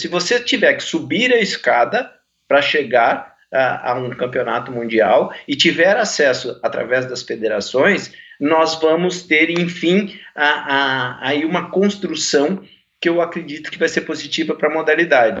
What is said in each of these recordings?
Se você tiver que subir a escada para chegar a, a, um campeonato mundial e tiver acesso através das federações, nós vamos ter, enfim, aí uma construção que eu acredito que vai ser positiva para a modalidade.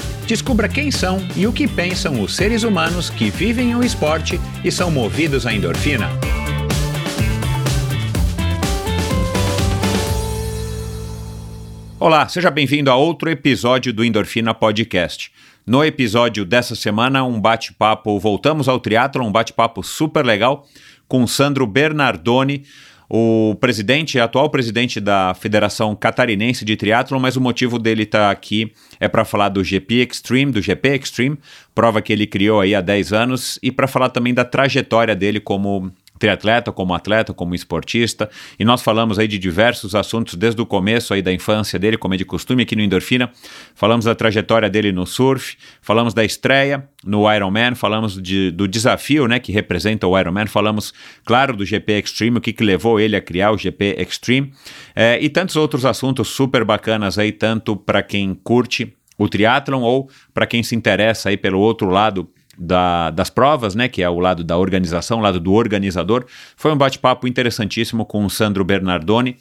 Descubra quem são e o que pensam os seres humanos que vivem o esporte e são movidos à endorfina. Olá, seja bem-vindo a outro episódio do Endorfina Podcast. No episódio dessa semana, um bate-papo, voltamos ao triatlo, um bate-papo super legal com Sandro Bernardoni, o presidente, atual presidente da Federação Catarinense de Triatlon, mas o motivo dele estar tá aqui é para falar do GP Extreme, do GP Extreme, prova que ele criou aí há 10 anos, e para falar também da trajetória dele como triatleta, como atleta, como esportista, e nós falamos aí de diversos assuntos desde o começo aí da infância dele, como é de costume aqui no Endorfina. Falamos da trajetória dele no surf, falamos da estreia no Ironman, falamos de, do desafio, né, que representa o Ironman, falamos, claro, do GP Extreme, o que, que levou ele a criar o GP Extreme, é, e tantos outros assuntos super bacanas aí, tanto para quem curte o triatlon ou para quem se interessa aí pelo outro lado da, das provas, né, que é o lado da organização, o lado do organizador. Foi um bate-papo interessantíssimo com o Sandro Bernardoni,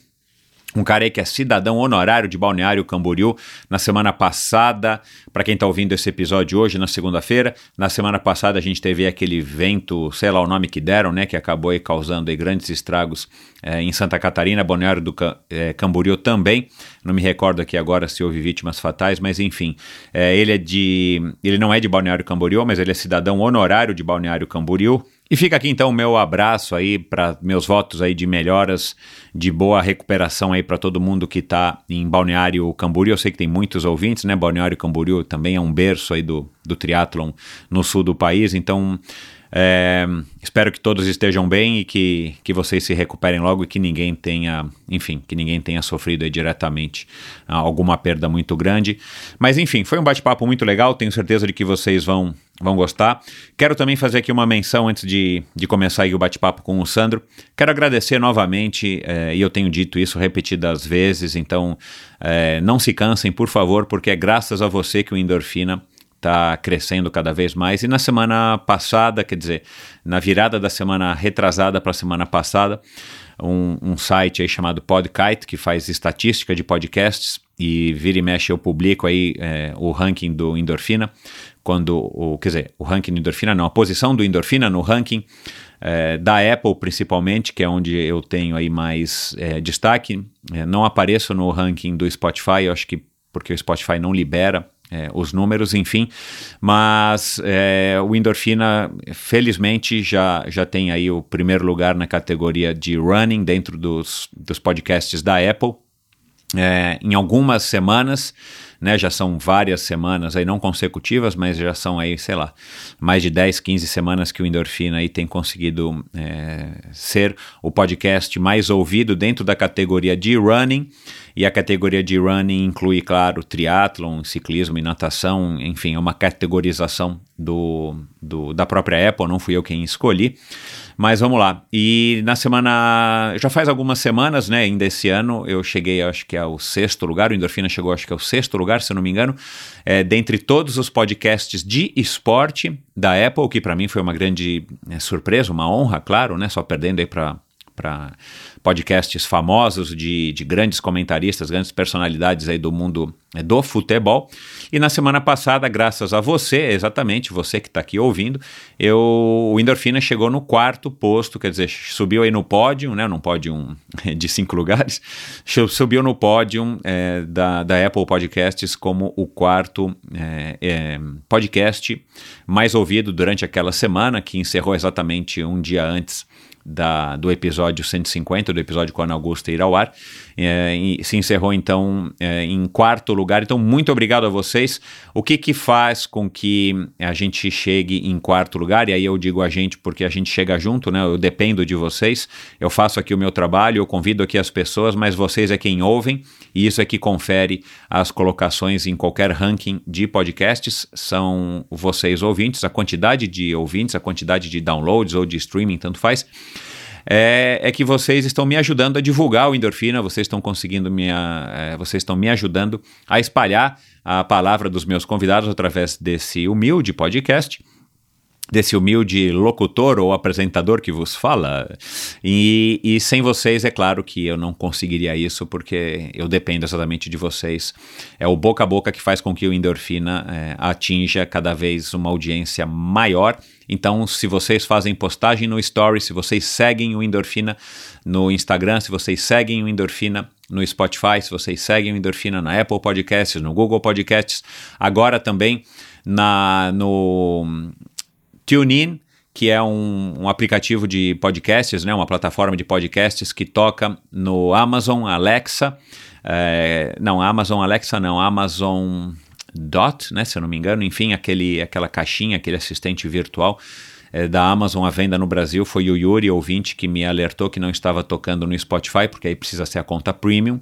um cara que é cidadão honorário de Balneário Camboriú. Na semana passada, para quem está ouvindo esse episódio hoje, na segunda-feira, na semana passada a gente teve aquele vento, sei lá o nome que deram, né, que acabou aí causando aí grandes estragos é, em Santa Catarina, Balneário do é, Camboriú também. Não me recordo aqui agora se houve vítimas fatais, mas enfim, é, ele é de, ele não é de Balneário Camboriú, mas ele é cidadão honorário de Balneário Camboriú. E fica aqui então o meu abraço aí para meus votos aí de melhoras, de boa recuperação aí para todo mundo que está em Balneário Camboriú. Eu sei que tem muitos ouvintes, né? Balneário Camboriú também é um berço aí do, do triatlon no sul do país, então é, espero que todos estejam bem e que, que vocês se recuperem logo e que ninguém tenha, enfim, que ninguém tenha sofrido diretamente alguma perda muito grande. Mas enfim, foi um bate-papo muito legal, tenho certeza de que vocês vão vão gostar. Quero também fazer aqui uma menção antes de, de começar o bate-papo com o Sandro. Quero agradecer novamente, é, e eu tenho dito isso repetidas vezes, então é, não se cansem, por favor, porque é graças a você que o Endorfina está crescendo cada vez mais. E na semana passada, quer dizer, na virada da semana retrasada para a semana passada, um, um, site aí chamado Podkite, que faz estatística de podcasts, e vira e mexe eu publico aí é, o ranking do Endorfina quando o, quer dizer, o ranking do endorfina não, a posição do endorfina no ranking é, da Apple principalmente, que é onde eu tenho aí mais é, destaque. Não apareço no ranking do Spotify, eu acho que porque o Spotify não libera é, os números, enfim, mas é, o Endorfina, felizmente, já, já tem aí o primeiro lugar na categoria de running dentro dos, dos podcasts da Apple. É, em algumas semanas né? Já são várias semanas aí, não consecutivas, mas já são aí, sei lá, mais de 10, 15 semanas que o Endorfina aí tem conseguido é, ser o podcast mais ouvido dentro da categoria de running. E a categoria de running inclui, claro, triatlon, ciclismo e natação, enfim, é uma categorização do, do, da própria Apple, não fui eu quem escolhi. Mas vamos lá. E na semana. Já faz algumas semanas, né? Ainda esse ano, eu cheguei, acho que ao sexto lugar. O Endorfina chegou, acho que ao sexto lugar, se eu não me engano. É, dentre todos os podcasts de esporte da Apple, que para mim foi uma grande é, surpresa, uma honra, claro, né? Só perdendo aí para para podcasts famosos de, de grandes comentaristas, grandes personalidades aí do mundo é, do futebol. E na semana passada, graças a você, exatamente, você que está aqui ouvindo, eu, o Endorfina chegou no quarto posto, quer dizer, subiu aí no pódio, né, num pódio de cinco lugares, subiu no pódio é, da, da Apple Podcasts como o quarto é, é, podcast mais ouvido durante aquela semana, que encerrou exatamente um dia antes da, do episódio 150, do episódio Ana Augusta ir ao ar. É, se encerrou então é, em quarto lugar. Então, muito obrigado a vocês. O que que faz com que a gente chegue em quarto lugar? E aí eu digo a gente porque a gente chega junto, né? Eu dependo de vocês. Eu faço aqui o meu trabalho, eu convido aqui as pessoas, mas vocês é quem ouvem e isso é que confere as colocações em qualquer ranking de podcasts. São vocês ouvintes, a quantidade de ouvintes, a quantidade de downloads ou de streaming, tanto faz é, é, que vocês estão me ajudando a divulgar o endorfina, vocês estão conseguindo me, é, vocês estão me ajudando a espalhar a palavra dos meus convidados através desse humilde podcast desse humilde locutor ou apresentador que vos fala. E, e, sem vocês, é claro que eu não conseguiria isso, porque eu dependo exatamente de vocês. É o boca a boca que faz com que o Endorfina é, atinja cada vez uma audiência maior. Então, se vocês fazem postagem no Story, se vocês seguem o Endorfina no Instagram, se vocês seguem o Endorfina no Spotify, se vocês seguem o Endorfina na Apple Podcasts, no Google Podcasts, agora também na, no, TuneIn, que é um, um, aplicativo de podcasts, né, uma plataforma de podcasts que toca no Amazon Alexa. É, não, Amazon Alexa não, Amazon Dot, né, se eu não me engano, enfim, aquele, aquela caixinha, aquele assistente virtual é, da Amazon à venda no Brasil. Foi o Yuri, ouvinte, que me alertou que não estava tocando no Spotify, porque aí precisa ser a conta premium.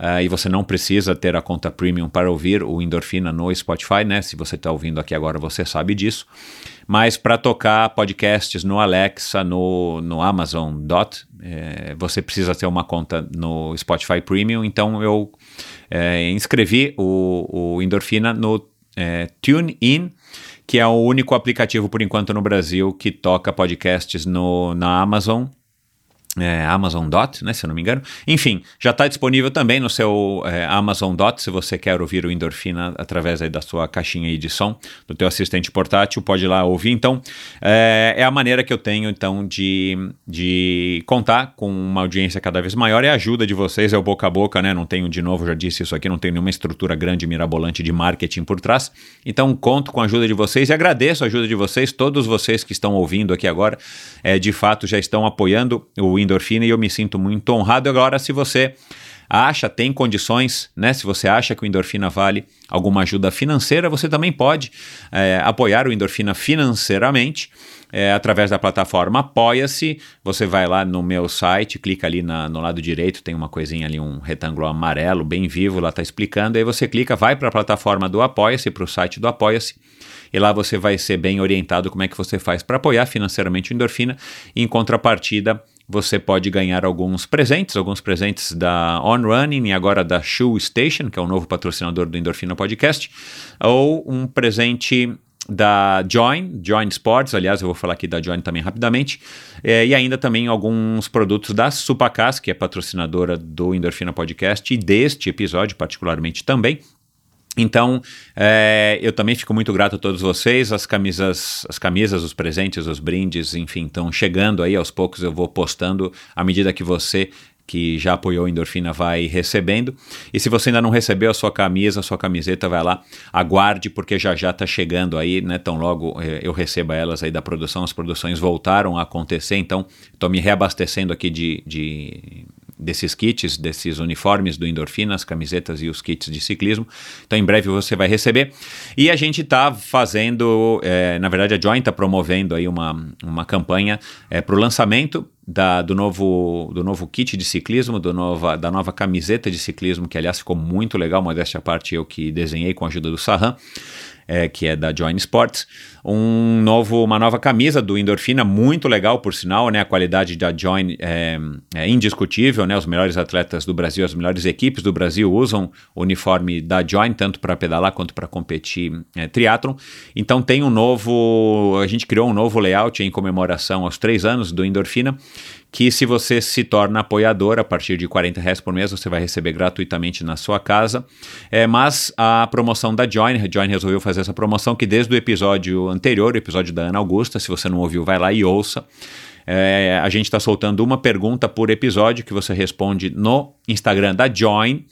Uh, e você não precisa ter a conta premium para ouvir o Endorfina no Spotify, né? Se você está ouvindo aqui agora, você sabe disso. Mas para tocar podcasts no Alexa, no, no Amazon Dot, é, você precisa ter uma conta no Spotify Premium. Então eu é, inscrevi o, o Endorfina no é, TuneIn, que é o único aplicativo por enquanto no Brasil que toca podcasts no, na Amazon é, Amazon Dot, né, se eu não me engano. Enfim, já está disponível também no seu é, Amazon Dot, se você quer ouvir o Endorfina através da sua caixinha de som, do teu assistente portátil, pode ir lá ouvir. Então, é, é, a maneira que eu tenho, então, de, de contar com uma audiência cada vez maior e a ajuda de vocês é o boca a boca, né? Não tenho, de novo, já disse isso aqui, não tenho nenhuma estrutura grande, mirabolante de marketing por trás. Então, conto com a ajuda de vocês e agradeço a ajuda de vocês, todos vocês que estão ouvindo aqui agora, é, de fato, já estão apoiando o endorfina e eu me sinto muito honrado. Agora, se você acha, tem condições, né? Se você acha que o endorfina vale alguma ajuda financeira, você também pode é, apoiar o endorfina financeiramente. É, através da plataforma Apoia-se. Você vai lá no meu site, clica ali na, no lado direito, tem uma coisinha ali, um retângulo amarelo, bem vivo, lá está explicando. Aí você clica, vai para a plataforma do Apoia-se, para o site do Apoia-se e lá você vai ser bem orientado como é que você faz para apoiar financeiramente o Endorfina. Em contrapartida, você pode ganhar alguns presentes, alguns presentes da On Running e agora da Shoe Station, que é o novo patrocinador do Endorfina Podcast, ou um presente da Join, Join Sports, aliás, eu vou falar aqui da Join também rapidamente, é, e ainda também alguns produtos da Supacas, que é patrocinadora do Endorfina Podcast e deste episódio particularmente também. Então, é, eu também fico muito grato a todos vocês. As camisas, as camisas, os presentes, os brindes, enfim, estão chegando aí aos poucos. Eu vou postando à medida que você que já apoiou a Endorfina vai recebendo. E se você ainda não recebeu a sua camisa, a sua camiseta, vai lá, aguarde, porque já já está chegando aí, né? Tão logo é, eu receba elas aí da produção, as produções voltaram a acontecer, então estou me reabastecendo aqui de, de desses kits, desses uniformes do Endorfina, as camisetas e os kits de ciclismo. Então, em breve você vai receber. E a gente está fazendo, é, na verdade, a Joint está promovendo aí uma, uma campanha é, para o lançamento da, do, novo, do novo kit de ciclismo, do nova, da nova camiseta de ciclismo, que aliás ficou muito legal, modéstia à parte, eu que desenhei com a ajuda do Sarran é, que é da Join Sports, um novo, uma nova camisa do Endorfina, muito legal, por sinal, né? A qualidade da Join é, é, indiscutível, né? Os melhores atletas do Brasil, as melhores equipes do Brasil usam o uniforme da Join, tanto para pedalar quanto para competir é, triatlon. Então tem um novo, a gente criou um novo layout em comemoração aos três anos do Endorfina, que se você se torna apoiador a partir de 40 reais por mês, você vai receber gratuitamente na sua casa. É, mas a promoção da Join, a Join resolveu fazer essa promoção que desde o episódio anterior, o episódio da Ana Augusta, se você não ouviu, vai lá e ouça. É, a gente está soltando uma pergunta por episódio que você responde no Instagram da Join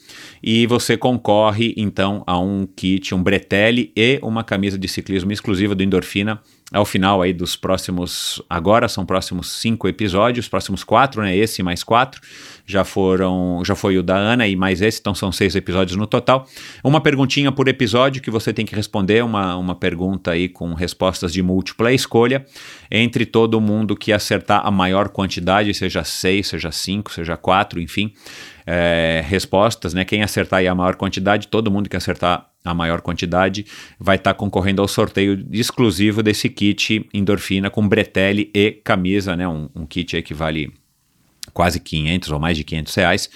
e você concorre então a um kit, um bretelle e uma camisa de ciclismo exclusiva do Endorfina ao final aí dos próximos, agora são próximos cinco episódios, próximos quatro, né, esse mais quatro, já foram, já foi o da Ana e mais esse, então são seis episódios no total. Uma perguntinha por episódio que você tem que responder, uma, uma pergunta aí com respostas de múltipla escolha, entre todo mundo que acertar a maior quantidade, seja seis, seja cinco, seja quatro, enfim, é, respostas, né, quem acertar aí a maior quantidade, todo mundo que acertar a maior quantidade, vai estar tá concorrendo ao sorteio exclusivo desse kit endorfina com bretelle e camisa, né? Um, um kit aí que vale quase 500 ou mais de 500 reais.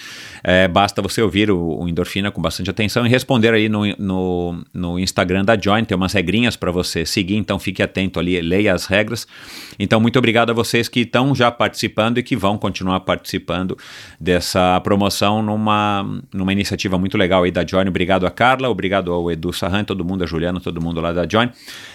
É, basta você ouvir o, o, Endorfina com bastante atenção e responder aí no, no, no Instagram da Join, tem umas regrinhas para você seguir, então fique atento ali, leia as regras. Então, muito obrigado a vocês que estão já participando e que vão continuar participando dessa promoção numa, numa iniciativa muito legal aí da Join. Obrigado a Carla, obrigado ao Edu Sarran, todo mundo, a Juliana, todo mundo lá da Join.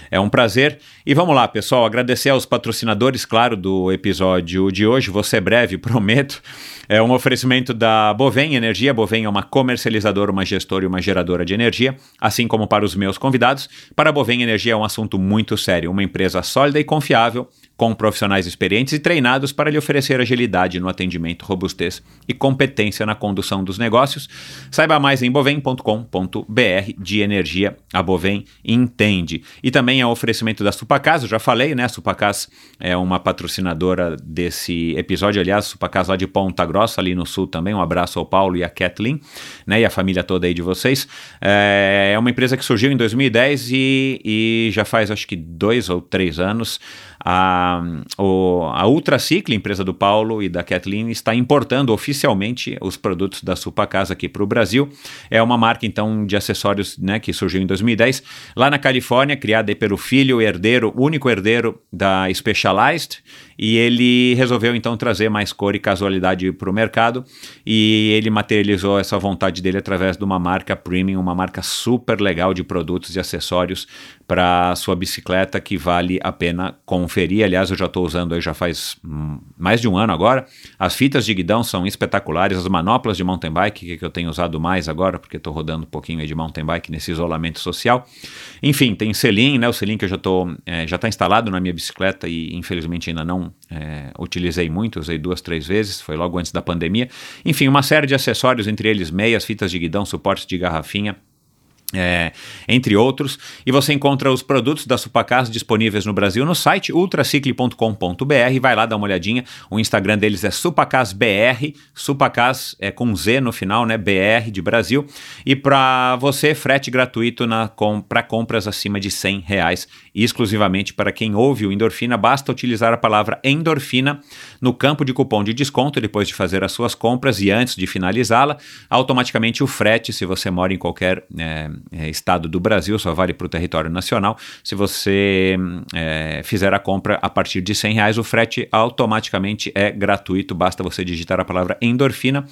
É um prazer. E vamos lá, pessoal, agradecer aos patrocinadores, claro, do episódio de hoje. Vou ser breve, prometo. É um oferecimento da Bovem Energia. Bovem é uma comercializadora, uma gestora e uma geradora de energia, assim como para os meus convidados. Para a Bovem Energia é um assunto muito sério, uma empresa sólida e confiável com profissionais experientes e treinados para lhe oferecer agilidade no atendimento, robustez e competência na condução dos negócios. Saiba mais em bovem.com.br de energia. A Bovem entende. E também é o oferecimento da Supacas, eu já falei, né? A Supacas é uma patrocinadora desse episódio, aliás, Supacas lá de Ponta Grossa, ali no sul também. Um abraço ao Paulo e a Kathleen, né? E a família toda aí de vocês. É uma empresa que surgiu em 2010 e, e já faz acho que dois ou três anos a, o, a Ultracicle, empresa do Paulo e da Kathleen, está importando oficialmente os produtos da Supacasa aqui para o Brasil. É uma marca, então, de acessórios né, que surgiu em 2010, lá na Califórnia, criada pelo filho herdeiro, único herdeiro da Specialized, e ele resolveu então trazer mais cor e casualidade para o mercado e ele materializou essa vontade dele através de uma marca premium, uma marca super legal de produtos e acessórios para sua bicicleta que vale a pena conferir. Aliás, eu já estou usando aí já faz hum, mais de um ano agora. As fitas de guidão são espetaculares, as manoplas de mountain bike que eu tenho usado mais agora porque estou rodando um pouquinho de mountain bike nesse isolamento social. Enfim, tem selim, né? O selim que eu já tô é, já está instalado na minha bicicleta e infelizmente ainda não é, utilizei muito, usei duas, três vezes, foi logo antes da pandemia. Enfim, uma série de acessórios, entre eles meias, fitas de guidão, suportes de garrafinha, é, entre outros, e você encontra os produtos da Supacas disponíveis no Brasil no site ultracicle.com.br. Vai lá dar uma olhadinha. O Instagram deles é SupacasBR, Supacas é com Z no final, né? BR de Brasil. E para você, frete gratuito com, para compras acima de 100 reais, exclusivamente para quem ouve o Endorfina. Basta utilizar a palavra endorfina no campo de cupom de desconto depois de fazer as suas compras e antes de finalizá-la. Automaticamente o frete, se você mora em qualquer. É, estado do Brasil, só vale para o território nacional. Se você é, fizer a compra a partir de 100 reais, o frete automaticamente é gratuito, basta você digitar a palavra endorfina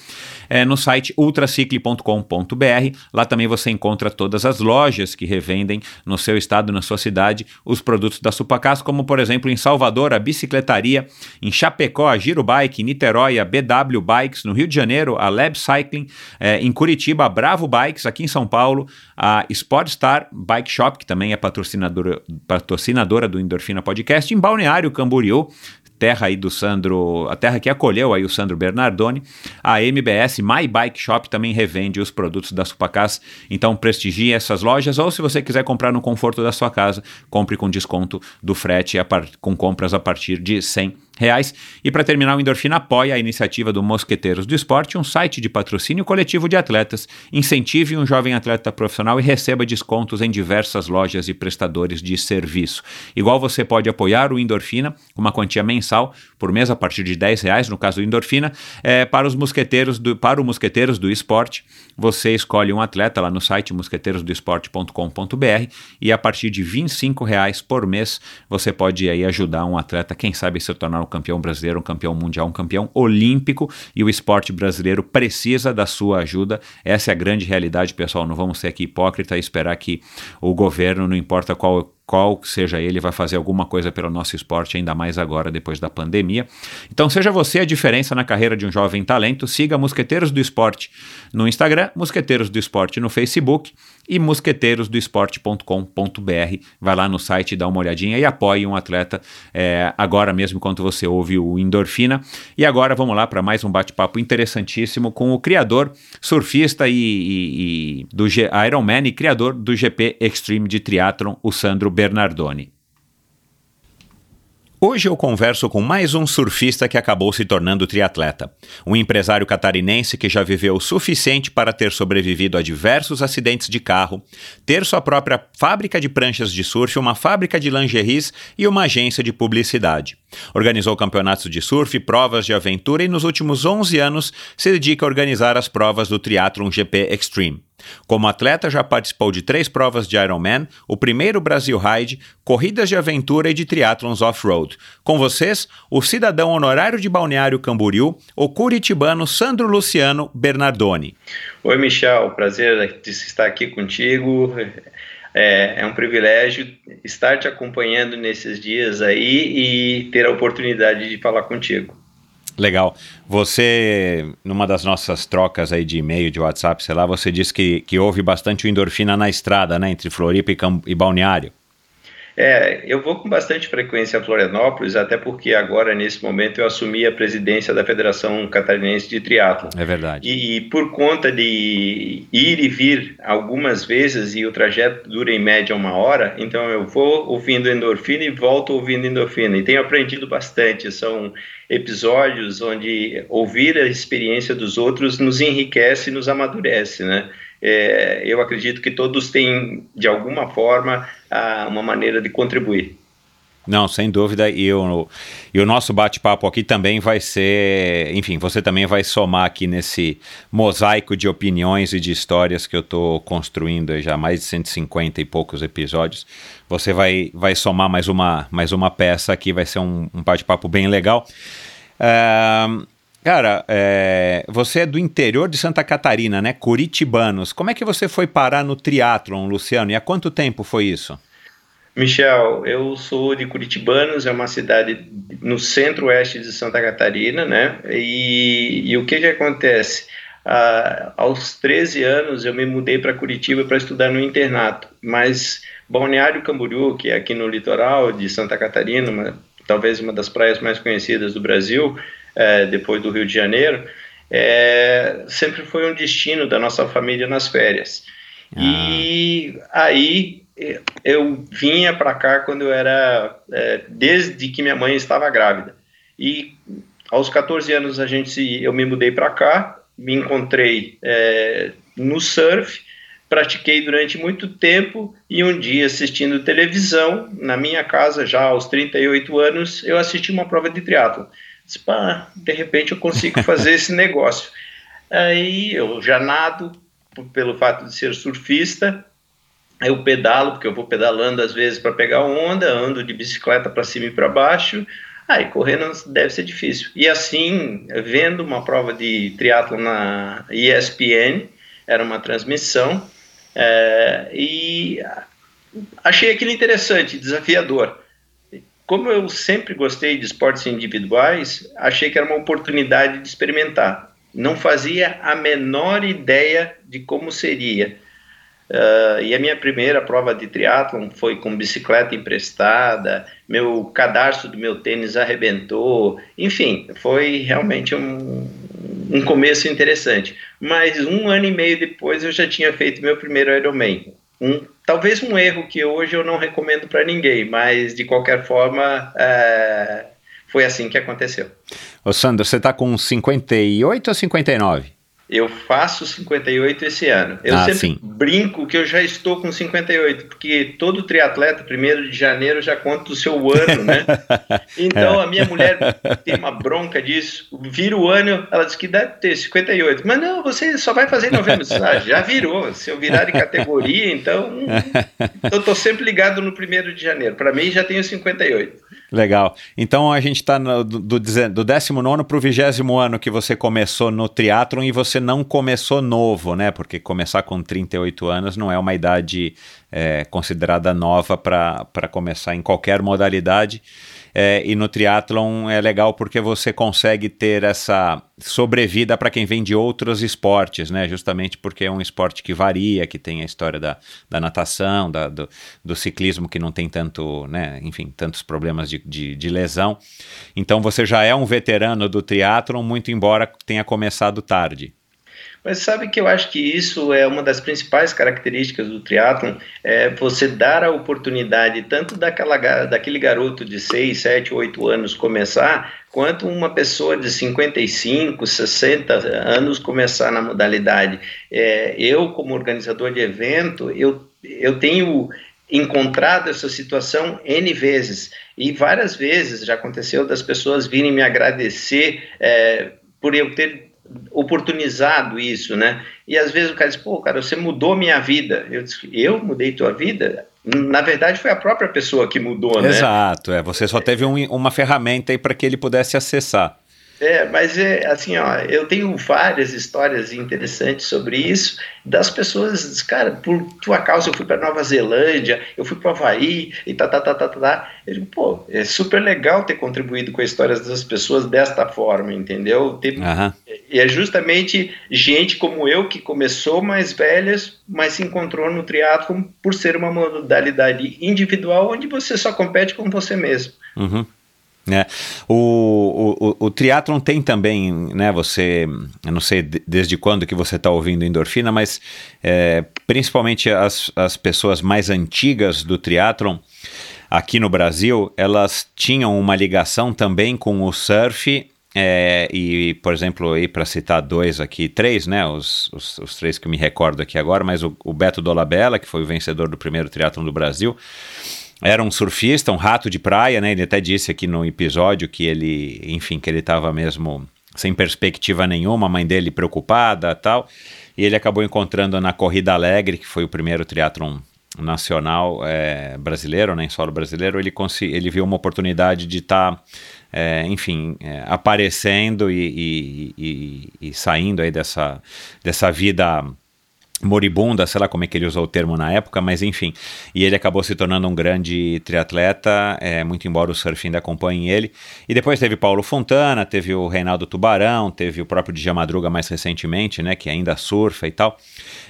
é, no site ultracicle.com.br. Lá também você encontra todas as lojas que revendem no seu estado, na sua cidade, os produtos da Supacas, como por exemplo em Salvador, a Bicicletaria, em Chapecó, a Giro Bike, em Niterói, a BW Bikes, no Rio de Janeiro, a Lab Cycling, é, em Curitiba, a Bravo Bikes, aqui em São Paulo, a Sportstar Bike Shop, que também é patrocinadora, patrocinadora do Endorfina Podcast, em Balneário Camboriú, terra aí do Sandro, a terra que acolheu aí o Sandro Bernardoni. A MBS My Bike Shop também revende os produtos da Supacas, então prestigie essas lojas ou se você quiser comprar no conforto da sua casa, compre com desconto do frete com compras a partir de 100 reais. E para terminar, o Endorfina apoia a iniciativa do Mosqueteiros do Esporte, um site de patrocínio coletivo de atletas. Incentive um jovem atleta profissional e receba descontos em diversas lojas e prestadores de serviço. Igual você pode apoiar o Endorfina uma quantia mensal por mês a partir de 10 reais, no caso do Endorfina, é, para os mosqueteiros do, para o Mosqueteiros do Esporte. Você escolhe um atleta lá no site mosqueteirosdoesporte.com.br e a partir de 25 reais por mês você pode aí ajudar um atleta, quem sabe se tornar um campeão brasileiro, um campeão mundial, um campeão olímpico e o esporte brasileiro precisa da sua ajuda. Essa é a grande realidade, pessoal. Não vamos ser aqui hipócrita e esperar que o governo, não importa qual qual seja ele, vai fazer alguma coisa pelo nosso esporte, ainda mais agora, depois da pandemia. Então, seja você a diferença na carreira de um jovem talento, siga Mosqueteiros do Esporte no Instagram, Mosqueteiros do Esporte no Facebook e mosqueteirosdoesporte.com.br. Vai lá no site, dá uma olhadinha e apoie um atleta é, agora mesmo, enquanto você ouve o Endorfina. E agora vamos lá para mais um bate-papo interessantíssimo com o criador, surfista e, e, e do G Ironman e criador do GP Extreme de Triathlon, o Sandro Bernardoni. Hoje eu converso com mais um surfista que acabou se tornando triatleta. Um empresário catarinense que já viveu o suficiente para ter sobrevivido a diversos acidentes de carro, ter sua própria fábrica de pranchas de surf, uma fábrica de lingeries e uma agência de publicidade. Organizou campeonatos de surf, provas de aventura e nos últimos 11 anos se dedica a organizar as provas do Triathlon GP Extreme. Como atleta, já participou de três provas de Ironman, o primeiro Brasil Ride, corridas de aventura e de triatlons off-road. Com vocês, o cidadão honorário de Balneário Camboriú, o curitibano Sandro Luciano Bernardoni. Oi, Michel, prazer de estar aqui contigo. É, é, um privilégio estar te acompanhando nesses dias aí e ter a oportunidade de falar contigo. Legal. Você, numa das nossas trocas aí de e-mail, de WhatsApp, sei lá, você disse que, que houve bastante endorfina na estrada, né, entre Floripa e, e Balneário. É, eu vou com bastante frequência a Florianópolis, até porque agora, nesse momento, eu assumi a presidência da Federação Catarinense de Triatlo. É verdade. E, e, por conta de ir e vir algumas vezes, e o trajeto dura em média uma hora, então eu vou ouvindo endorfina e volto ouvindo endorfina. E tenho aprendido bastante. São episódios onde ouvir a experiência dos outros nos enriquece e nos amadurece, né? É, eu acredito que todos têm, de alguma forma, uma maneira de contribuir. Não, sem dúvida. E o, e o nosso bate-papo aqui também vai ser. Enfim, você também vai somar aqui nesse mosaico de opiniões e de histórias que eu estou construindo já mais de 150 e poucos episódios. Você vai, vai somar mais uma, mais uma peça aqui, vai ser um, um bate-papo bem legal. Uh, Cara, é, você é do interior de Santa Catarina, né? Curitibanos. Como é que você foi parar no triatlon, Luciano? E há quanto tempo foi isso? Michel, eu sou de Curitibanos, é uma cidade no centro-oeste de Santa Catarina, né? E, e o que que acontece? Ah, aos 13 anos eu me mudei para Curitiba para estudar no internato, mas Balneário Camboriú, que é aqui no litoral de Santa Catarina, uma, talvez uma das praias mais conhecidas do Brasil, é, depois do Rio de Janeiro, é, sempre foi um destino da nossa família nas férias. Ah. E aí eu vinha para cá quando eu era, é, desde que minha mãe estava grávida. E aos 14 anos a gente, eu me mudei para cá, me encontrei é, no surf, pratiquei durante muito tempo e um dia assistindo televisão na minha casa já aos 38 anos eu assisti uma prova de triatlo Disse, pá, de repente eu consigo fazer esse negócio. Aí eu já nado, pelo fato de ser surfista, eu pedalo, porque eu vou pedalando às vezes para pegar onda, ando de bicicleta para cima e para baixo, aí correndo deve ser difícil. E assim, vendo uma prova de triatlo na ESPN, era uma transmissão, é, e achei aquilo interessante, desafiador como eu sempre gostei de esportes individuais, achei que era uma oportunidade de experimentar. Não fazia a menor ideia de como seria. Uh, e a minha primeira prova de triatlon foi com bicicleta emprestada, meu cadarço do meu tênis arrebentou, enfim, foi realmente um, um começo interessante. Mas um ano e meio depois eu já tinha feito meu primeiro Ironman, um, talvez um erro que hoje eu não recomendo para ninguém, mas de qualquer forma é, foi assim que aconteceu. Ô Sandro, você está com 58 ou 59? Eu faço 58 esse ano. Eu ah, sempre sim. brinco que eu já estou com 58, porque todo triatleta, primeiro de janeiro, já conta o seu ano, né? Então é. a minha mulher tem uma bronca disso. Vira o ano, ela diz que deve ter 58. Mas não, você só vai fazer em novembro. Ah, já virou. Se eu virar de categoria, então. Eu estou sempre ligado no primeiro de janeiro. Para mim já tenho 58. Legal. Então a gente está do, do, do 19 para o 20 ano que você começou no triatlon e você não começou novo, né? Porque começar com 38 anos não é uma idade é, considerada nova para começar em qualquer modalidade. É, e no triatlon é legal porque você consegue ter essa sobrevida para quem vem de outros esportes, né? Justamente porque é um esporte que varia, que tem a história da, da natação, da, do, do, ciclismo que não tem tanto, né? Enfim, tantos problemas de, de, de lesão. Então você já é um veterano do triatlon, muito embora tenha começado tarde. Mas sabe que eu acho que isso é uma das principais características do triatlon, é você dar a oportunidade tanto daquela, daquele garoto de 6, 7, 8 anos começar, quanto uma pessoa de 55, 60 anos começar na modalidade. É, eu, como organizador de evento, eu, eu tenho encontrado essa situação N vezes, e várias vezes já aconteceu das pessoas virem me agradecer é, por eu ter oportunizado isso, né? E às vezes o cara diz, pô, cara, você mudou minha vida. Eu disse, eu mudei tua vida? Na verdade, foi a própria pessoa que mudou, né? Exato, é. Você só teve um, uma ferramenta aí para que ele pudesse acessar. É, mas é assim, ó, eu tenho várias histórias interessantes sobre isso, das pessoas, cara, por tua causa eu fui para Nova Zelândia, eu fui para Havaí e tá, tá, tá, tá, tá, tá. Eu digo, pô, é super legal ter contribuído com a história das pessoas desta forma, entendeu? Ter, uhum. E é justamente gente como eu que começou mais velhas, mas se encontrou no triatlo por ser uma modalidade individual onde você só compete com você mesmo. Uhum. É. O, o, o, tem também, né, você, eu não sei desde quando que você está ouvindo endorfina, mas é, principalmente as, as pessoas mais antigas do triatlon aqui no Brasil, elas tinham uma ligação também com o surf é, e, por exemplo, para citar dois aqui, três, né? Os, os, os, três que me recordo aqui agora, mas o, o Beto Dolabella, que foi o vencedor do primeiro triatlon do Brasil, era um surfista, um rato de praia, né? Ele até disse aqui no episódio que ele, enfim, que ele estava mesmo sem perspectiva nenhuma, a mãe dele preocupada tal. E ele acabou encontrando na Corrida Alegre, que foi o primeiro triatlon nacional é, brasileiro, né, em solo brasileiro, ele, ele viu uma oportunidade de estar, tá, é, enfim, é, aparecendo e, e, e, e, saindo aí dessa, dessa vida moribunda, sei lá como é que ele usou o termo na época, mas enfim. E ele acabou se tornando um grande triatleta, é, muito embora o surf ainda acompanhe ele. E depois teve Paulo Fontana, teve o Reinaldo Tubarão, teve o próprio Dja Madruga mais recentemente, né, que ainda surfa e tal.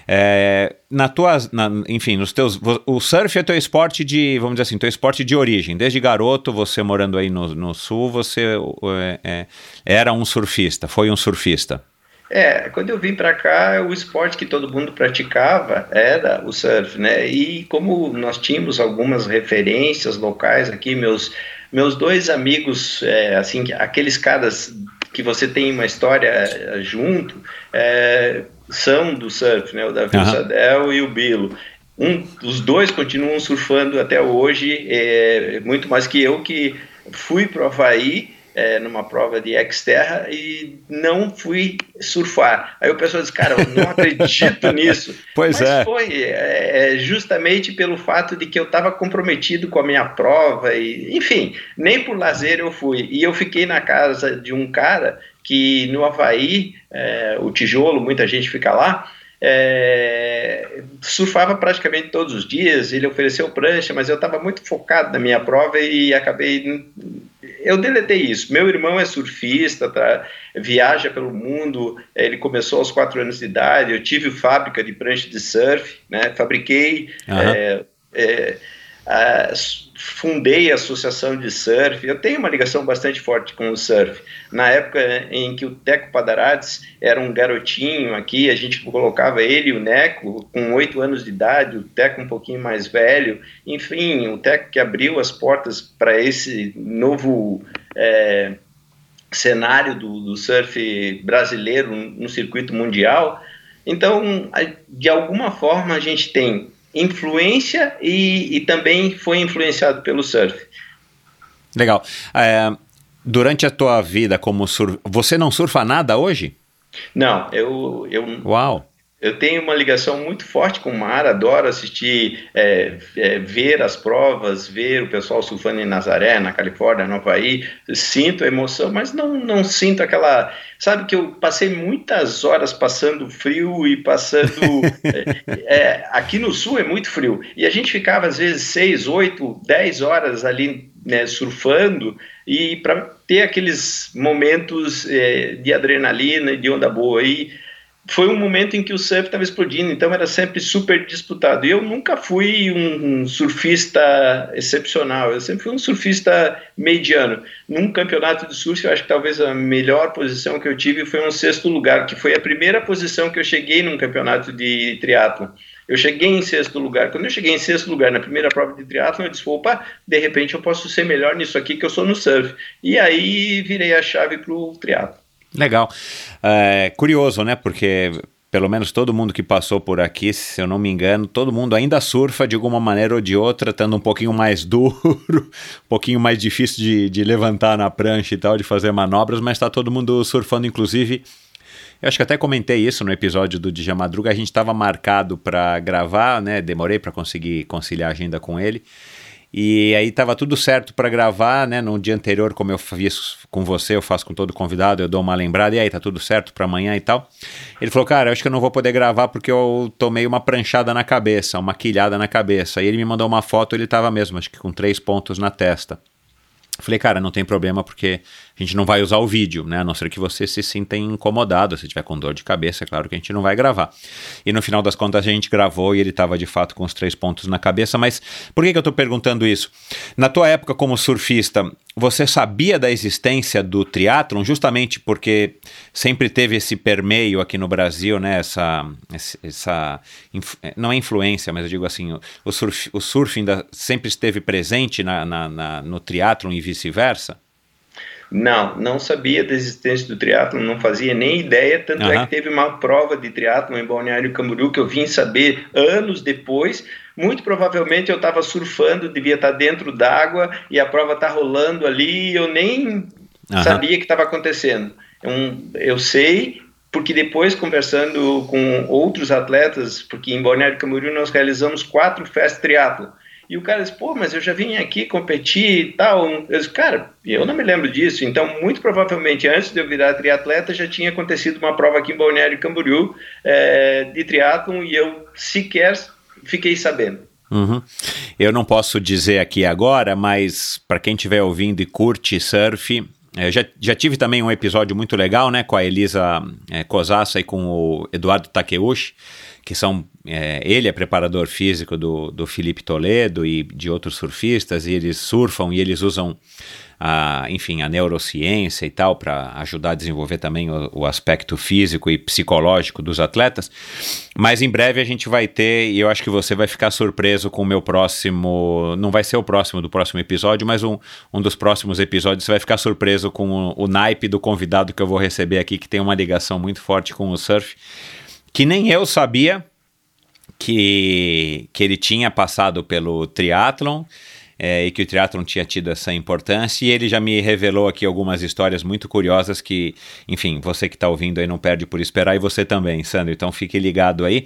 É, na tua, na, enfim, nos teus, o surf é teu esporte de, vamos dizer assim, teu esporte de origem. Desde garoto, você morando aí no, no sul, você é, é era um surfista, foi um surfista. É, quando eu vim para cá, o esporte que todo mundo praticava era o surf, né? E como nós tínhamos algumas referências locais aqui, meus meus dois amigos, é, assim, aqueles caras que você tem uma história é, junto, é, são do surf, né? O Davi uhum. Sadel e o Bilo. Um, os dois continuam surfando até hoje, é, muito mais que eu que fui para o Havaí é, numa prova de Xterra e não fui surfar. Aí o pessoal disse, cara, eu não acredito nisso. Pois Mas é. foi é, é, justamente pelo fato de que eu estava comprometido com a minha prova e, enfim, nem por lazer eu fui. E eu fiquei na casa de um cara que no Havaí, é, o tijolo, muita gente fica lá, é, surfava praticamente todos os dias, ele ofereceu prancha, mas eu estava muito focado na minha prova e acabei. Eu deletei isso. Meu irmão é surfista, tá, viaja pelo mundo, ele começou aos quatro anos de idade, eu tive fábrica de prancha de surf, né, fabriquei. Uhum. É, é, fundei a associação de surf. Eu tenho uma ligação bastante forte com o surf. Na época em que o Teco Padarades era um garotinho aqui, a gente colocava ele e o Neco com oito anos de idade, o Teco um pouquinho mais velho. Enfim, o Teco que abriu as portas para esse novo é, cenário do, do surf brasileiro no circuito mundial. Então, de alguma forma, a gente tem influência e, e também foi influenciado pelo surf. Legal. É, durante a tua vida como surf, você não surfa nada hoje? Não, eu, eu Uau. Eu tenho uma ligação muito forte com o mar, adoro assistir, é, é, ver as provas, ver o pessoal surfando em Nazaré, na Califórnia, no Havaí. Sinto a emoção, mas não, não sinto aquela. Sabe que eu passei muitas horas passando frio e passando. é, é, aqui no sul é muito frio. E a gente ficava, às vezes, seis, oito, dez horas ali né, surfando e para ter aqueles momentos é, de adrenalina e de onda boa. E foi um momento em que o surf estava explodindo, então era sempre super disputado. E eu nunca fui um surfista excepcional, eu sempre fui um surfista mediano. Num campeonato de surf, eu acho que talvez a melhor posição que eu tive foi um sexto lugar, que foi a primeira posição que eu cheguei num campeonato de triatlo. Eu cheguei em sexto lugar. Quando eu cheguei em sexto lugar na primeira prova de triatlo, eu disse: opa, de repente eu posso ser melhor nisso aqui que eu sou no surf. E aí virei a chave para o triatlo. Legal. É, curioso, né? Porque pelo menos todo mundo que passou por aqui, se eu não me engano, todo mundo ainda surfa de alguma maneira ou de outra, estando um pouquinho mais duro, um pouquinho mais difícil de, de levantar na prancha e tal, de fazer manobras, mas está todo mundo surfando, inclusive. Eu acho que até comentei isso no episódio do Dija Madruga. A gente estava marcado para gravar, né? Demorei para conseguir conciliar a agenda com ele. E aí estava tudo certo para gravar, né? No dia anterior, como eu fiz com você, eu faço com todo convidado, eu dou uma lembrada, e aí tá tudo certo para amanhã e tal. Ele falou, cara, eu acho que eu não vou poder gravar porque eu tomei uma pranchada na cabeça, uma quilhada na cabeça. E ele me mandou uma foto, ele tava mesmo, acho que com três pontos na testa. Falei, cara, não tem problema porque a gente não vai usar o vídeo, né? A não ser que você se sinta incomodado, se tiver com dor de cabeça, é claro que a gente não vai gravar. E no final das contas a gente gravou e ele estava de fato com os três pontos na cabeça. Mas por que, que eu estou perguntando isso? Na tua época como surfista, você sabia da existência do triatlon justamente porque sempre teve esse permeio aqui no Brasil, né? Essa, essa não é influência, mas eu digo assim, o, surf, o surfing sempre esteve presente na, na, na no triatlon e vice-versa? Não, não sabia da existência do triatlo, não fazia nem ideia, tanto uhum. é que teve uma prova de triatlo em Balneário Camboriú que eu vim saber anos depois. Muito provavelmente eu estava surfando, devia estar tá dentro d'água e a prova está rolando ali e eu nem uhum. sabia que estava acontecendo. Um, eu sei porque depois conversando com outros atletas, porque em Balneário Camboriú nós realizamos quatro festas triatlo. E o cara disse, pô, mas eu já vim aqui competir e tal. Eu disse, cara, eu não me lembro disso. Então, muito provavelmente, antes de eu virar triatleta, já tinha acontecido uma prova aqui em Balneário Camboriú é, de triatlon e eu sequer fiquei sabendo. Uhum. Eu não posso dizer aqui agora, mas para quem estiver ouvindo e curte surf, eu já, já tive também um episódio muito legal, né, com a Elisa é, e com o Eduardo Takeuchi, que são é, ele é preparador físico do, do Felipe Toledo e de outros surfistas, e eles surfam e eles usam a, enfim, a neurociência e tal para ajudar a desenvolver também o, o, aspecto físico e psicológico dos atletas. Mas em breve a gente vai ter, e eu acho que você vai ficar surpreso com o meu próximo, não vai ser o próximo do próximo episódio, mas um, um dos próximos episódios você vai ficar surpreso com o, o naipe do convidado que eu vou receber aqui, que tem uma ligação muito forte com o surf que nem eu sabia que, que ele tinha passado pelo triatlon é, e que o triatlon tinha tido essa importância, e ele já me revelou aqui algumas histórias muito curiosas que, enfim, você que está ouvindo aí não perde por esperar, e você também, Sandro, então fique ligado aí.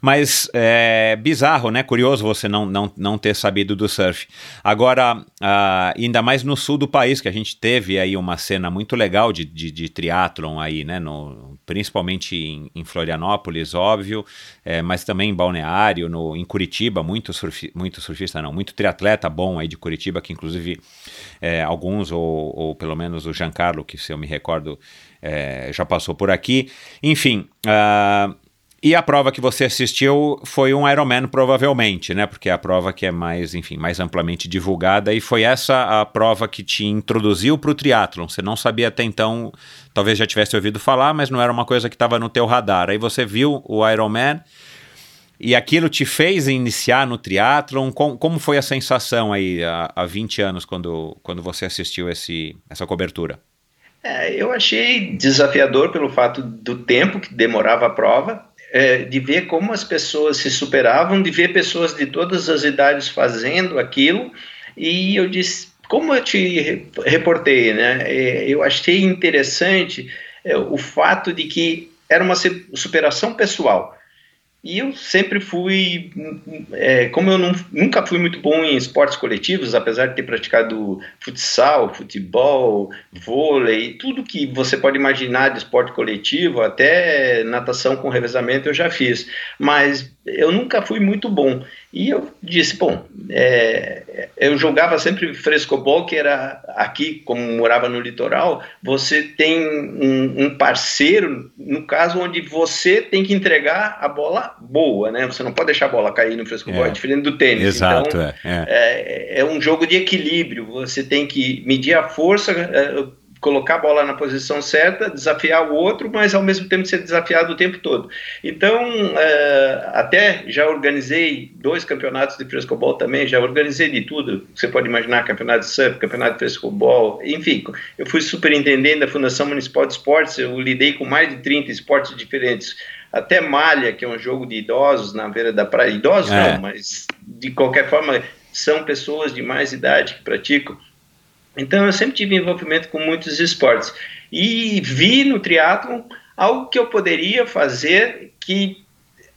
Mas é bizarro, né? Curioso você não, não, não ter sabido do surf. Agora, uh, ainda mais no sul do país, que a gente teve aí uma cena muito legal de, de, de triatlon aí, né? No, principalmente em, em Florianópolis, óbvio, é, mas também em Balneário, no, em Curitiba, muito, surfi, muito surfista, não, muito triatleta bom bom aí de Curitiba, que inclusive é, alguns, ou, ou, pelo menos o Giancarlo, que se eu me recordo, é, já passou por aqui. Enfim, uh, e a prova que você assistiu foi um Ironman, provavelmente, né? Porque é a prova que é mais, enfim, mais amplamente divulgada. E foi essa a prova que te introduziu para o triatlon. Você não sabia até então, talvez já tivesse ouvido falar, mas não era uma coisa que estava no teu radar. Aí você viu o Ironman e aquilo te fez iniciar no triatlon? Com, como foi a sensação aí há, há 20 anos quando, quando você assistiu esse, essa cobertura? É, eu achei desafiador pelo fato do tempo que demorava a prova, é, de ver como as pessoas se superavam, de ver pessoas de todas as idades fazendo aquilo. E eu disse, como eu te reportei, né? É, eu achei interessante é, o fato de que era uma superação pessoal e eu sempre fui, é, como eu não, nunca fui muito bom em esportes coletivos, apesar de ter praticado futsal, futebol, vôlei, tudo que você pode imaginar de esporte coletivo, até natação com revezamento eu já fiz, mas eu nunca fui muito bom. E eu disse, bom, é, eu jogava sempre frescobol, que era aqui, como morava no litoral, você tem um, um, parceiro, no caso, onde você tem que entregar a bola boa, né? Você não pode deixar a bola cair no frescobol, é, é diferente do tênis. Exato, então, é, é. é, é um jogo de equilíbrio, você tem que medir a força é, colocar a bola na posição certa, desafiar o outro, mas ao mesmo tempo ser desafiado o tempo todo. Então, é, até já organizei dois campeonatos de frescobol também, já organizei de tudo. Você pode imaginar campeonato de surf, campeonato de frescobol, enfim. Eu fui superintendente da Fundação Municipal de Esportes, eu lidei com mais de 30 esportes diferentes. Até malha, que é um jogo de idosos na beira da praia. Idosos é. não, mas de qualquer forma são pessoas de mais idade que praticam. Então eu sempre tive envolvimento com muitos esportes e vi no triatlon algo que eu poderia fazer que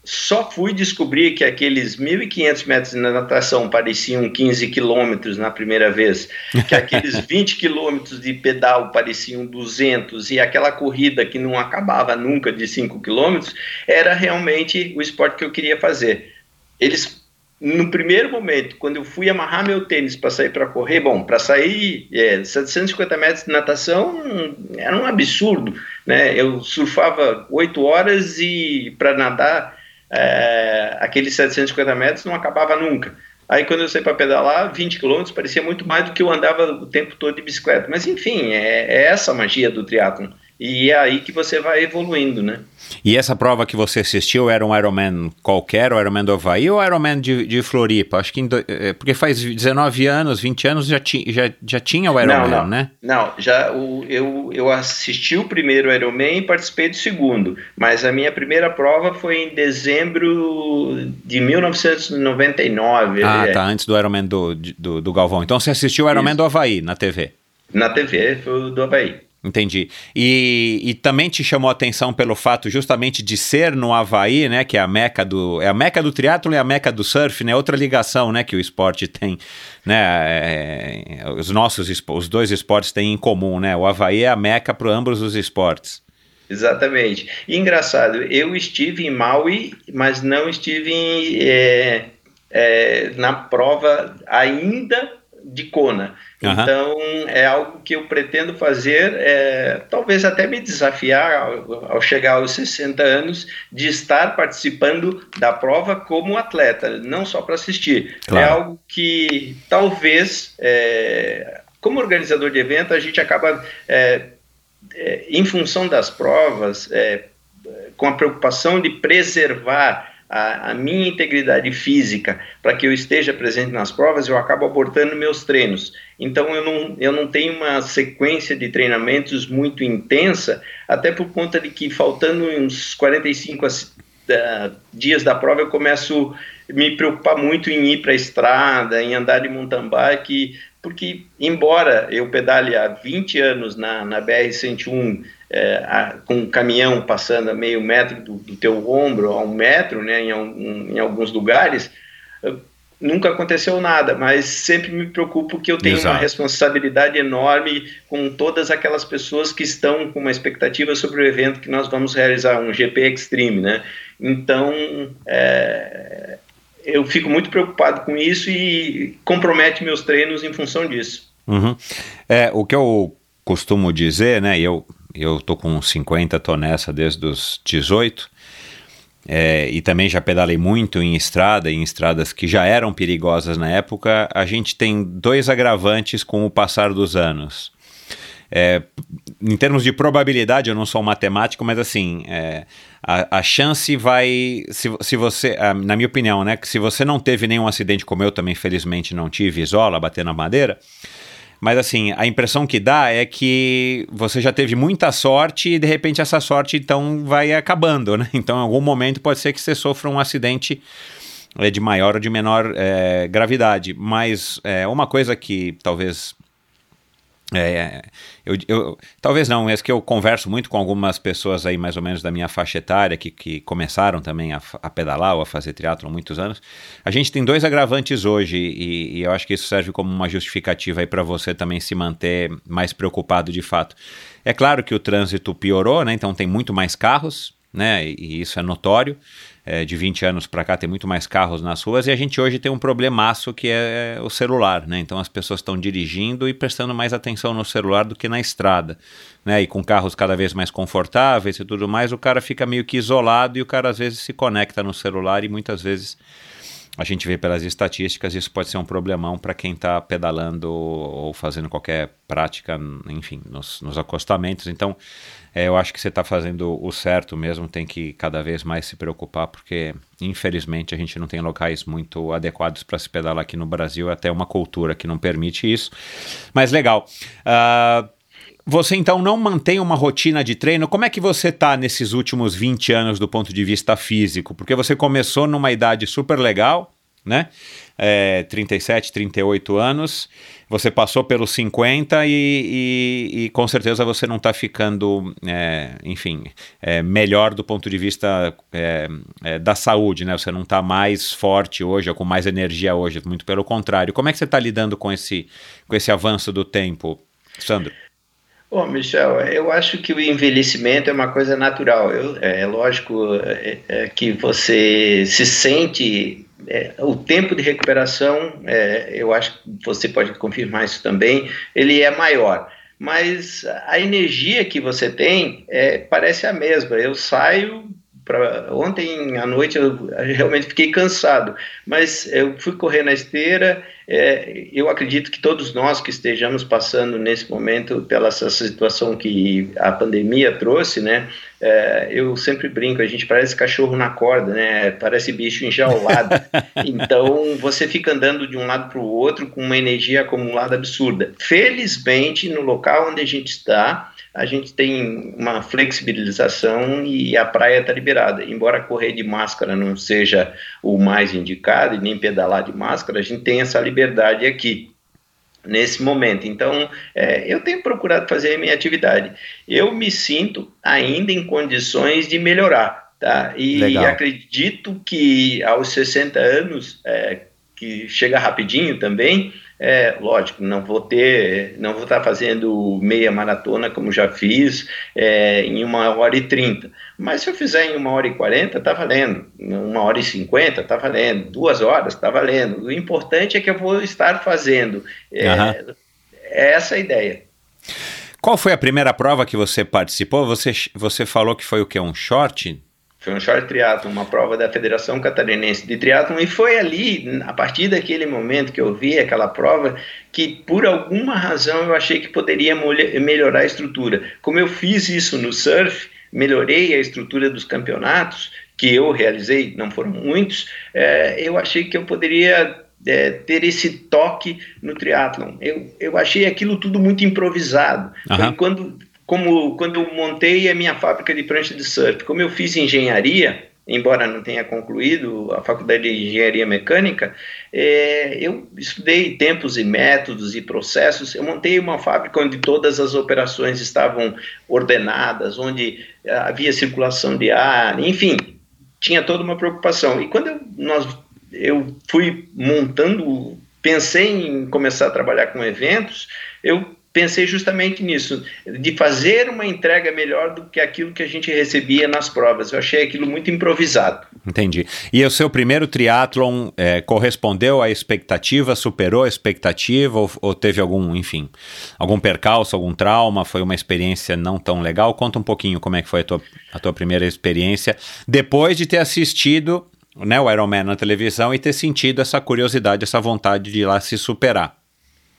só fui descobrir que aqueles 1.500 metros na natação pareciam 15 quilômetros na primeira vez, que aqueles 20 quilômetros de pedal pareciam 200 e aquela corrida que não acabava nunca de 5 quilômetros era realmente o esporte que eu queria fazer. Eles no primeiro momento, quando eu fui amarrar meu tênis para sair para correr, bom, para sair é, 750 metros de natação era um absurdo, né? Eu surfava 8 horas e para nadar é, aqueles 750 metros não acabava nunca. Aí quando eu saí para pedalar, 20 quilômetros parecia muito mais do que eu andava o tempo todo de bicicleta. Mas enfim, é, é essa a magia do triatlon. E é aí que você vai evoluindo, né? E essa prova que você assistiu era um Ironman qualquer, o Ironman do Havaí ou Ironman de, de Floripa? Acho que do, é, porque faz 19 anos, 20 anos já, ti, já, já tinha o Ironman, não, não, né? Não, já o, eu, eu assisti o primeiro Ironman e participei do segundo, mas a minha primeira prova foi em dezembro de 1999. Ah, é. tá, antes do Ironman do, do, do Galvão. Então você assistiu o Ironman Isso. do Havaí na TV? Na TV, foi o do Havaí. Entendi. E, e também te chamou a atenção pelo fato justamente de ser no Havaí, né? Que é a meca do. É a meca do triatlo e a meca do surf, né? Outra ligação, né? Que o esporte tem, né? É, os nossos os dois esportes têm em comum, né? O Havaí é a meca para ambos os esportes. Exatamente. E engraçado, eu estive em Maui, mas não estive em, é, é, na prova ainda de Kona. Uhum. Então, é algo que eu pretendo fazer, é, talvez até me desafiar ao, ao, chegar aos 60 anos, de estar participando da prova como atleta, não só para assistir. É claro. É algo que talvez, é, como organizador de evento, a gente acaba, é, é, em função das provas, é, com a preocupação de preservar a, a minha integridade física para que eu esteja presente nas provas, eu acabo abortando meus treinos. Então eu não, eu não tenho uma sequência de treinamentos muito intensa, até por conta de que faltando uns 45 uh, dias da prova eu começo a me preocupar muito em ir para a estrada, em andar de mountain bike, porque embora eu pedale há 20 anos na, na BR-101 é, a, com um caminhão passando a meio metro do, do teu ombro, a um metro, né, em, um, em alguns lugares, nunca aconteceu nada, mas sempre me preocupo que eu tenho Exato. uma responsabilidade enorme com todas aquelas pessoas que estão com uma expectativa sobre o evento que nós vamos realizar, um GP Extreme, né? Então, é, eu fico muito preocupado com isso e compromete meus treinos em função disso. Uhum. É, o que eu costumo dizer, né, eu eu tô com 50, tô nessa desde os 18. É, e também já pedalei muito em estrada, em estradas que já eram perigosas na época. A gente tem dois agravantes com o passar dos anos. É, em termos de probabilidade, eu não sou matemático, mas assim, é, a, a, chance vai. Se, se você, na minha opinião, né, que se você não teve nenhum acidente como eu também, felizmente não tive, isola, bater na madeira mas assim, a impressão que dá é que você já teve muita sorte e de repente essa sorte então vai acabando, né? Então em algum momento pode ser que você sofra um acidente é, de maior ou de menor é, gravidade. Mas é, uma coisa que talvez É, eu, eu, talvez não, é que eu converso muito com algumas pessoas aí mais ou menos da minha faixa etária que, que começaram também a, a pedalar ou a fazer triatlo há muitos anos. A gente tem dois agravantes hoje e, e eu acho que isso serve como uma justificativa aí para você também se manter mais preocupado de fato. É claro que o trânsito piorou, né? Então tem muito mais carros, né? E, e isso é notório é, de 20 anos para cá tem muito mais carros nas ruas e a gente hoje tem um problemaço que é, é o celular, né? Então as pessoas estão dirigindo e prestando mais atenção no celular do que na estrada, né? E com carros cada vez mais confortáveis e tudo mais, o cara fica meio que isolado e o cara às vezes se conecta no celular e muitas vezes a gente vê pelas estatísticas, isso pode ser um problemão para quem está pedalando ou fazendo qualquer prática, enfim, nos, nos acostamentos. Então, é, eu acho que você está fazendo o certo mesmo, tem que cada vez mais se preocupar, porque infelizmente a gente não tem locais muito adequados para se pedalar aqui no Brasil, até uma cultura que não permite isso. Mas legal. Uh, você então não mantém uma rotina de treino. Como é que você está nesses últimos 20 anos do ponto de vista físico? Porque você começou numa idade super legal, né? É, 37, 38 anos. Você passou pelos 50 e, e, e com certeza você não está ficando, é, enfim, é, melhor do ponto de vista é, é, da saúde, né? Você não está mais forte hoje ou com mais energia hoje, muito pelo contrário. Como é que você está lidando com esse, com esse avanço do tempo, Sandro? Bom, Michel, eu acho que o envelhecimento é uma coisa natural. Eu, é, é lógico é, é, que você se sente. É, o tempo de recuperação, é, eu acho que você pode confirmar isso também, ele é maior. Mas a energia que você tem é, parece a mesma. Eu saio Pra, ontem à noite eu realmente fiquei cansado, mas eu fui correr na esteira. É, eu acredito que todos nós que estejamos passando nesse momento pela essa situação que a pandemia trouxe, né? É, eu sempre brinco, a gente parece cachorro na corda, né? Parece bicho enjaulado. então você fica andando de um lado para o outro com uma energia acumulada absurda. Felizmente, no local onde a gente está, a gente tem uma flexibilização e a praia está liberada. Embora correr de máscara não seja o mais indicado e nem pedalar de máscara, a gente tem essa liberdade aqui nesse momento. Então, é, eu tenho procurado fazer a minha atividade. Eu me sinto ainda em condições de melhorar, tá? E Legal. acredito que aos 60 anos, é, que chega rapidinho também, é, lógico, não vou ter, não vou estar fazendo meia maratona como já fiz é, em uma hora e trinta. Mas se eu fizer em uma hora e quarenta, tá valendo. Uma hora e cinquenta, tá valendo. Duas horas, tá valendo. O importante é que eu vou estar fazendo. É, uhum. é essa a ideia. Qual foi a primeira prova que você participou? Você, você falou que foi o que? Um short? Foi um short triathlon, uma prova da Federação Catarinense de Triathlon, e foi ali, a partir daquele momento que eu vi aquela prova, que por alguma razão eu achei que poderia melhorar a estrutura. Como eu fiz isso no surf, melhorei a estrutura dos campeonatos, que eu realizei, não foram muitos, é, eu achei que eu poderia é, ter esse toque no triatlon. Eu, eu achei aquilo tudo muito improvisado. Uhum. Quando como quando eu montei a minha fábrica de prancha de surf, como eu fiz engenharia, embora não tenha concluído a faculdade de engenharia mecânica, é, eu estudei tempos e métodos e processos. Eu montei uma fábrica onde todas as operações estavam ordenadas, onde havia circulação de ar, enfim, tinha toda uma preocupação. E quando eu, nós, eu fui montando, pensei em começar a trabalhar com eventos, eu pensei justamente nisso, de fazer uma entrega melhor do que aquilo que a gente recebia nas provas. Eu achei aquilo muito improvisado. Entendi. E o seu primeiro triatlon é, correspondeu à expectativa, superou a expectativa ou, ou, teve algum, enfim, algum percalço, algum trauma? Foi uma experiência não tão legal? Conta um pouquinho como é que foi a tua, a tua primeira experiência depois de ter assistido né, o Ironman na televisão e ter sentido essa curiosidade, essa vontade de ir lá se superar.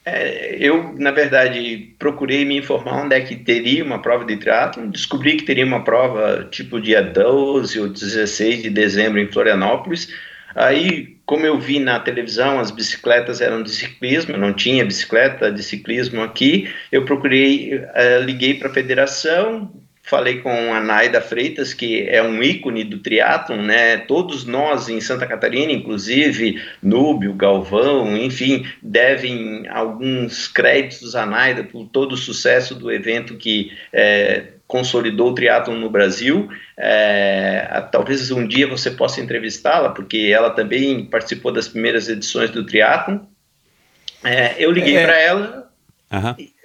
É, eu, na verdade, procurei me informar onde é que teria uma prova de triatlon, descobri que teria uma prova tipo dia 12 ou 16 de dezembro em Florianópolis. Aí, como eu vi na televisão, as bicicletas eram de ciclismo, não tinha bicicleta de ciclismo aqui, eu procurei, uh, liguei para a federação, falei com a Naida Freitas, que é um ícone do triatlon, né? Todos nós em Santa Catarina, inclusive Núbio, Galvão, enfim, devem alguns créditos à Naida por todo o sucesso do evento que é, consolidou o triatlon no Brasil. É, talvez um dia você possa entrevistá-la, porque ela também participou das primeiras edições do triatlon. É, eu liguei é. para ela. Uhum. E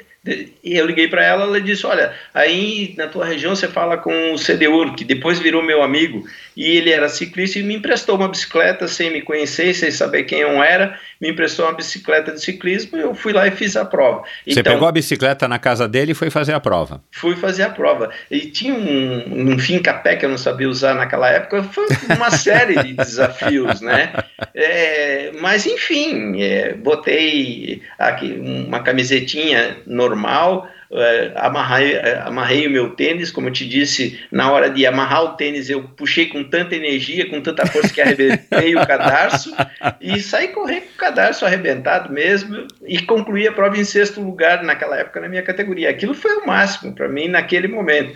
eu liguei para ela, ela disse: Olha, aí na tua região você fala com o CDU, que depois virou meu amigo, e ele era ciclista e me emprestou uma bicicleta sem me conhecer, sem saber quem eu era, me emprestou uma bicicleta de ciclismo e eu fui lá e fiz a prova. Você então, pegou a bicicleta na casa dele e foi fazer a prova? Fui fazer a prova. E tinha um, um fim capé que eu não sabia usar naquela época, foi uma série de desafios, né? É, mas enfim, é, botei aqui uma camisetinha normal normal, é, amarrei, é, amarrei o meu tênis, como eu te disse, na hora de amarrar o tênis eu puxei com tanta energia, com tanta força que arrebentei o cadarço e saí correndo com o cadarço arrebentado mesmo e concluí a prova em sexto lugar naquela época na minha categoria. Aquilo foi o máximo para mim naquele momento.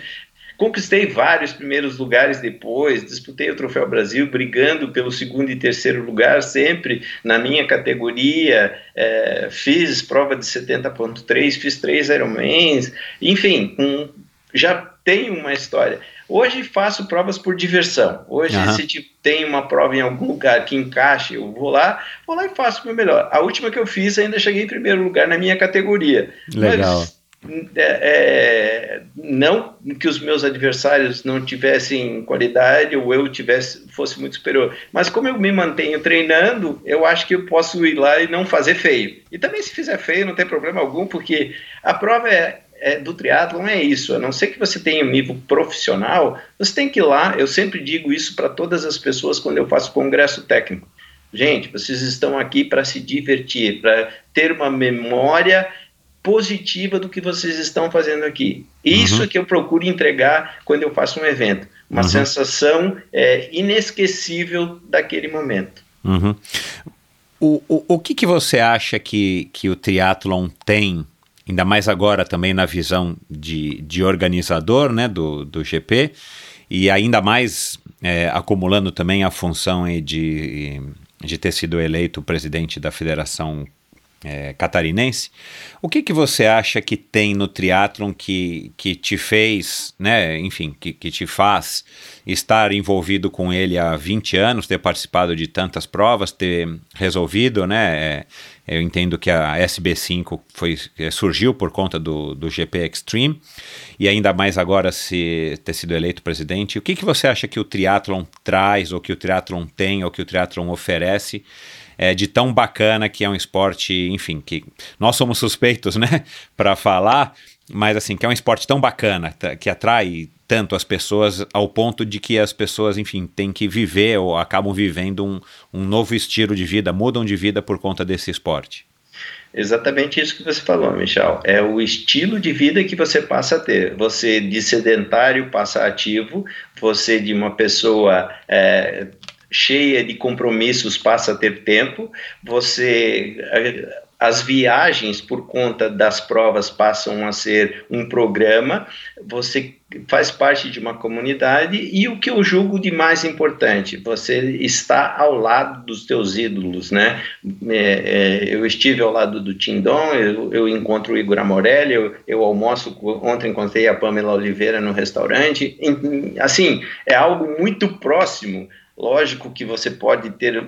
Conquistei vários primeiros lugares depois, disputei o Troféu Brasil, brigando pelo segundo e terceiro lugar, sempre na minha categoria. É, fiz prova de 70,3, fiz três Ironmans, enfim, um, já tenho uma história. Hoje faço provas por diversão. Hoje, uhum. se tem uma prova em algum lugar que encaixe, eu vou lá, vou lá e faço o meu melhor. A última que eu fiz ainda cheguei em primeiro lugar na minha categoria. Legal. Mas, é, é, não que os meus adversários não tivessem qualidade ou eu tivesse fosse muito superior, mas como eu me mantenho treinando, eu acho que eu posso ir lá e não fazer feio. E também se fizer feio não tem problema algum, porque a prova é, é do triatlon é isso, a não ser que você tenha um nível profissional, você tem que ir lá, eu sempre digo isso para todas as pessoas quando eu faço congresso técnico. Gente, vocês estão aqui para se divertir, para ter uma memória positiva do que vocês estão fazendo aqui. Isso uhum. é que eu procuro entregar quando eu faço um evento. Uma uhum. sensação é, inesquecível daquele momento. Uhum. O, o, o que, que você acha que, que o triatlon tem, ainda mais agora também na visão de, de organizador né, do, do GP, e ainda mais é, acumulando também a função de, de ter sido eleito presidente da Federação é, catarinense. O que, que você acha que tem no triatlon que, que te fez, né, enfim, que, que te faz estar envolvido com ele há 20 anos, ter participado de tantas provas, ter resolvido, né? É, eu entendo que a SB5 foi, é, surgiu por conta do, do GP Extreme e ainda mais agora se ter sido eleito presidente. O que, que você acha que o triatlon traz, ou que o triatlon tem, ou que o triatlon oferece é, de tão bacana que é um esporte, enfim, que nós somos suspeitos, né, para falar, mas assim, que é um esporte tão bacana, que atrai tanto as pessoas ao ponto de que as pessoas, enfim, têm que viver ou acabam vivendo um, um novo estilo de vida, mudam de vida por conta desse esporte. Exatamente isso que você falou, Michel. É o estilo de vida que você passa a ter. Você de sedentário passa ativo, você de uma pessoa é, cheia de compromissos passa a ter tempo, você as viagens por conta das provas passam a ser um programa, você faz parte de uma comunidade e o que eu julgo de mais importante, você está ao lado dos teus ídolos, né? É, é, eu estive ao lado do Tindon, eu, eu encontro o Igor Amorelli, eu, eu, almoço, ontem encontrei a Pamela Oliveira no restaurante, assim, é algo muito próximo Lógico que você pode ter,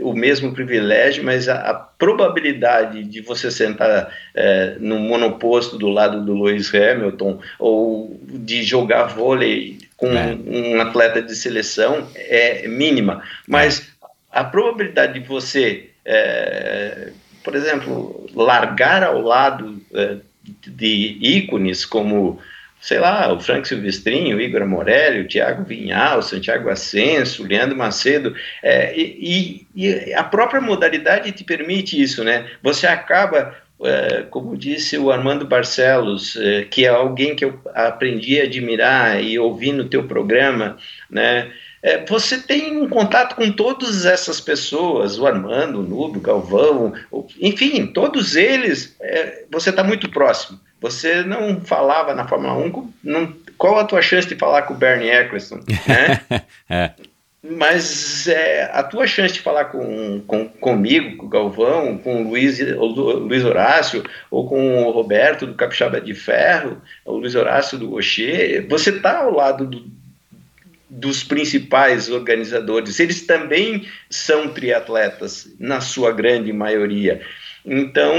o mesmo privilégio, mas a, a probabilidade de você sentar é, no monoposto do lado do Lewis Hamilton ou de jogar vôlei com é. um atleta de seleção é mínima. Mas a probabilidade de você, é, por exemplo, largar ao lado é, de ícones como sei lá, o Frank Silvestrinho, o Igor Morelli, o Tiago Vinhal, o Santiago Ascenso, o Leandro Macedo, é, e, e, a própria modalidade te permite isso, né? Você acaba, é, como disse o Armando Barcelos, é, que é alguém que eu aprendi a admirar e ouvir no teu programa, né? É, você tem um contato com todas essas pessoas, o Armando, o Nubo, o Galvão, o, enfim, todos eles, é, você está muito próximo Você não falava na Fórmula 1, não, qual a tua chance de falar com o Bernie Eccleston, né? é. Mas é, a tua chance de falar com, com, comigo, com o Galvão, com o Luiz, o Luiz Horácio, ou com o Roberto do Capixaba de Ferro, o Luiz Horácio do Rocher, você está ao lado do, dos principais organizadores. Eles também são triatletas, na sua grande maioria. Então,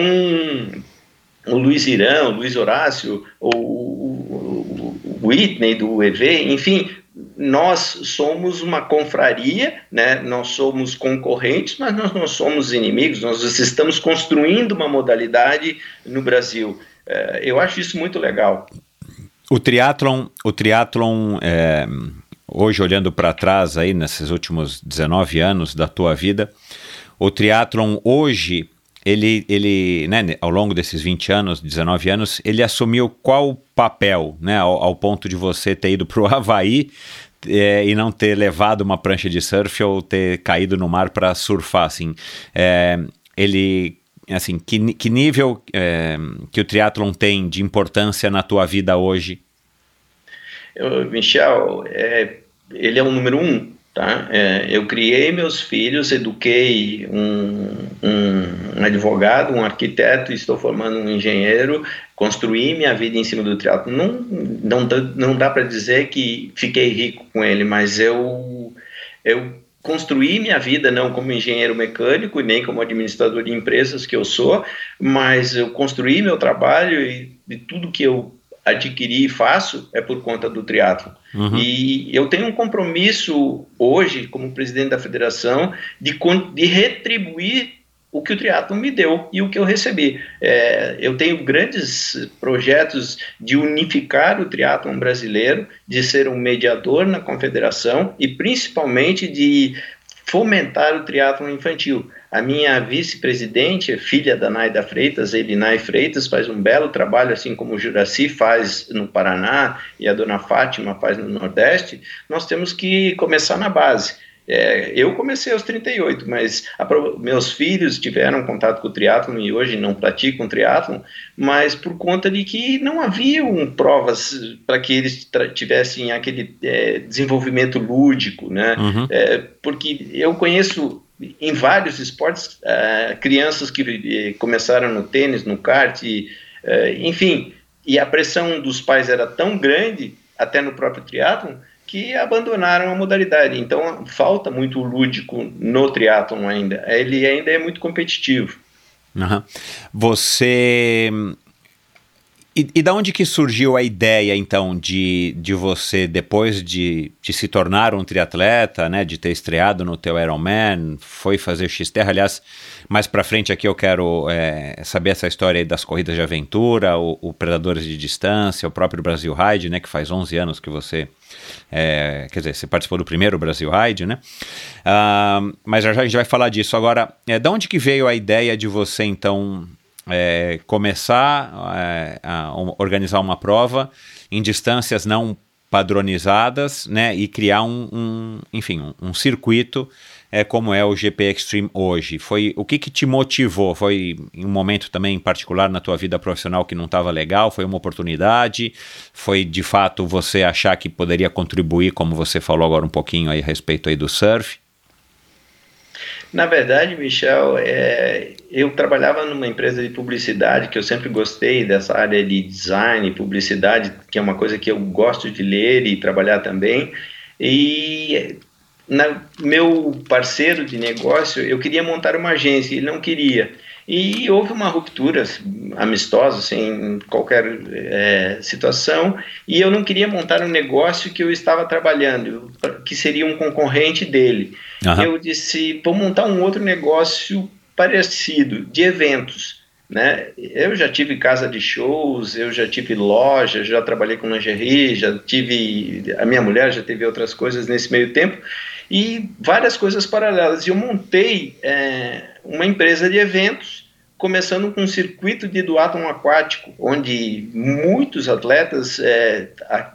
o Luiz Irã, o Luiz Horácio, o, Whitney do EV, enfim, nós somos uma confraria, né? nós somos concorrentes, mas nós não somos inimigos, nós estamos construindo uma modalidade no Brasil. É, eu acho isso muito legal. O triatlon, o triatlon é, hoje olhando para trás aí nesses últimos 19 anos da tua vida, o triatlon hoje ele, ele né, ao longo desses 20 anos, 19 anos, ele assumiu qual papel, né, ao, ao ponto de você ter ido para o Havaí é, e não ter levado uma prancha de surf ou ter caído no mar para surfar, assim. É, ele, assim, que, que nível é, que o triatlon tem de importância na tua vida hoje? Michel, é, ele é o número um Tá? É, eu criei meus filhos, eduquei um, um, advogado, um arquiteto, estou formando um engenheiro, construí minha vida em cima do triatlo. Não, não, dá, não dá para dizer que fiquei rico com ele, mas eu, eu construí minha vida não como engenheiro mecânico nem como administrador de empresas que eu sou, mas eu construí meu trabalho e, e tudo que eu adquiri e faço é por conta do triatlo. Uhum. E eu tenho um compromisso hoje, como presidente da federação, de, de retribuir o que o triatlo me deu e o que eu recebi. É, eu tenho grandes projetos de unificar o triatlon brasileiro, de ser um mediador na confederação e principalmente de fomentar o triatlon infantil. A minha vice-presidente, filha da Naida Freitas, Elinai Freitas, faz um belo trabalho, assim como o Juraci faz no Paraná e a dona Fátima faz no Nordeste. Nós temos que começar na base. É, eu comecei aos 38, mas a, meus filhos tiveram contato com o triatlon e hoje não praticam triatlon, mas por conta de que não haviam provas para que eles tivessem aquele é, desenvolvimento lúdico, né? Uhum. É, porque eu conheço em vários esportes, uh, crianças que uh, começaram no tênis, no kart, e, uh, enfim, e a pressão dos pais era tão grande, até no próprio triatlon, que abandonaram a modalidade. Então, falta muito lúdico no triatlon ainda. Ele ainda é muito competitivo. Uhum. Você e, e da onde que surgiu a ideia, então, de, de você, depois de, de se tornar um triatleta, né, de ter estreado no teu Ironman, foi fazer X-Terra, aliás, mais para frente aqui eu quero é, saber essa história das corridas de aventura, o, o, Predadores de Distância, o próprio Brasil Ride, né, que faz 11 anos que você, é, quer dizer, você participou do primeiro Brasil Ride, né, uh, mas já, já a gente vai falar disso. Agora, é, da onde que veio a ideia de você, então, é, começar é, a organizar uma prova em distâncias não padronizadas, né, e criar um, um enfim, um, um, circuito é como é o GP Extreme hoje. Foi o que, que te motivou? Foi em um momento também particular na tua vida profissional que não estava legal? Foi uma oportunidade? Foi de fato você achar que poderia contribuir, como você falou agora um pouquinho aí a respeito aí do surf? Na verdade, Michel, é, eu trabalhava numa empresa de publicidade que eu sempre gostei dessa área de design, publicidade, que é uma coisa que eu gosto de ler e trabalhar também. E na, meu parceiro de negócio, eu queria montar uma agência, ele não queria. E houve uma ruptura amistosa, sem qualquer é, situação, e eu não queria montar um negócio que eu estava trabalhando, que seria um concorrente dele. Uhum. Eu disse, vou montar um outro negócio parecido, de eventos. Né? Eu já tive casa de shows, eu já tive loja, já trabalhei com lingerie, já tive. A minha mulher já teve outras coisas nesse meio tempo e várias coisas paralelas. E eu montei é, uma empresa de eventos, começando com um circuito de duatlon aquático, onde muitos atletas é, a,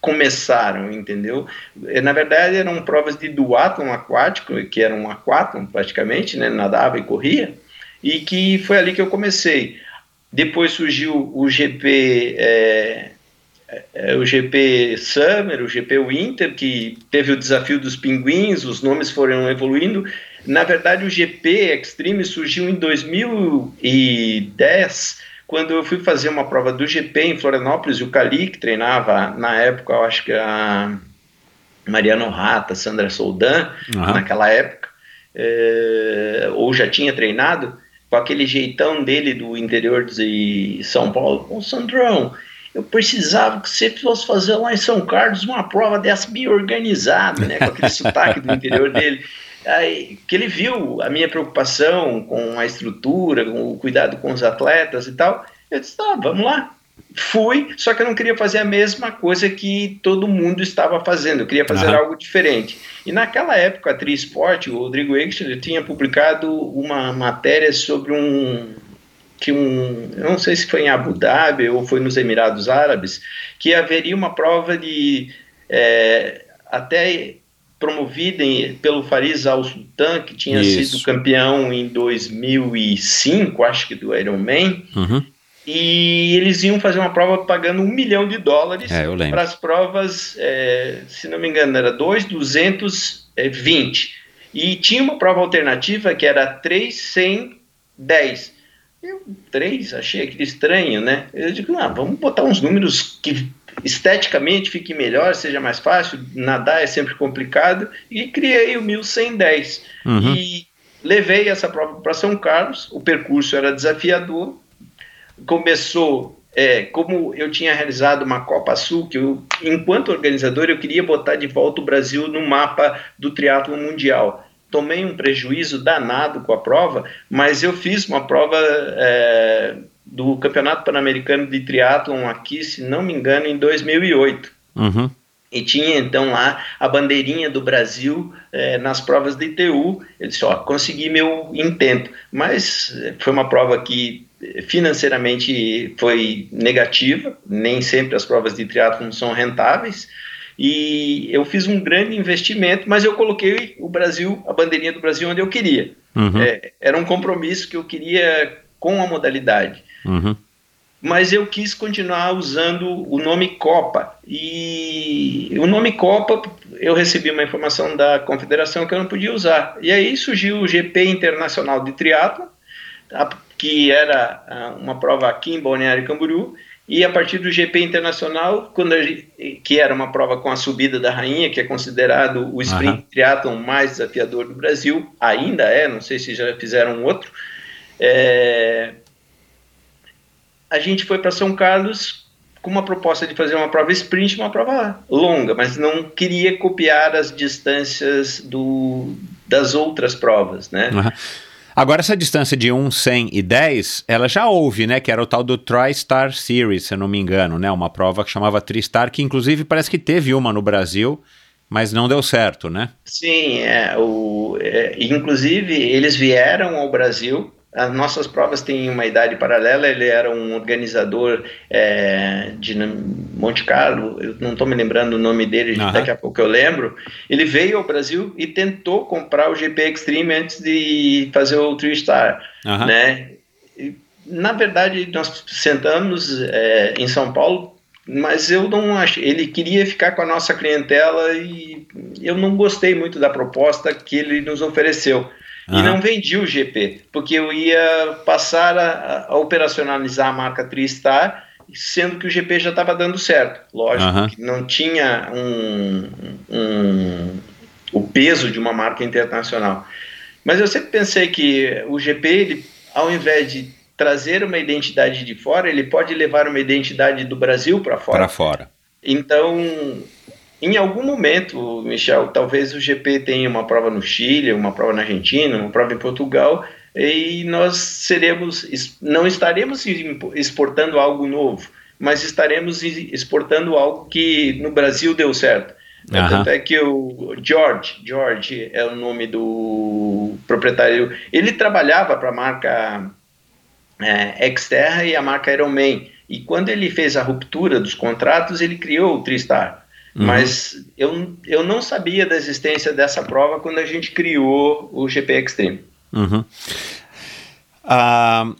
começaram, entendeu? É, na verdade, eram provas de duatlon aquático, que eram um aquatlon praticamente, né? nadava e corria, e que foi ali que eu comecei. depois surgiu o GP é, é, o GP Summer, o GP Winter, que teve o desafio dos pinguins, os nomes foram evoluindo. Na verdade, o GP Extreme surgiu em 2010, quando eu fui fazer uma prova do GP em Florianópolis, e o Cali, que treinava na época, eu acho que a Mariano Rata, Sandra Soldan, uhum. naquela época, é, ou já tinha treinado, com aquele jeitão dele do interior de São Paulo, o Sandrão, eu precisava que você fosse fazer lá em São Carlos uma prova dessa bem organizada, né, com aquele sotaque do interior dele. Aí, que ele viu a minha preocupação com a estrutura, com o cuidado com os atletas e tal. Eu disse, tá, vamos lá. Fui, só que eu não queria fazer a mesma coisa que todo mundo estava fazendo, eu queria fazer uhum. algo diferente. E naquela época, a Tri Sport, o Rodrigo Eichler, tinha publicado uma matéria sobre um, que um, eu não sei se foi em Abu Dhabi ou foi nos Emirados Árabes, que haveria uma prova de é, até promovida em, pelo Fariz Al Sultan, que tinha Isso. sido campeão em 2005, acho que do Ironman, uhum. e eles iam fazer uma prova pagando um milhão de dólares é, para as provas, é, se não me engano, era 2,220. E tinha uma prova alternativa que era 3,110. Eu, três, achei aquele estranho, né? Eu digo, ah, vamos botar uns números que esteticamente fique melhor, seja mais fácil, nadar é sempre complicado, e criei o 1110. Uhum. E levei essa prova para São Carlos, o percurso era desafiador, começou, é, como eu tinha realizado uma Copa Sul, que eu, enquanto organizador, eu queria botar de volta o Brasil no mapa do triatlo mundial tomei um prejuízo danado com a prova, mas eu fiz uma prova é, do Campeonato Pan-Americano de Triatlon aqui, se não me engano, em 2008. Uhum. E tinha então lá a bandeirinha do Brasil é, nas provas de ITU. Eu disse: Ó, consegui meu intento. Mas foi uma prova que financeiramente foi negativa, nem sempre as provas de triatlon são rentáveis. E eu fiz um grande investimento, mas eu coloquei o Brasil, a bandeirinha do Brasil, onde eu queria. Uhum. É, era um compromisso que eu queria com a modalidade. Uhum. Mas eu quis continuar usando o nome Copa. E o nome Copa, eu recebi uma informação da confederação que eu não podia usar. E aí surgiu o GP Internacional de Triatlo, que era ah, uma prova aqui em Balneário Camboriú, e a partir do GP Internacional, quando gente, que era uma prova com a subida da rainha, que é considerado o sprint uhum. triathlon mais desafiador do Brasil, ainda é, não sei se já fizeram outro, é, a gente foi para São Carlos com uma proposta de fazer uma prova sprint, uma prova longa, mas não queria copiar as distâncias do, das outras provas, né? Uhum. Agora, essa distância de 1, 100 e 10, ela já houve, né? Que era o tal do TriStar Series, se eu não me engano, né? Uma prova que chamava TriStar, que inclusive parece que teve uma no Brasil, mas não deu certo, né? Sim, é, o, é, inclusive eles vieram ao Brasil as nossas provas têm uma idade paralela. Ele era um organizador é, de Monte Carlo, eu não estou me lembrando o nome dele, uhum. daqui a pouco eu lembro. Ele veio ao Brasil e tentou comprar o GP Extreme antes de fazer o Three Star, uhum. né? E, na verdade, nós sentamos é, em São Paulo, mas eu não acho. Ele queria ficar com a nossa clientela e eu não gostei muito da proposta que ele nos ofereceu. E não vendi o GP, porque eu ia passar a, a operacionalizar a marca Tristar, sendo que o GP já estava dando certo. Lógico que não tinha um, um, o peso de uma marca internacional. Mas eu sempre pensei que o GP, ele, ao invés de trazer uma identidade de fora, ele pode levar uma identidade do Brasil para fora. Para fora. Então, em algum momento, Michel, talvez o GP tenha uma prova no Chile, uma prova na Argentina, uma prova em Portugal, e nós seremos, não estaremos exportando algo novo, mas estaremos exportando algo que no Brasil deu certo. Uhum. Tanto é que o George, George é o nome do proprietário, ele trabalhava para a marca é, Xterra e a marca Ironman, e quando ele fez a ruptura dos contratos, ele criou o Tristar. Uhum. Mas eu, eu não sabia da existência dessa prova quando a gente criou o GP Extreme. Uhum. Uh,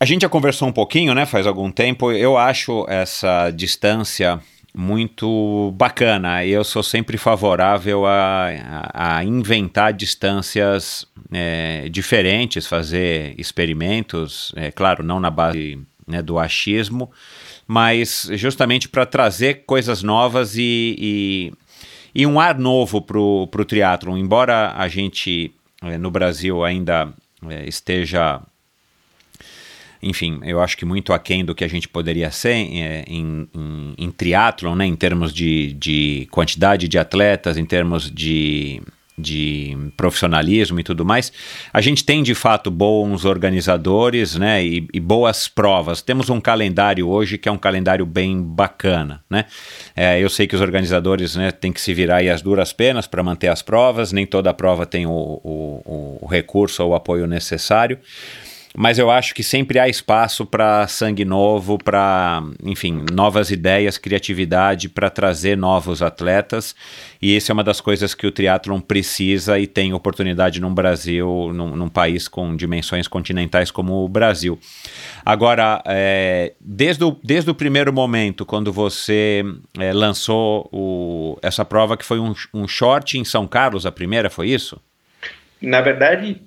A gente já conversou um pouquinho, né, faz algum tempo. Eu acho essa distância muito bacana. Eu sou sempre favorável a, a, a inventar distâncias é, diferentes, fazer experimentos, é claro, não na base né, do achismo, mas justamente para trazer coisas novas e, e, e, um ar novo para o triatlon. Embora a gente é, no Brasil ainda é, esteja enfim, eu acho que muito aquém do que a gente poderia ser é, em, em, em triatlon, né, em termos de, de quantidade de atletas, em termos de, de profissionalismo e tudo mais, a gente tem de fato bons organizadores né, e, e, boas provas. Temos um calendário hoje que é um calendário bem bacana. Né? É, eu sei que os organizadores né, têm que se virar aí as duras penas para manter as provas, nem toda prova tem o, o, o recurso ou o apoio necessário mas eu acho que sempre há espaço para sangue novo, para, enfim, novas ideias, criatividade, para trazer novos atletas. E essa é uma das coisas que o triatlon precisa e tem oportunidade no Brasil, num, num país com dimensões continentais como o Brasil. Agora, é, desde, o, desde o primeiro momento, quando você é, lançou o, essa prova, que foi um, um short em São Carlos, a primeira, foi isso? Na verdade,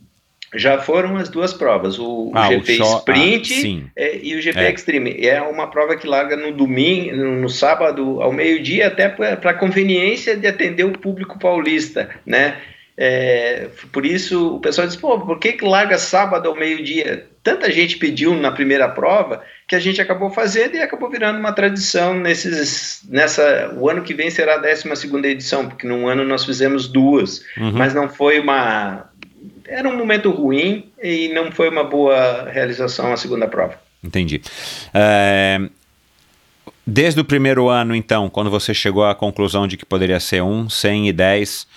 já foram as duas provas, o, ah, GP o Sprint ah, e o GP é. Extreme. É uma prova que larga no domingo, no, no sábado ao meio-dia, até para conveniência de atender o público paulista, né? É, por isso o pessoal diz, pô, por que, que larga sábado ao meio-dia? Tanta gente pediu na primeira prova que a gente acabou fazendo e acabou virando uma tradição nesses, nessa, o ano que vem será a 12 segunda edição, porque num ano nós fizemos duas, uhum. mas não foi uma, era um momento ruim e não foi uma boa realização a segunda prova. Entendi. É, desde o primeiro ano, então, quando você chegou à conclusão de que poderia ser um, 100 e 10,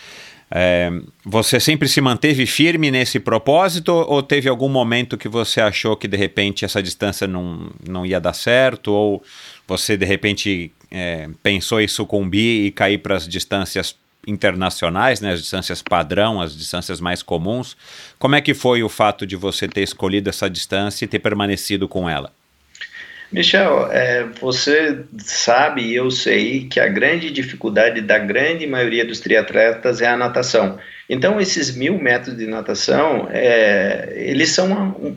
é, você sempre se manteve firme nesse propósito ou teve algum momento que você achou que de repente essa distância não, não ia dar certo ou você de repente é, pensou em sucumbir e cair para as distâncias internacionais, né, as distâncias padrão, as distâncias mais comuns. Como é que foi o fato de você ter escolhido essa distância e ter permanecido com ela? Michel, é, você sabe e eu sei que a grande dificuldade da grande maioria dos triatletas é a natação. Então, esses mil metros de natação, é, eles são um,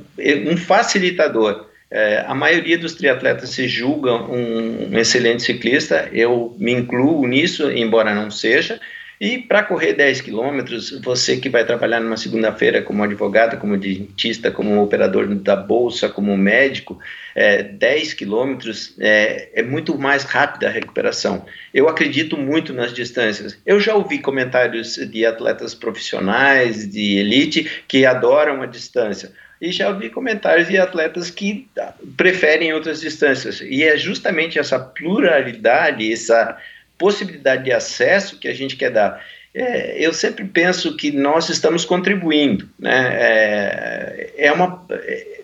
um facilitador. É, a maioria dos triatletas se julga um, um, excelente ciclista, eu me incluo nisso, embora não seja, e para correr 10 quilômetros, você que vai trabalhar numa segunda-feira como advogado, como dentista, como operador da bolsa, como médico, é, 10 quilômetros é, é muito mais rápida a recuperação. Eu acredito muito nas distâncias. Eu já ouvi comentários de atletas profissionais, de elite, que adoram a distância. E já ouvi comentários de atletas que preferem outras distâncias. E é justamente essa pluralidade, essa possibilidade de acesso que a gente quer dar. É, eu sempre penso que nós estamos contribuindo. Né? É, é uma, é,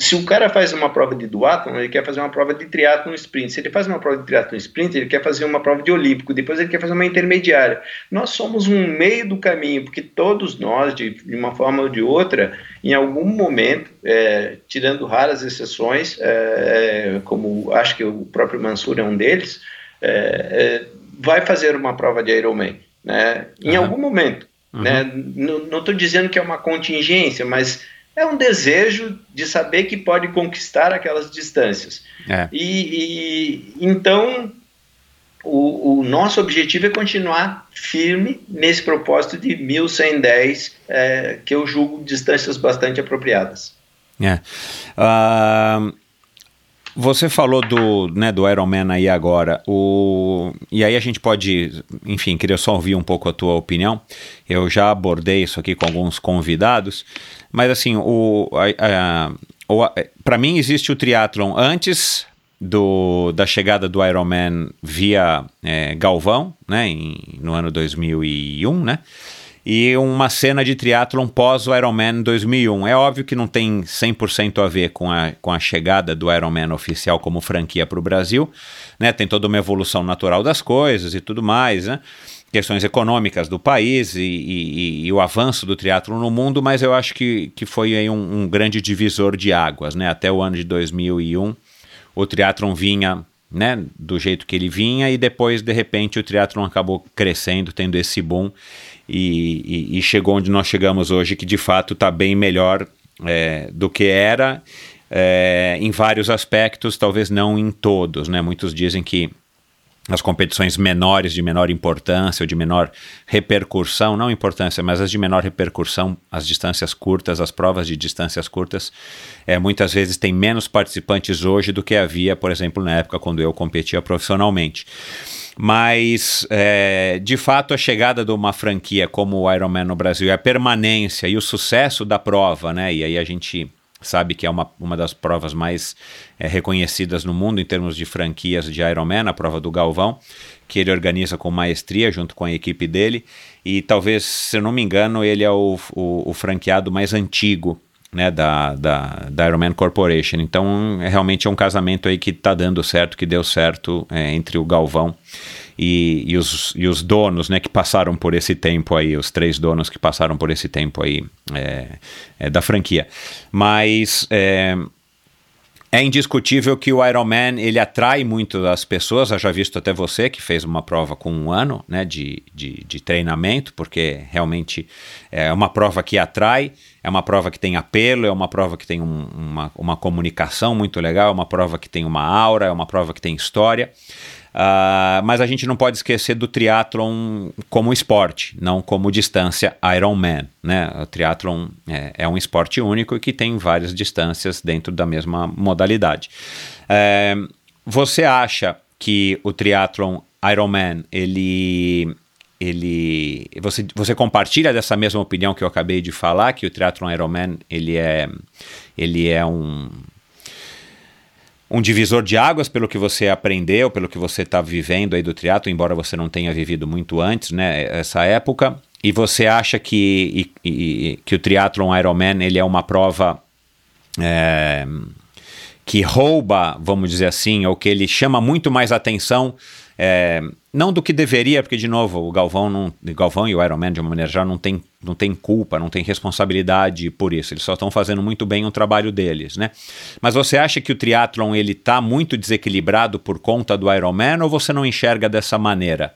se o cara faz uma prova de duatlon, ele quer fazer uma prova de triatlon sprint. Se ele faz uma prova de triatlon sprint, ele quer fazer uma prova de olímpico. Depois ele quer fazer uma intermediária. Nós somos um meio do caminho, porque todos nós, de, de uma forma ou de outra, em algum momento, é, tirando raras exceções, é, como acho que o próprio Mansur é um deles, é, é, vai fazer uma prova de Ironman, né? Em uhum. algum momento, uhum. né? Não estou dizendo que é uma contingência, mas é um desejo de saber que pode conquistar aquelas distâncias. É. E, e, então o, o, nosso objetivo é continuar firme nesse propósito de 1110, é, que eu julgo distâncias bastante apropriadas. É. Uh, você falou do, né, do Iron Man aí agora, o... e aí a gente pode, enfim, queria só ouvir um pouco a tua opinião. Eu já abordei isso aqui com alguns convidados, mas assim, o, para mim existe o triatlon antes do, da chegada do Iron Man via é, Galvão, né, em, no ano 2001, né? E uma cena de triatlon pós o Ironman 2001. É óbvio que não tem 100% a ver com a, com a chegada do Ironman oficial como franquia para o Brasil, né? Tem toda uma evolução natural das coisas e tudo mais, né? questões econômicas do país e, e, e, o avanço do triatlo no mundo, mas eu acho que, que foi aí um, um, grande divisor de águas, né? Até o ano de 2001, o triatlon vinha né, do jeito que ele vinha e depois, de repente, o triatlon acabou crescendo, tendo esse boom e, e chegou onde nós chegamos hoje, que de fato está bem melhor é, do que era é, em vários aspectos, talvez não em todos, né? Muitos dizem que as competições menores, de menor importância ou de menor repercussão, não importância, mas as de menor repercussão, as distâncias curtas, as provas de distâncias curtas, é, muitas vezes tem menos participantes hoje do que havia, por exemplo, na época quando eu competia profissionalmente. Mas, é, de fato, a chegada de uma franquia como o Ironman no Brasil, a permanência e o sucesso da prova, né? E aí a gente sabe que é uma, uma das provas mais é, reconhecidas no mundo em termos de franquias de Ironman, a prova do Galvão, que ele organiza com maestria junto com a equipe dele. E talvez, se eu não me engano, ele é o, o, o franqueado mais antigo né, da, da, da Ironman Corporation. Então, é, realmente é um casamento aí que está dando certo, que deu certo é, entre o Galvão e, e, os, e os donos, né, que passaram por esse tempo aí, os três donos que passaram por esse tempo aí é, é, da franquia. Mas é, é indiscutível que o Ironman ele atrai muito as pessoas. Eu já visto até você que fez uma prova com um ano né, de, de, de treinamento, porque realmente é uma prova que atrai, é uma prova que tem apelo, é uma prova que tem um, uma, uma comunicação muito legal, é uma prova que tem uma aura, é uma prova que tem história. Uh, mas a gente não pode esquecer do triatlon como esporte, não como distância Ironman. Né? O triatlon é, é, um esporte único e que tem várias distâncias dentro da mesma modalidade. É, você acha que o triatlon Ironman ele ele você, você compartilha dessa mesma opinião que eu acabei de falar que o triatlon Ironman ele é ele é um um divisor de águas pelo que você aprendeu, pelo que você está vivendo aí do triatlo, embora você não tenha vivido muito antes, né, essa época. E você acha que, e, e, que o triatlon Ironman ele é uma prova é, que rouba, vamos dizer assim, ou que ele chama muito mais atenção é, não do que deveria, porque, de novo, o Galvão, não, o Galvão e o Ironman, de uma maneira geral, não tem, não tem culpa, não tem responsabilidade por isso. Eles só estão fazendo muito bem o trabalho deles, né? Mas você acha que o triatlon ele está muito desequilibrado por conta do Ironman ou você não enxerga dessa maneira?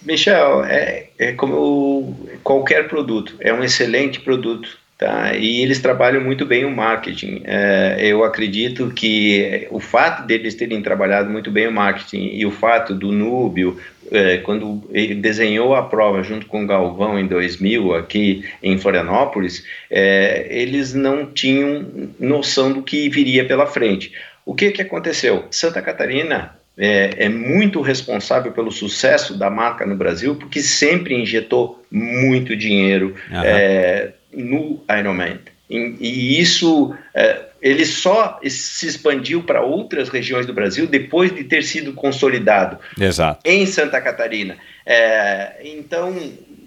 Michel, é, é como qualquer produto, é um excelente produto Tá? E eles trabalham muito bem o marketing. É, eu acredito que o fato deles terem trabalhado muito bem o marketing e o fato do Núbio, é, quando ele desenhou a prova junto com o Galvão em 2000 aqui em Florianópolis, é, eles não tinham noção do que viria pela frente. O que, que aconteceu? Santa Catarina é, é, muito responsável pelo sucesso da marca no Brasil, porque sempre injetou muito dinheiro. Uhum. É, no Ironman. E, e isso, é, ele só se expandiu para outras regiões do Brasil depois de ter sido consolidado Exato. em Santa Catarina. É, então,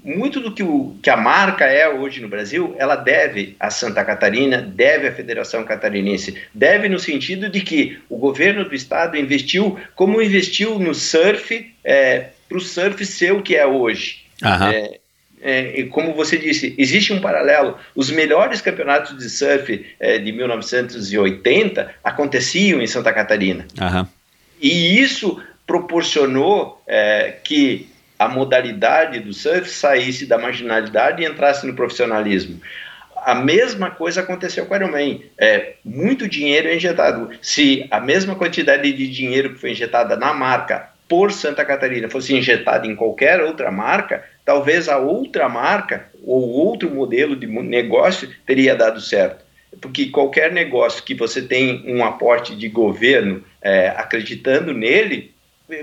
muito do que, o, que a marca é hoje no Brasil, ela deve a Santa Catarina, deve à Federação Catarinense, deve no sentido de que o governo do estado investiu como investiu no surf, é, para o surf ser o que é hoje. Uhum. É, é, como você disse, existe um paralelo. Os melhores campeonatos de surf é, de 1980 aconteciam em Santa Catarina. Uhum. E isso proporcionou é, que a modalidade do surf saísse da marginalidade e entrasse no profissionalismo. A mesma coisa aconteceu com o Ironman. É, muito dinheiro é injetado. Se a mesma quantidade de dinheiro que foi injetada na marca por Santa Catarina fosse injetada em qualquer outra marca, talvez a outra marca ou outro modelo de negócio teria dado certo. Porque qualquer negócio que você tem um aporte de governo é, acreditando nele,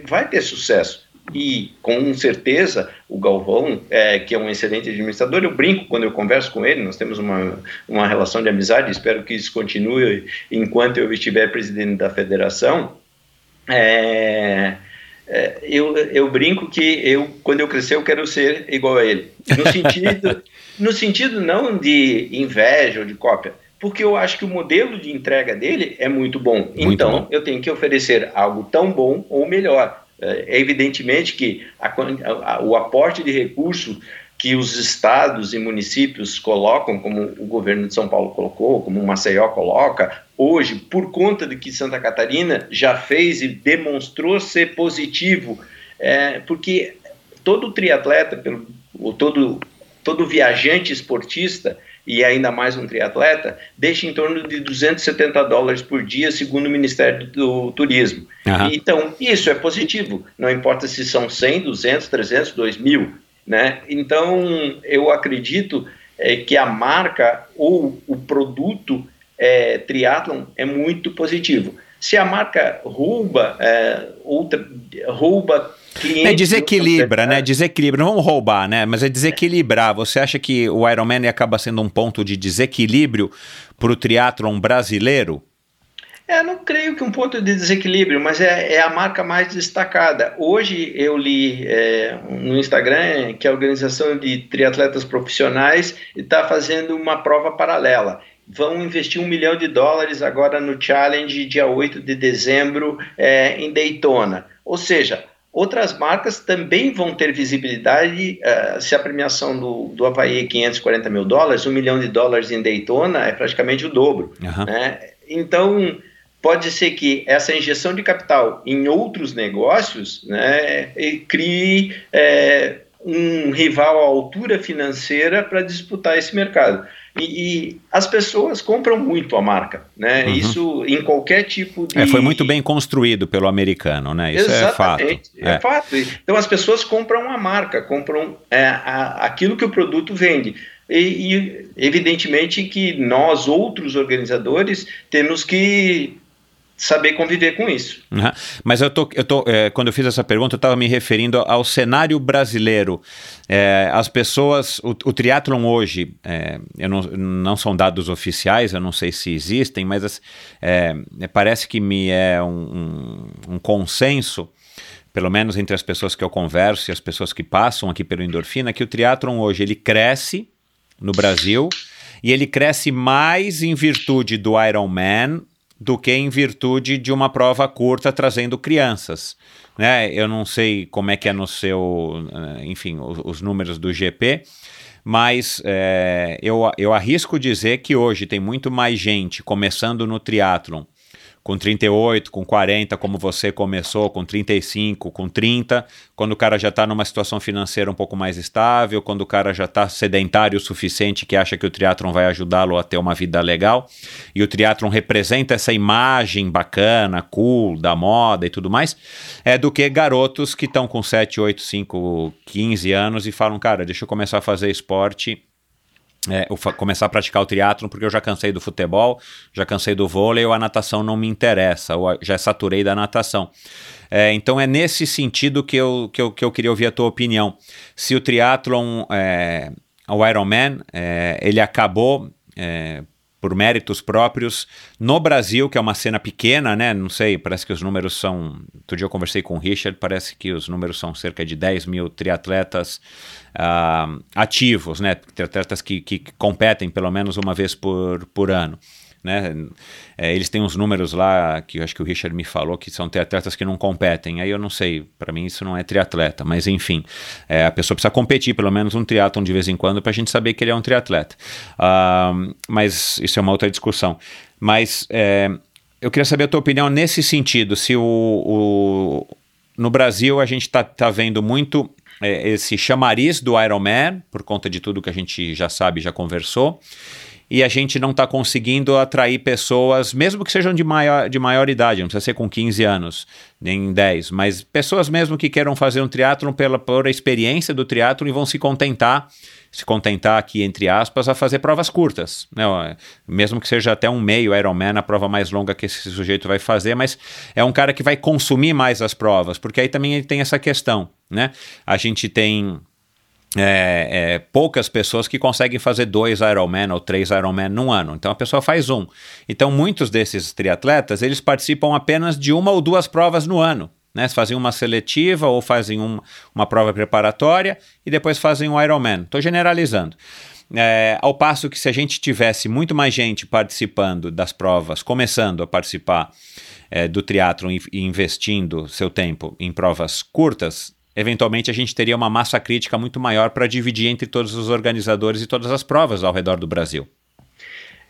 vai ter sucesso. E com certeza o Galvão, é, que é um excelente administrador, eu brinco quando eu converso com ele, nós temos uma, uma relação de amizade, espero que isso continue enquanto eu estiver presidente da federação. É, é, eu, eu brinco que eu, quando eu crescer, eu quero ser igual a ele. No sentido, no sentido não de inveja ou de cópia, porque eu acho que o modelo de entrega dele é muito bom. Muito então, bom. eu tenho que oferecer algo tão bom ou melhor. É evidentemente que a, a, o aporte de recurso que os estados e municípios colocam, como o governo de São Paulo colocou, como o Maceió coloca, hoje, por conta de que Santa Catarina já fez e demonstrou ser positivo, é, porque todo triatleta, pelo, todo, todo viajante esportista, e ainda mais um triatleta, deixa em torno de 270 dólares por dia, segundo o Ministério do Turismo. Uhum. Então, isso é positivo, não importa se são 100, 200, 300, 2 mil. Né? Então, eu acredito é, que a marca ou o produto é, triatlon é muito positivo. Se a marca rouba, é, outra, rouba clientes... É desequilibra, né? Desequilibra. Não vamos roubar, né? Mas é desequilibrar. Você acha que o Ironman acaba sendo um ponto de desequilíbrio para o triatlon brasileiro? É, não creio que um ponto de desequilíbrio, mas é, é a marca mais destacada. Hoje eu li é, no Instagram que a organização de triatletas profissionais está fazendo uma prova paralela. Vão investir um milhão de dólares agora no Challenge, dia 8 de dezembro, é, em Daytona. Ou seja, outras marcas também vão ter visibilidade. Uh, se a premiação do, do Havaí é 540 mil dólares, um milhão de dólares em Daytona é praticamente o dobro. Uhum. Né? Então pode ser que essa injeção de capital em outros negócios né, crie é, um rival à altura financeira para disputar esse mercado. E, e, as pessoas compram muito a marca, né? Uhum. Isso em qualquer tipo de. É, foi muito bem construído pelo americano, né? Isso Exatamente, é fato. É. é. fato. Então as pessoas compram a marca, compram é, a, aquilo que o produto vende. E, e, evidentemente que nós, outros organizadores, temos que saber conviver com isso. Uhum. Mas eu tô, eu tô é, quando eu fiz essa pergunta, eu estava me referindo ao cenário brasileiro. É, as pessoas, o, o triatlon hoje, é, eu não, não são dados oficiais, eu não sei se existem, mas parece que me é um, um, um consenso pelo menos entre as pessoas que eu converso e as pessoas que passam aqui pelo endorfina, que o triatlon hoje ele cresce no Brasil e ele cresce mais em virtude do Ironman do que em virtude de uma prova curta trazendo crianças. Né? Eu não sei como é que é no seu, eh, enfim, os, os números do GP, mas é, eu, eu arrisco dizer que hoje tem muito mais gente começando no triatlon com 38, com 40, como você começou, com 35, com 30, quando o cara já está numa situação financeira um pouco mais estável, quando o cara já está sedentário o suficiente que acha que o triatlon vai ajudá-lo a ter uma vida legal, e o triatlon representa essa imagem bacana, cool, da moda e tudo mais, é do que garotos que estão com 7, 8, 5, 15 anos e falam, cara, deixa eu começar a fazer esporte é, começar a praticar o triatlon porque eu já cansei do futebol, já cansei do vôlei, ou a natação não me interessa, ou já saturei da natação. É, então é nesse sentido que eu, que, eu, que eu queria ouvir a tua opinião. Se o triatlon, é, o Ironman, é, ele acabou é, por méritos próprios no Brasil, que é uma cena pequena, né? Não sei, parece que os números são. Outro dia eu conversei com o Richard, parece que os números são cerca de 10 mil triatletas uh, ativos, né? Triatletas que, que competem pelo menos uma vez por, por ano né? É, eles têm uns números lá que eu acho que o Richard me falou que são triatletas que não competem. Aí eu não sei, para mim isso não é triatleta, mas enfim, é, a pessoa precisa competir pelo menos um triatlon de vez em quando para a gente saber que ele é um triatleta. Uh, mas isso é uma outra discussão. Mas é, eu queria saber a tua opinião nesse sentido, se o, o no Brasil a gente está tá vendo muito é, esse chamariz do Ironman, por conta de tudo que a gente já sabe, já conversou e a gente não está conseguindo atrair pessoas, mesmo que sejam de maior, de maior idade, não precisa ser com 15 anos, nem 10, mas pessoas mesmo que queiram fazer um triatlon pela por a experiência do triatlon e vão se contentar, se contentar aqui entre aspas, a fazer provas curtas, né? mesmo que seja até um meio Ironman, a prova mais longa que esse sujeito vai fazer, mas é um cara que vai consumir mais as provas, porque aí também tem essa questão, né? A gente tem é, é, poucas pessoas que conseguem fazer dois Ironman ou três Ironman num ano. Então a pessoa faz um. Então muitos desses triatletas eles participam apenas de uma ou duas provas no ano. Né? Fazem uma seletiva ou fazem um, uma prova preparatória e depois fazem um Ironman. Estou generalizando. É, ao passo que se a gente tivesse muito mais gente participando das provas, começando a participar é, do triatlon e, e investindo seu tempo em provas curtas, eventualmente a gente teria uma massa crítica muito maior para dividir entre todos os organizadores e todas as provas ao redor do Brasil.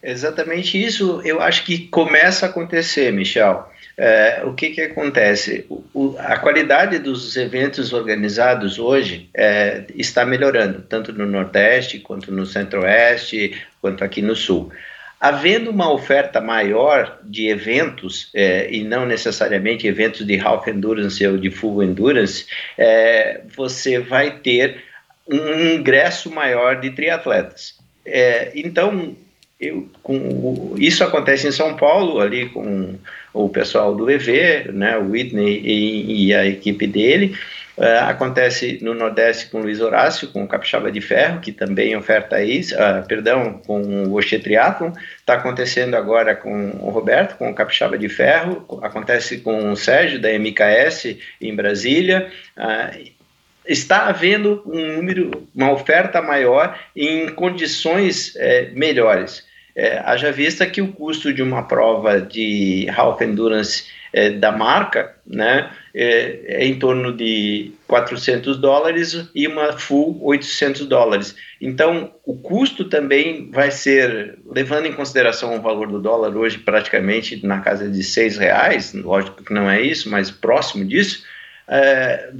Exatamente isso eu acho que começa a acontecer, Michel. É, o que, que acontece? O, o, a qualidade dos eventos organizados hoje é, está melhorando, tanto no Nordeste, quanto no Centro-Oeste, quanto aqui no Sul. Havendo uma oferta maior de eventos, é, e não necessariamente eventos de half endurance ou de full endurance, é, você vai ter um ingresso maior de triatletas. É, então, eu, com, isso acontece em São Paulo, ali com o pessoal do EV, né, o Whitney e, e a equipe dele. Uh, acontece no Nordeste com Luiz Horácio, com o Capixaba de Ferro, que também oferta isso, uh, perdão, com o Oxê Triathlon. Está acontecendo agora com o Roberto, com o Capixaba de Ferro. Acontece com o Sérgio, da MKS, em Brasília. Uh, está havendo um número, uma oferta maior em condições é, melhores. É, haja vista que o custo de uma prova de half endurance é, da marca né, é, é, em torno de 400 dólares e uma full 800 dólares. Então, o custo também vai ser, levando em consideração o valor do dólar hoje praticamente na casa de 6 reais, lógico que não é isso, mas próximo disso, é,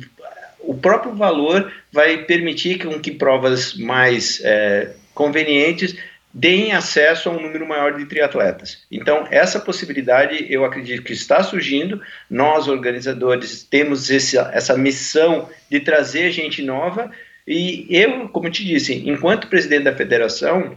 o próprio valor vai permitir que, que provas mais é, convenientes deem acesso a um número maior de triatletas. Então, essa possibilidade eu acredito que está surgindo. Nós, organizadores, temos esse, essa missão de trazer gente nova. E eu, como te disse, enquanto presidente da federação,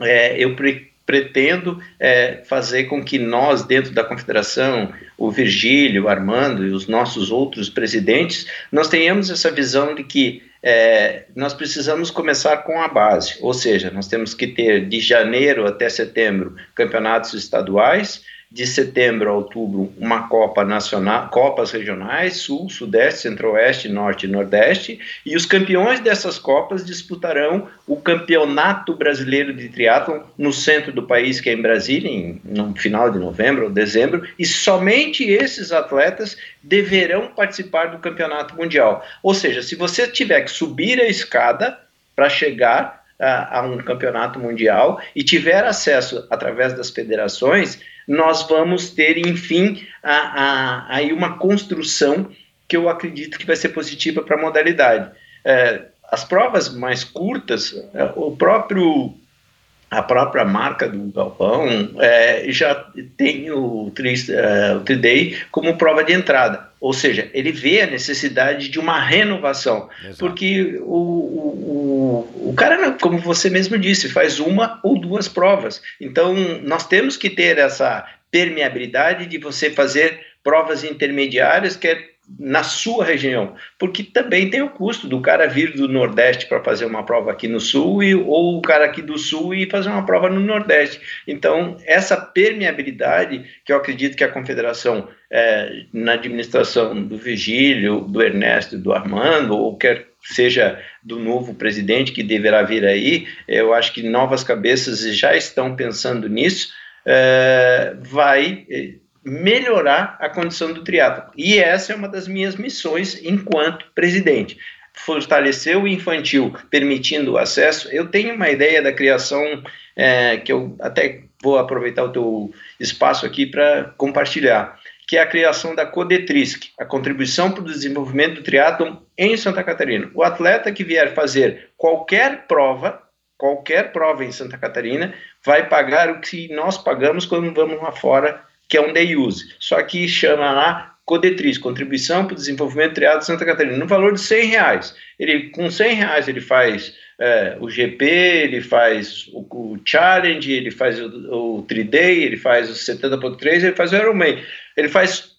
é, eu pre pretendo é, fazer com que nós, dentro da confederação, o Virgílio, o Armando e os nossos outros presidentes, nós tenhamos essa visão de que é, nós precisamos começar com a base, ou seja, nós temos que ter de janeiro até setembro campeonatos estaduais, de setembro a outubro uma Copa Nacional, Copas regionais, Sul, Sudeste, Centro-Oeste, Norte e Nordeste, e os campeões dessas Copas disputarão o Campeonato Brasileiro de Triatlon no centro do país, que é em Brasília, em, no final de novembro ou dezembro, e somente esses atletas deverão participar do Campeonato Mundial. Ou seja, se você tiver que subir a escada para chegar a, a um campeonato mundial e tiver acesso através das federações, nós vamos ter, enfim, aí uma construção que eu acredito que vai ser positiva para a modalidade. É, as provas mais curtas, é, o próprio a própria marca do Galpão é, já tem o, tri, é, o Tri-Day como prova de entrada. Ou seja, ele vê a necessidade de uma renovação. Exato. Porque o, o, o cara, como você mesmo disse, faz uma ou duas provas. Então, nós temos que ter essa permeabilidade de você fazer provas intermediárias, que é na sua região, porque também tem o custo do cara vir do Nordeste para fazer uma prova aqui no Sul e, ou o cara aqui do Sul e fazer uma prova no Nordeste. Então, essa permeabilidade que eu acredito que a Confederação, é, na administração do Vigílio, do Ernesto do Armando, ou quer seja do novo presidente que deverá vir aí, eu acho que novas cabeças já estão pensando nisso, é, vai melhorar a condição do triatlo. E essa é uma das minhas missões enquanto presidente. Fortalecer o infantil, permitindo o acesso. Eu tenho uma ideia da criação é, que eu até vou aproveitar o teu espaço aqui para compartilhar, que é a criação da Codetrisc, a contribuição para o desenvolvimento do triatlon em Santa Catarina. O atleta que vier fazer qualquer prova, qualquer prova em Santa Catarina, vai pagar o que nós pagamos quando vamos lá fora que é um day use. Só que chama lá Codetriz, Contribuição para o Desenvolvimento Triado de Santa Catarina, no valor de 100 reais. Ele, com 100 reais ele faz é, o GP, ele faz o, o Challenge, ele faz o, o 3-Day, ele faz o 70.3, ele faz o Ironman. Ele faz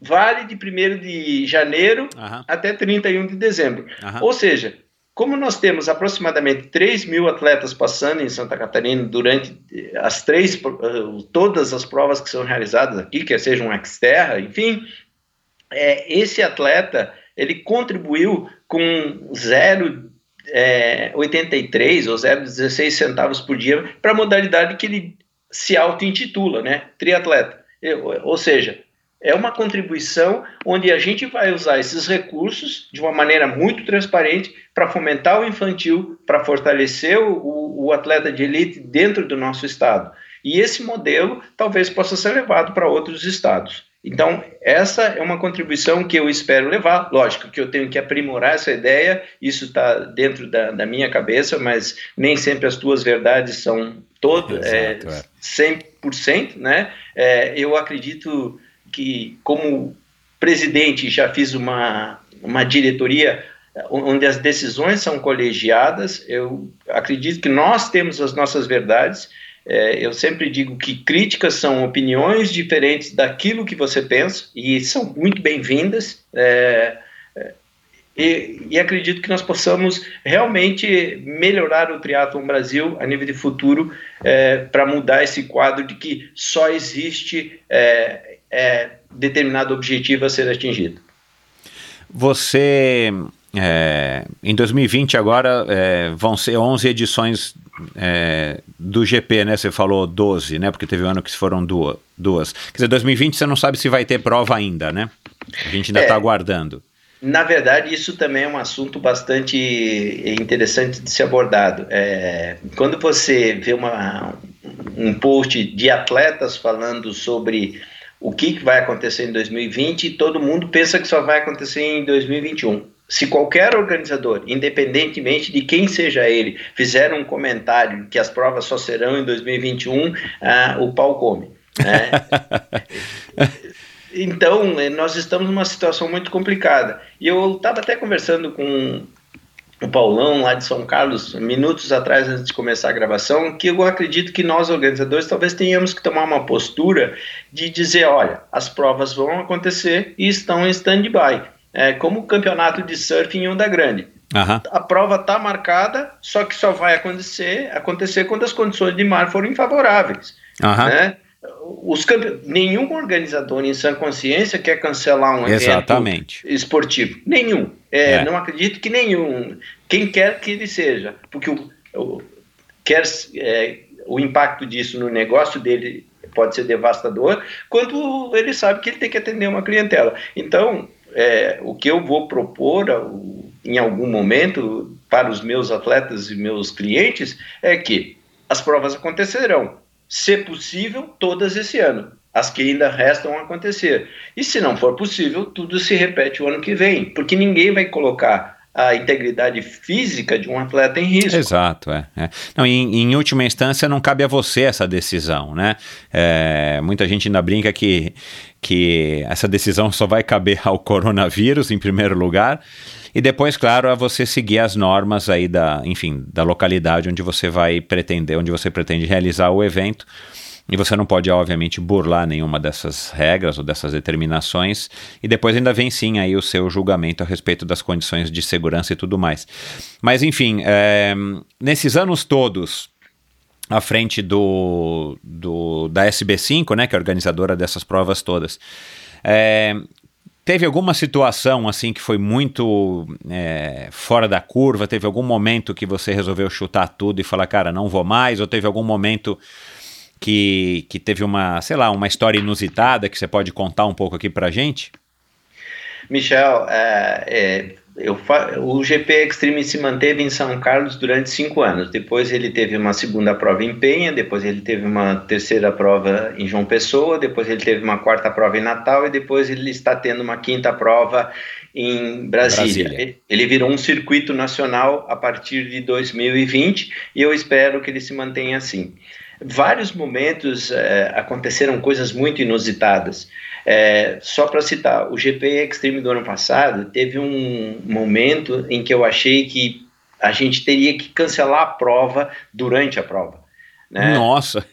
vale de 1 de janeiro uhum. até 31 de dezembro. Uhum. Ou seja, como nós temos aproximadamente 3 mil atletas passando em Santa Catarina durante eh, as três, eh, todas as provas que são realizadas aqui, quer seja um Xterra, enfim, é, esse atleta ele contribuiu com 0,83 é, ou 0,16 centavos por dia para a modalidade que ele se auto-intitula, né? Triatleta. Ou seja, é uma contribuição onde a gente vai usar esses recursos de uma maneira muito transparente para fomentar o infantil, para fortalecer o, o, atleta de elite dentro do nosso estado. E esse modelo talvez possa ser levado para outros estados. Então, essa é uma contribuição que eu espero levar. Lógico que eu tenho que aprimorar essa ideia, isso está dentro da, da, minha cabeça, mas nem sempre as tuas verdades são todas, é, é. 100%. Né? É, eu acredito que, como presidente, já fiz uma, uma diretoria onde as decisões são colegiadas. Eu acredito que nós temos as nossas verdades é, eu sempre digo que críticas são opiniões diferentes daquilo que você pensa e são muito bem-vindas. É, é e, e, acredito que nós possamos realmente melhorar o triatlon Brasil a nível de futuro é, para mudar esse quadro de que só existe é, determinado objetivo a ser atingido. Você é, em 2020 agora é, vão ser 11 edições é, do GP, né? Você falou 12, né? Porque teve um ano que foram duas, duas. Quer dizer, 2020 você não sabe se vai ter prova ainda, né? A gente ainda está é. aguardando. Na verdade, isso também é um assunto bastante interessante de ser abordado. É, quando você vê uma, um post de atletas falando sobre o que vai acontecer em 2020, todo mundo pensa que só vai acontecer em 2021 se qualquer organizador, independentemente de quem seja ele, fizer um comentário que as provas só serão em 2021, ah, o pau come. Né? então, eh, nós estamos numa situação muito complicada. E eu estava até conversando com o Paulão, lá de São Carlos, minutos atrás, antes de começar a gravação, que eu acredito que nós, organizadores, talvez tenhamos que tomar uma postura de dizer: olha, as provas vão acontecer e estão em stand-by é, como o campeonato de surf em Onda Grande. Uhum. A prova está marcada, só que só vai acontecer, acontecer quando as condições de mar forem favoráveis. Uhum. Né? Os campe... Nenhum organizador em sã consciência quer cancelar um Exatamente. evento esportivo. Nenhum. É, é. Não acredito que nenhum. Quem quer que ele seja. Porque o, o quer, é, o impacto disso no negócio dele pode ser devastador, quando ele sabe que ele tem que atender uma clientela. Então, é, o que eu vou propor em algum momento para os meus atletas e meus clientes é que as provas acontecerão, se possível, todas esse ano. As que ainda restam acontecer. E se não for possível, tudo se repete o ano que vem, porque ninguém vai colocar a integridade física de um atleta em risco. Exato, é. é. Não, em, em, última instância, não cabe a você essa decisão, né? É, muita gente ainda brinca que, que essa decisão só vai caber ao coronavírus, em primeiro lugar, e depois, claro, a você seguir as normas aí da, enfim, da localidade onde você vai pretender, onde você pretende realizar o evento. E você não pode, obviamente, burlar nenhuma dessas regras ou dessas determinações. E depois ainda vem sim aí o seu julgamento a respeito das condições de segurança e tudo mais. Mas, enfim, é, nesses anos todos, à frente do, do, da SB5, né, que é organizadora dessas provas todas, é, Teve alguma situação assim que foi muito é, fora da curva? Teve algum momento que você resolveu chutar tudo e falar, cara, não vou mais? Ou teve algum momento que, que teve uma, sei lá, uma história inusitada que você pode contar um pouco aqui pra gente? Michel, é, é, eu, o GP Extreme se manteve em São Carlos durante cinco anos. Depois ele teve uma segunda prova em Penha, depois ele teve uma terceira prova em João Pessoa, depois ele teve uma quarta prova em Natal e depois ele está tendo uma quinta prova em Brasília. Brasília. Ele virou um circuito nacional a partir de 2020 e eu espero que ele se mantenha assim vários momentos é, aconteceram coisas muito inusitadas. É, só para citar, o GP Extreme do ano passado teve um momento em que eu achei que a gente teria que cancelar a prova durante a prova. Né? Nossa!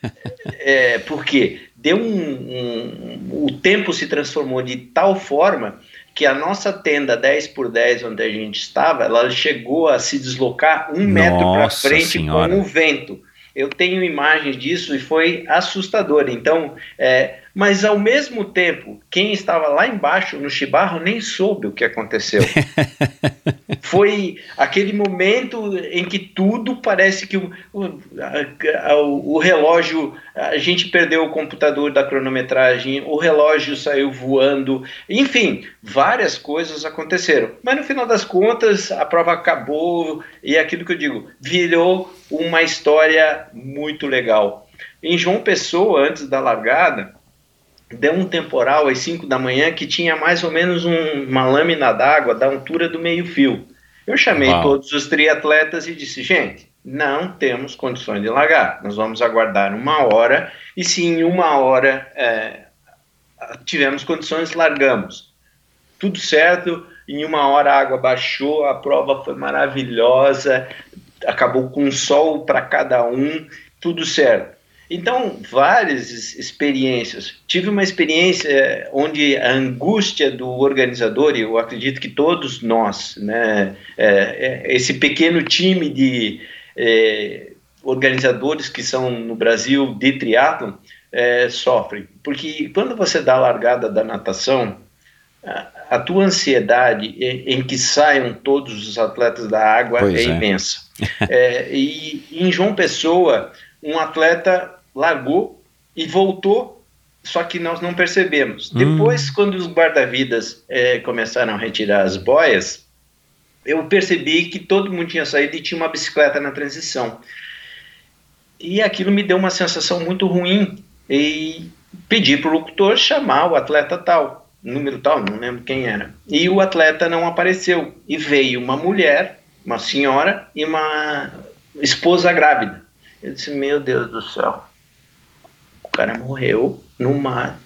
É, porque deu um, um, o tempo se transformou de tal forma que a nossa tenda 10 por 10 onde a gente estava, ela chegou a se deslocar um Nossa metro para frente senhora. com o vento eu tenho imagens disso e foi assustador. Então, é, Mas ao mesmo tempo, quem estava lá embaixo no chibarro nem soube o que aconteceu. Foi aquele momento em que tudo parece que o, o, a, o, relógio, a gente perdeu o computador da cronometragem, o relógio saiu voando, enfim, várias coisas aconteceram. Mas no final das contas, a prova acabou e é aquilo que eu digo, virou uma história muito legal. Em João Pessoa, antes da largada, deu um temporal às 5 da manhã que tinha mais ou menos um, uma lâmina d'água da altura do meio-fio. Eu chamei Uau. todos os triatletas e disse: gente, não temos condições de largar, nós vamos aguardar uma hora e se em uma hora é, tivermos condições, largamos. Tudo certo, em uma hora a água baixou, a prova foi maravilhosa, acabou com um sol para cada um, tudo certo. Então, várias experiências. Tive uma experiência eh, onde a angústia do organizador, e eu acredito que todos nós, né, é, é, esse pequeno time de é, organizadores que são no Brasil de triatlon, é, sofrem. Porque quando você dá a largada da natação, a, a tua ansiedade em, em, que saiam todos os atletas da água pois é imensa. e em João Pessoa, um atleta largou e voltou, só que nós não percebemos. Hum. Depois, quando os guarda-vidas é, começaram a retirar as boias, eu percebi que todo mundo tinha saído e tinha uma bicicleta na transição. E aquilo me deu uma sensação muito ruim. E pedi para o locutor chamar o atleta tal, número tal, não lembro quem era. E o atleta não apareceu. E veio uma mulher, uma senhora e uma esposa grávida. Eu disse: Meu Deus do céu, cara morreu no mar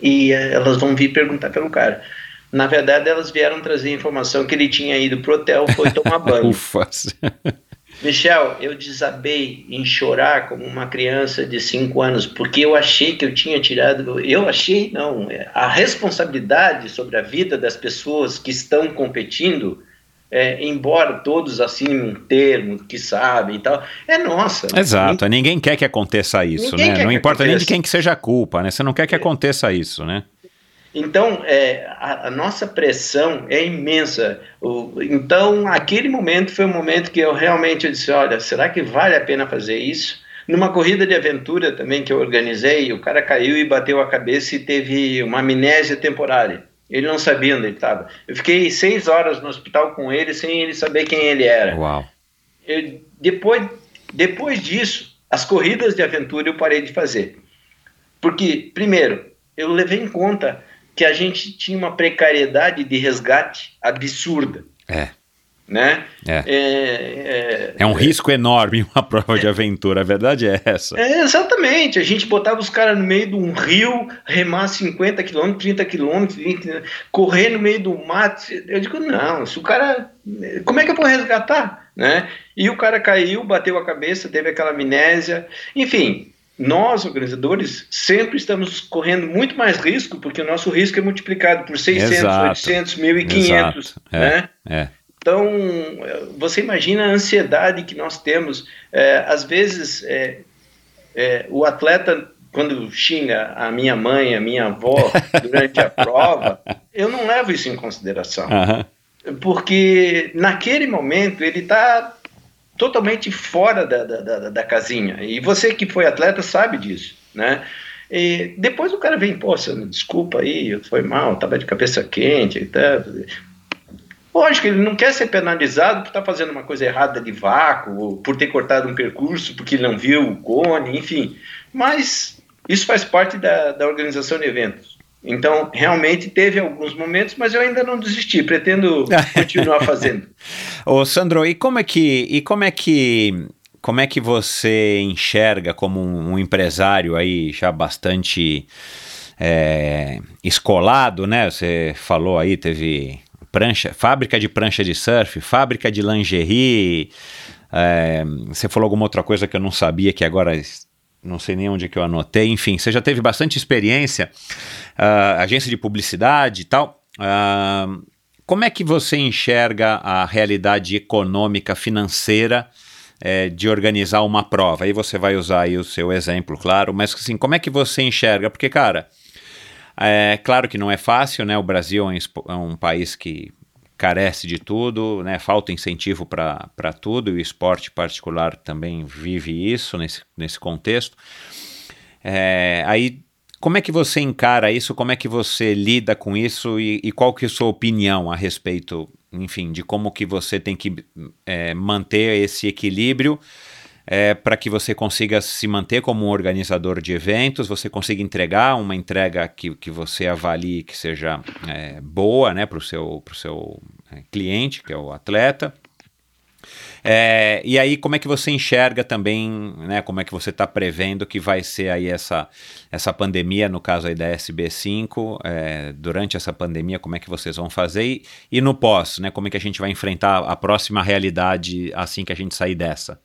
e eh, elas vão vir perguntar pelo cara. Na verdade, elas vieram trazer informação que ele tinha ido pro hotel, foi tomar banho. Ufa. Michel, eu desabei em chorar como uma criança de 5 anos, porque eu achei que eu tinha tirado. Eu achei, não. A responsabilidade sobre a vida das pessoas que estão competindo é, embora todos assinem um termo que sabem e tal, é nossa. Exato, ninguém, ninguém quer que aconteça isso, né? Não importa nem de quem que seja a culpa, né? Você não quer que aconteça isso, né? Então, é, a, a, nossa pressão é imensa. O, então, aquele momento foi um momento que eu realmente disse, olha, será que vale a pena fazer isso? Numa corrida de aventura também que eu organizei, o cara caiu e bateu a cabeça e teve uma amnésia temporária. Ele não sabia onde ele estava. Eu fiquei seis horas no hospital com ele sem ele saber quem ele era. Uau. Eu, depois, depois disso, as corridas de aventura eu parei de fazer. Porque, primeiro, eu levei em conta que a gente tinha uma precariedade de resgate absurda. É né? É. É, é, é um risco enorme uma prova de aventura, a verdade é essa. É, exatamente, a gente botava os caras no meio de um rio, remar 50 km, 30 km, 20, correr no meio do mato. Eu digo, não, se o cara. Como é que eu vou resgatar? Né? E o cara caiu, bateu a cabeça, teve aquela amnésia, enfim. Nós, organizadores, sempre estamos correndo muito mais risco, porque o nosso risco é multiplicado por 600, Exato. 800, 1.500, né? É. Então, você imagina a ansiedade que nós temos. É, às vezes, é, é, o atleta, quando xinga a minha mãe, a minha avó durante a prova, eu não levo isso em consideração. Uhum. Porque naquele momento ele está totalmente fora da, da, da, da, casinha. E você que foi atleta sabe disso, né? E depois o cara vem, pô, desculpa aí, foi mal, estava de cabeça quente, tá, Lógico, ele não quer ser penalizado por estar tá fazendo uma coisa errada de vácuo, por ter cortado um percurso porque ele não viu o cone, enfim. Mas isso faz parte da, da organização de eventos. Então, realmente teve alguns momentos, mas eu ainda não desisti, pretendo continuar fazendo. Ô, Sandro, e como é que e como é que como é que você enxerga como um, um empresário aí já bastante é, escolado, né? Você falou aí, teve prancha, fábrica de prancha de surf, fábrica de lingerie. É, você falou alguma outra coisa que eu não sabia, que agora não sei nem onde que eu anotei. Enfim, você já teve bastante experiência, uh, agência de publicidade e tal. Uh, como é que você enxerga a realidade econômica, financeira é, de organizar uma prova? Aí você vai usar aí o seu exemplo, claro, mas assim, como é que você enxerga? Porque, cara, É claro que não é fácil, né? O Brasil é um, é país que carece de tudo, né? Falta incentivo para tudo e o esporte particular também vive isso nesse, nesse contexto. É, aí, como é que você encara isso? Como é que você lida com isso e, e qual que é a sua opinião a respeito, enfim, de como que você tem que é, manter esse equilíbrio é, para que você consiga se manter como um organizador de eventos, você consiga entregar uma entrega que, que você avalie que seja é, boa né, para o seu, pro seu é, cliente, que é o atleta. É, e aí, como é que você enxerga também, né? Como é que você está prevendo que vai ser aí essa, essa pandemia, no caso aí da SB5, é, durante essa pandemia, como é que vocês vão fazer? E, e no pós, né? Como é que a gente vai enfrentar a próxima realidade assim que a gente sair dessa?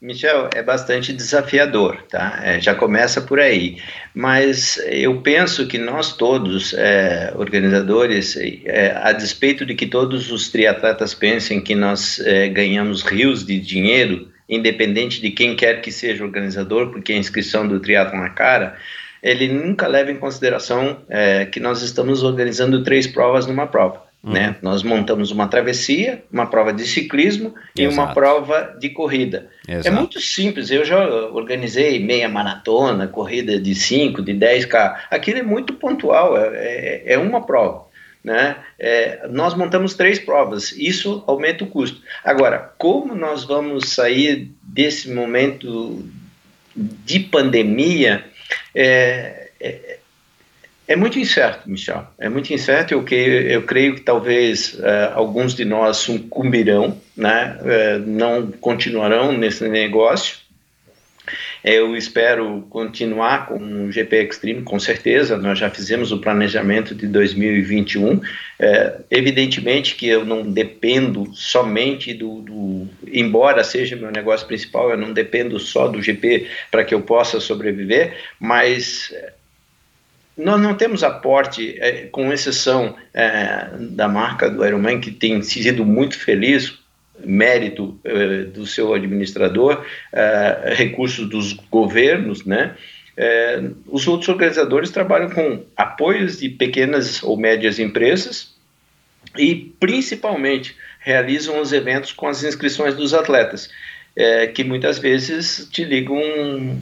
Michel, é bastante desafiador, tá? É, já começa por aí. Mas eu penso que nós todos, é, organizadores, é, a despeito de que todos os triatletas pensem que nós é, ganhamos rios de dinheiro, independente de quem quer que seja organizador, porque a inscrição do triatlo na cara, ele nunca leva em consideração é, que nós estamos organizando três provas numa prova. Uhum. Né? Nós montamos uma travessia, uma prova de ciclismo Exato. e uma prova de corrida. Exato. É muito simples. Eu já organizei meia maratona, corrida de 5, de 10K. Aquilo é muito pontual, é, é, é uma prova. Né? É, nós montamos três provas, isso aumenta o custo. Agora, como nós vamos sair desse momento de pandemia? É, é, é muito incerto, Michel. É muito incerto. Eu, que, eu creio que talvez uh, alguns de nós sucumbirão, né? Uh, não continuarão nesse negócio. Eu espero continuar com o GP Extreme, com certeza. Nós já fizemos o planejamento de 2021. É, evidentemente que eu não dependo somente do, do, Embora seja meu negócio principal, eu não dependo só do GP para que eu possa sobreviver, mas nós não temos aporte, é, com exceção é, da marca do Ironman, que tem sido muito feliz, mérito é, do seu administrador, é, recursos dos governos, né? É, os outros organizadores trabalham com apoios de pequenas ou médias empresas e, principalmente, realizam os eventos com as inscrições dos atletas é, que muitas vezes te ligam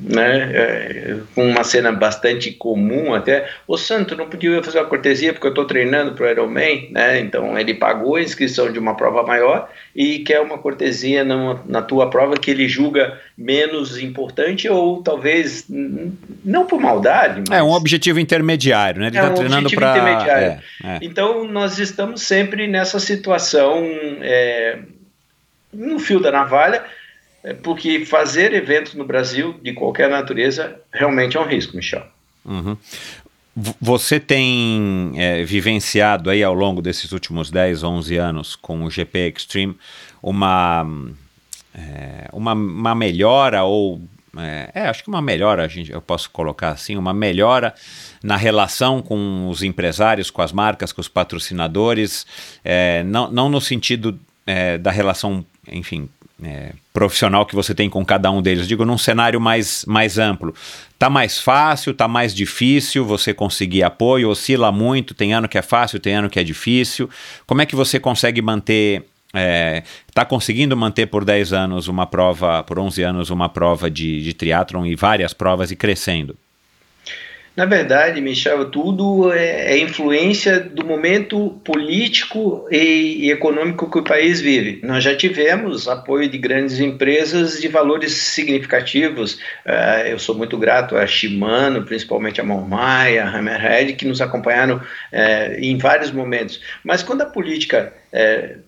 né, é, com uma cena bastante comum até, o Santo não podia fazer uma cortesia porque eu estou treinando para o Ironman, né, então ele pagou a inscrição de uma prova maior e quer uma cortesia na, na tua prova que ele julga menos importante ou talvez não por maldade, mas... É um objetivo intermediário, né, ele é tá um treinando para... É, é. Então nós estamos sempre nessa situação é, no fio da navalha, porque fazer eventos no Brasil, de qualquer natureza, realmente é um risco, Michel. Uhum. Você tem é, vivenciado aí ao longo desses últimos 10, 11 anos com o GP Extreme uma, é, uma, uma melhora ou é, é, acho que uma melhora, a gente, eu posso colocar assim, uma melhora na relação com os empresários, com as marcas, com os patrocinadores, é, não, não no sentido é, da relação, enfim, é, profissional que você tem com cada um deles. Digo, num cenário mais, mais amplo. Tá mais fácil, tá mais difícil você conseguir apoio, oscila muito, tem ano que é fácil, tem ano que é difícil. Como é que você consegue manter é, tá conseguindo manter por 10 anos uma prova, por 11 anos uma prova de, de triatlon e várias provas e crescendo? Na verdade, Michel, tudo é, é influência do momento político e, e, econômico que o país vive. Nós já tivemos apoio de grandes empresas de valores significativos. Uh, eu sou muito grato a Shimano, principalmente a Mormaia, a Hammerhead, que nos acompanharam uh, em vários momentos. Mas quando a política uh,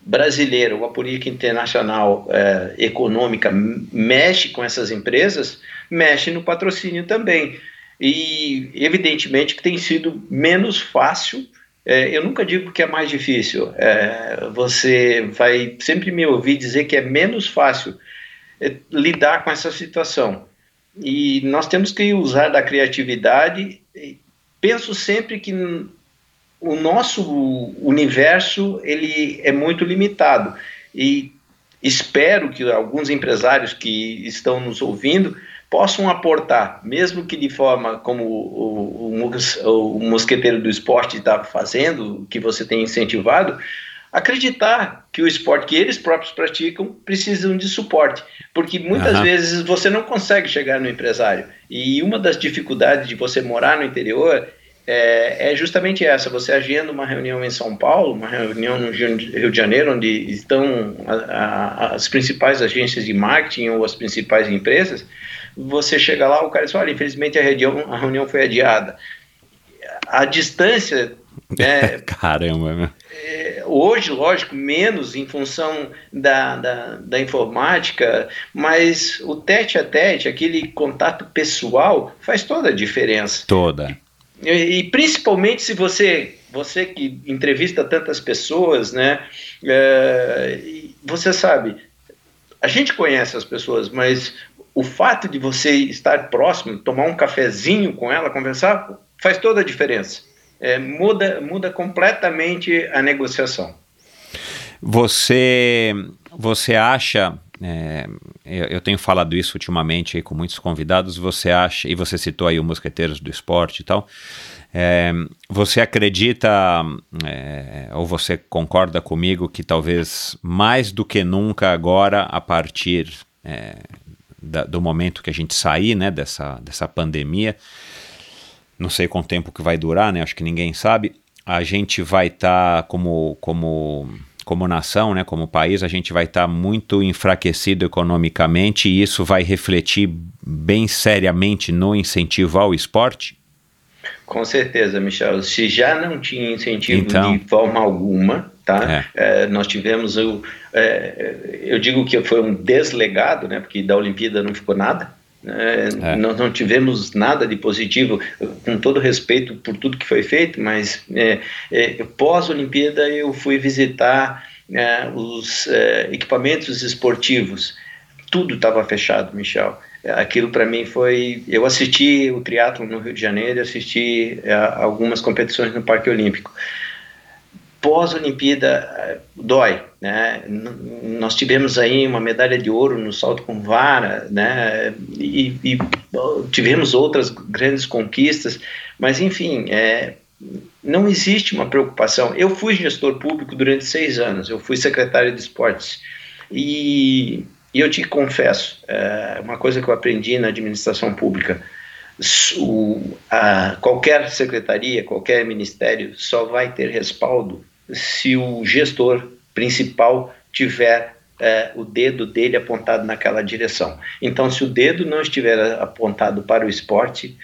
brasileira ou a política internacional econômica mexe com essas empresas, mexe no patrocínio também e evidentemente que tem sido menos fácil. É, eu nunca digo que é mais difícil. É, você vai sempre me ouvir dizer que é menos fácil é, lidar com essa situação. E nós temos que usar da criatividade. Penso sempre que o nosso universo ele é muito limitado e espero que alguns empresários que estão nos ouvindo possam aportar, mesmo que de forma como o, o, o mosqueteiro do esporte está fazendo, que você tem incentivado, acreditar que o esporte que eles próprios praticam precisam de suporte, porque muitas uhum. vezes você não consegue chegar no empresário. E uma das dificuldades de você morar no interior é, é, justamente essa: você agenda uma reunião em São Paulo, uma reunião no Rio de Janeiro, onde estão a, a, as principais agências de marketing ou as principais empresas. Você chega lá, o cara diz: Olha, infelizmente a reunião, a reunião foi adiada. A distância. É, Caramba, né? Hoje, lógico, menos em função da, da, da, informática, mas o tete a tete, aquele contato pessoal, faz toda a diferença. Toda. E, e principalmente se você, você que entrevista tantas pessoas, né, é, você sabe, a gente conhece as pessoas, mas o fato de você estar próximo, tomar um cafezinho com ela, conversar, faz toda a diferença. É, muda, muda completamente a negociação. Você, você acha, é, eu, eu, tenho falado isso ultimamente com muitos convidados, você acha, e você citou aí o Mosqueteiros do Esporte e tal, é, você acredita, é, ou você concorda comigo que talvez mais do que nunca agora, a partir é, da, do momento que a gente sair né, dessa, dessa pandemia, não sei quanto tempo que vai durar, né? Acho que ninguém sabe. A gente vai estar tá como como como nação, né, como país, a gente vai estar tá muito enfraquecido economicamente e isso vai refletir bem seriamente no incentivo ao esporte? Com certeza, Michel. Se já não tinha incentivo então, de forma alguma, tá? É. É, nós tivemos o, é, eu digo que foi um deslegado, né? Porque da Olimpíada não ficou nada. Né? É. Nós não tivemos nada de positivo, com todo respeito por tudo que foi feito, mas é, é, pós-Olimpíada eu fui visitar é, os é, equipamentos esportivos. Tudo estava fechado, Michel. Aquilo para mim foi. Eu assisti o triatlo no Rio de Janeiro, assisti algumas competições no Parque Olímpico pós-Olimpíada dói, né? Nós tivemos aí uma medalha de ouro no salto com vara, né? E, e tivemos outras grandes conquistas, mas enfim, é, não existe uma preocupação. Eu fui gestor público durante seis anos, eu fui secretário de esportes e, e eu te confesso, é, uma coisa que eu aprendi na administração pública. O, a, qualquer secretaria, qualquer ministério só vai ter respaldo se o gestor principal tiver é, o dedo dele apontado naquela direção. Então, se o dedo não estiver apontado para o esporte,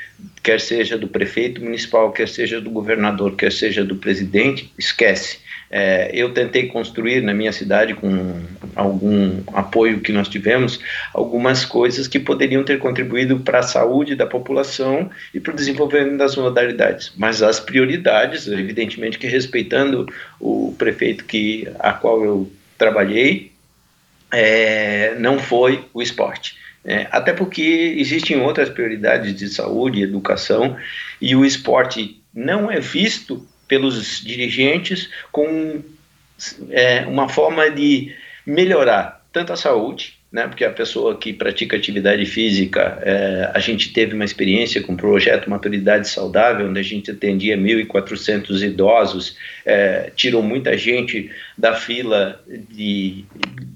quer seja do prefeito municipal, quer seja do governador, quer seja do presidente, esquece. É, eu tentei construir na minha cidade, com algum apoio que nós tivemos, algumas coisas que poderiam ter contribuído para a saúde da população e para o desenvolvimento das modalidades. Mas as prioridades, evidentemente que respeitando o prefeito que, a qual eu trabalhei, é, não foi o esporte. É, até porque existem outras prioridades de saúde, educação, e o esporte não é visto pelos dirigentes com é, uma forma de melhorar tanto a saúde, né, porque a pessoa que pratica atividade física, é, a gente teve uma experiência com o projeto Maturidade Saudável, onde a gente atendia 1.400 idosos, é, tirou muita gente da fila de,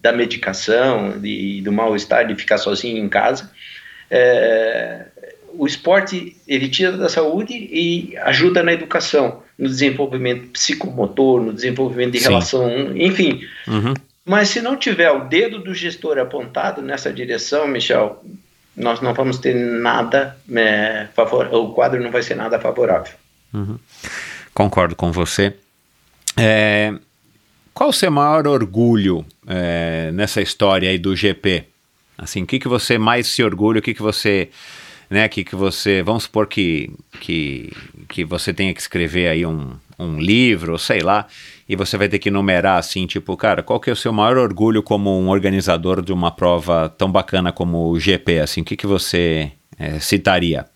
da medicação, de, do mal-estar, de ficar sozinho em casa. É, o esporte ele tira da saúde e ajuda na educação, no desenvolvimento psicomotor, no desenvolvimento de Sim. relação, enfim. Uhum. Mas se não tiver o dedo do gestor apontado nessa direção, Michel, nós não vamos ter nada é, favorável, o quadro não vai ser nada favorável. Uhum. Concordo com você. É, qual o seu maior orgulho é, nessa história aí do GP? Assim, o que, que você mais se orgulha, o que, que você né, que, que você, vamos supor que, que, que você tenha que escrever aí um, um livro, sei lá, e você vai ter que numerar assim, tipo, cara, qual que é o seu maior orgulho como um organizador de uma prova tão bacana como o GP, assim, o que, que você é, citaria?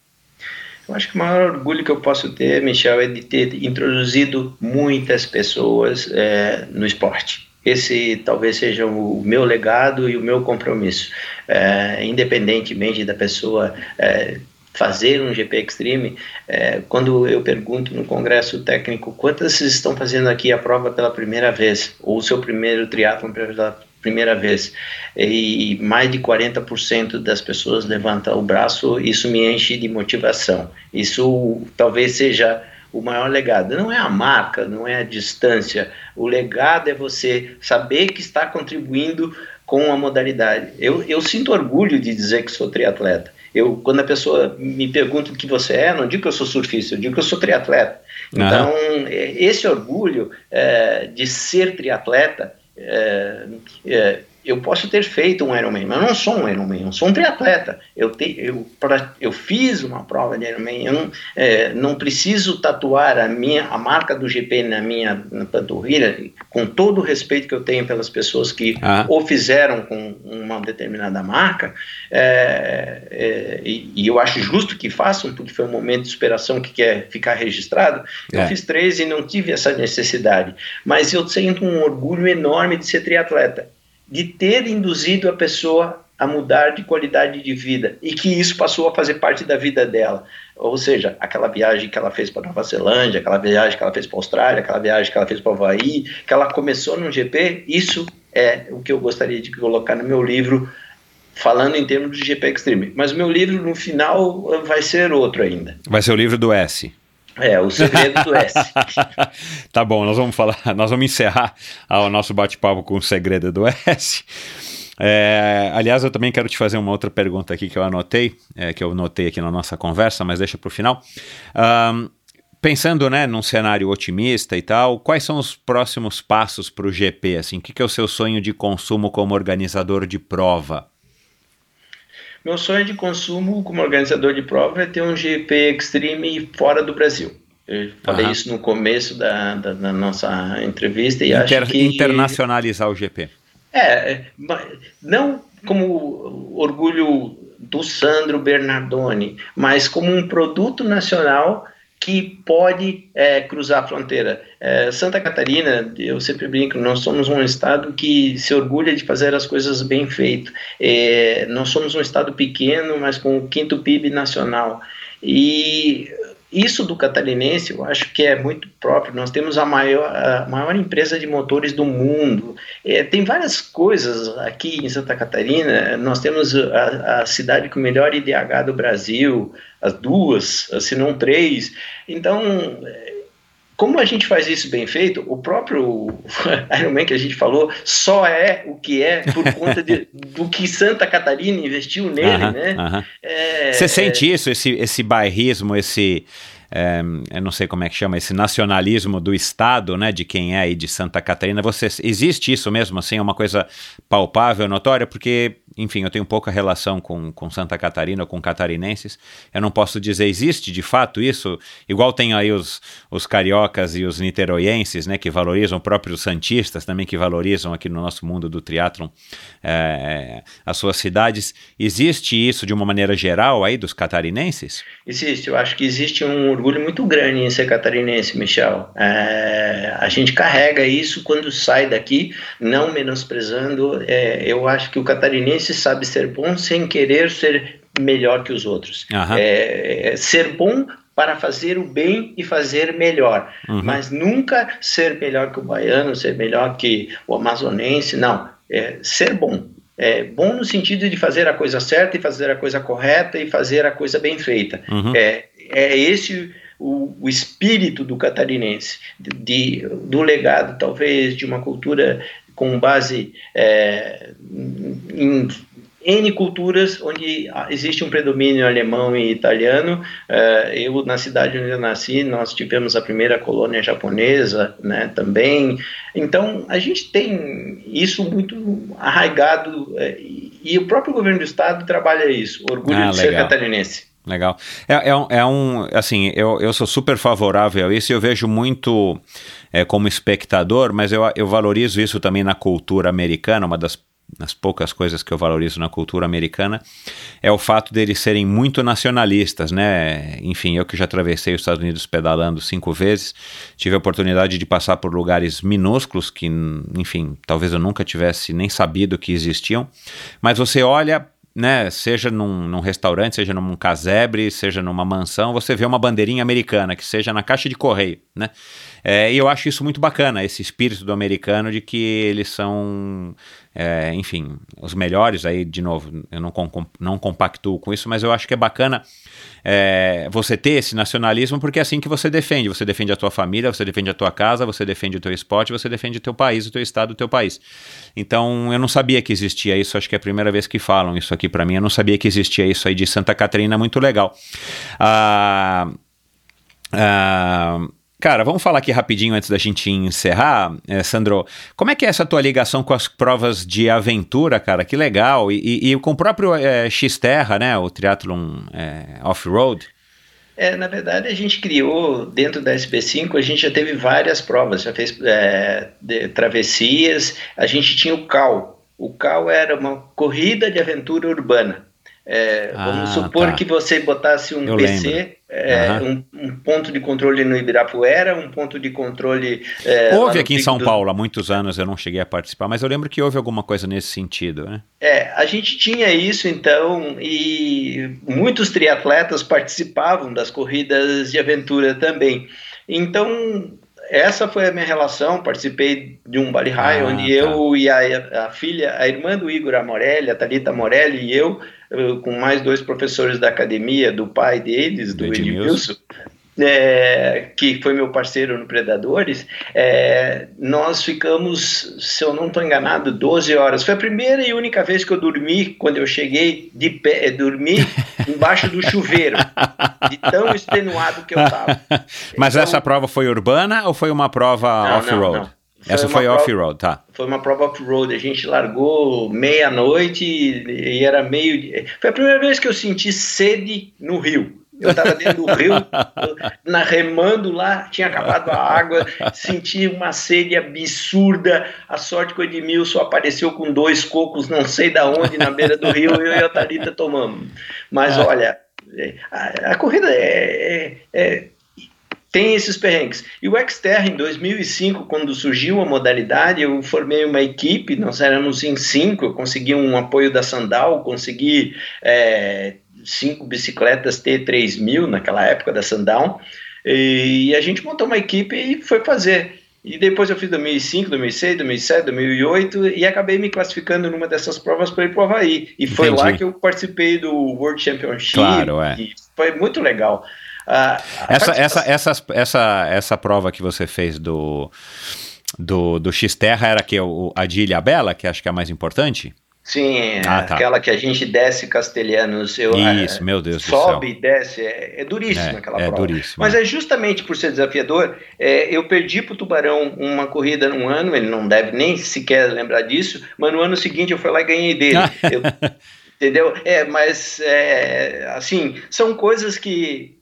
Eu acho que o maior orgulho que eu posso ter, Michel, é de ter introduzido muitas pessoas é, no esporte. Esse talvez seja o meu legado e o meu compromisso. É, independentemente da pessoa é, fazer um GP Extreme, é, quando eu pergunto no congresso técnico quantas estão fazendo aqui a prova pela primeira vez, ou o seu primeiro triatlon pela primeira vez, e mais de 40% das pessoas levantam o braço, isso me enche de motivação. Isso talvez seja o maior legado. Não é a marca, não é a distância. O legado é você saber que está contribuindo com a modalidade. Eu, eu sinto orgulho de dizer que sou triatleta. Eu, quando a pessoa me pergunta o que você é, não digo que eu sou surfista, eu digo que eu sou triatleta. Uhum. Então, é, esse orgulho é, de ser triatleta é, é, eu posso ter feito um Ironman, mas eu não sou um Ironman, eu sou um triatleta. Eu, te, eu, pra, eu fiz uma prova de Ironman, eu não, é, não preciso tatuar a, minha, a marca do GP na minha na panturrilha, com todo o respeito que eu tenho pelas pessoas que ah. o fizeram com uma determinada marca, é, é, e, e, eu acho justo que façam, porque foi um momento de superação que quer ficar registrado. Eu é. fiz três e não tive essa necessidade, mas eu sinto um orgulho enorme de ser triatleta de ter induzido a pessoa a mudar de qualidade de vida e que isso passou a fazer parte da vida dela. Ou seja, aquela viagem que ela fez para Nova Zelândia, aquela viagem que ela fez para a Austrália, aquela viagem que ela fez para o Havaí, que ela começou no GP, isso é o que eu gostaria de colocar no meu livro, falando em termos de GP Extreme. Mas o meu livro, no final, vai ser outro ainda. Vai ser o livro do S. É, o segredo do S. tá bom, nós vamos falar, nós vamos encerrar o nosso bate-papo com o segredo do S. É, aliás, eu também quero te fazer uma outra pergunta aqui que eu anotei, é, que eu notei aqui na nossa conversa, mas deixa para o final. Um, pensando né, num cenário otimista e tal, quais são os próximos passos para o GP? Assim, o que, que é o seu sonho de consumo como organizador de prova? Meu sonho de consumo como organizador de prova é ter um GP Extreme fora do Brasil. Eu falei isso no começo da, da, da nossa entrevista e Inter, acho que... Internacionalizar o GP. É, não como orgulho do Sandro Bernardoni, mas como um produto nacional que pode é, cruzar a fronteira. É, Santa Catarina, eu sempre brinco, nós somos um estado que se orgulha de fazer as coisas bem feitas. É, nós somos um estado pequeno, mas com o quinto PIB nacional. E isso do catarinense eu acho que é muito próprio. Nós temos a maior, a maior empresa de motores do mundo. É, tem várias coisas aqui em Santa Catarina. Nós temos a, a, cidade com o melhor IDH do Brasil, as duas, se não três. Então, como a gente faz isso bem feito, o próprio Ironman que a gente falou só é o que é por conta de, do que Santa Catarina investiu nele, uh -huh, né? Uh -huh. é, Você sente é... isso, esse, esse bairrismo, esse é, eu não sei como é que chama, esse nacionalismo do Estado, né, de quem é aí de Santa Catarina, você, existe isso mesmo, assim, é uma coisa palpável, notória, porque, enfim, eu tenho pouca relação com, com Santa Catarina, com catarinenses, eu não posso dizer, existe de fato isso, igual tem aí os, os cariocas e os niteroienses, né, que valorizam, próprios santistas também, que valorizam aqui no nosso mundo do triatlon é, as suas cidades, existe isso de uma maneira geral aí dos catarinenses? Existe, eu acho que existe um orgulho muito grande em ser catarinense, Michel. É, a gente carrega isso quando sai daqui, não menosprezando. É, eu acho que o catarinense sabe ser bom sem querer ser melhor que os outros. É, ser bom para fazer o bem e fazer melhor, uhum. mas nunca ser melhor que o baiano, ser melhor que o amazonense, não. É, ser bom, é, bom no sentido de fazer a coisa certa e fazer a coisa correta e fazer a coisa bem feita. Uhum. É, é esse o, o espírito do catarinense, de, do legado, talvez, de uma cultura com base é, em N culturas onde existe um predomínio alemão e italiano. É, eu, na cidade onde eu nasci, nós tivemos a primeira colônia japonesa né, também. Então, a gente tem isso muito arraigado é, e o próprio governo do estado trabalha isso, orgulho ah, de legal. ser catarinense. Legal. É, é, um, é um, assim, eu, eu sou super favorável a isso e eu vejo muito é, como espectador, mas eu, eu valorizo isso também na cultura americana, uma das as poucas coisas que eu valorizo na cultura americana, é o fato deles serem muito nacionalistas, né? Enfim, eu que já atravessei os Estados Unidos pedalando cinco vezes, tive a oportunidade de passar por lugares minúsculos que, enfim, talvez eu nunca tivesse nem sabido que existiam, mas você olha né, seja num, num, restaurante, seja num casebre, seja numa mansão, você vê uma bandeirinha americana, que seja na caixa de correio, né? É, e eu acho isso muito bacana, esse espírito do americano de que eles são, é, enfim, os melhores aí, de novo, eu não, com, não compactuo com isso, mas eu acho que é bacana é, você ter esse nacionalismo, porque é assim que você defende. Você defende a tua família, você defende a tua casa, você defende o teu esporte, você defende o teu país, o teu estado, o teu país. Então, eu não sabia que existia isso, acho que é a primeira vez que falam isso aqui para mim, eu não sabia que existia isso aí de Santa Catarina, muito legal. Ah... Ah, Cara, vamos falar aqui rapidinho antes da gente encerrar, é, Sandro. Como é que é essa tua ligação com as provas de aventura, cara? Que legal. E, e, e com o próprio é, X-Terra, né? O Triathlon é, Off-Road. É, na verdade, a gente criou, dentro da SB5, a gente já teve várias provas, já fez é, travessias, a gente tinha o CAL. O CAL era uma corrida de aventura urbana. É, ah, vamos supor tá. que você botasse um Eu PC, é, uhum. um, um, ponto de controle no Ibirapuera, um ponto de controle. É, houve aqui em São do... Paulo há muitos anos, eu não cheguei a participar, mas eu lembro que houve alguma coisa nesse sentido, né? É, a gente tinha isso então, e muitos triatletas participavam das corridas de aventura também. Então, essa foi a minha relação. Participei de um Bali High, ah, onde tá. eu e a, a, filha, a irmã do Igor Amorelli, a Thalita Morelli e eu, com mais dois professores da academia, do pai deles, do Edmilson, é, que foi meu parceiro no Predadores, é, nós ficamos, se eu não estou enganado, 12 horas. Foi a primeira e única vez que eu dormi, quando eu cheguei de pé, dormi embaixo do chuveiro, de tão extenuado que eu estava. Mas então, essa prova foi urbana ou foi uma prova off-road? Essa foi off-road, tá. Foi uma prova off-road. A gente largou meia-noite e, e era meio. Foi a primeira vez que eu senti sede no rio. Eu estava dentro do rio, na remando lá, tinha acabado a água, senti uma sede absurda. A sorte que o Edmilson apareceu com dois cocos, não sei da onde, na beira do rio, eu e a Thalita tomamos. Mas é. olha, é, a, a corrida é, é, é, tem esses perrengues. E o Xterra, em 2005, quando surgiu a modalidade, eu formei uma equipe, nós éramos em cinco, eu consegui um apoio da Sandal, consegui. É, cinco bicicletas T3000 naquela época da Sundown, e a gente montou uma equipe e foi fazer. E depois eu fiz 2005, 2006, 2007, 2008 e acabei me classificando numa dessas provas para ir para o Havaí. E foi Entendi. lá que eu participei do World Championship. Claro, é. foi muito legal. Uh, essa, essa, essa, essa, essa prova que você fez do, do, do X-Terra era que o, a de Ilha Bela, que acho que é a mais importante? Sim, ah, tá. aquela que a gente desce castelhanos. Eu, Isso, é, meu Deus Sobe e desce, é, é duríssima é, aquela é prova. Duríssimo, Mas é. é justamente por ser desafiador, é, eu perdi para o Tubarão uma corrida num ano, ele não deve nem sequer lembrar disso, mas no ano seguinte eu fui lá e ganhei dele. eu, entendeu? É, mas, é, assim, são coisas que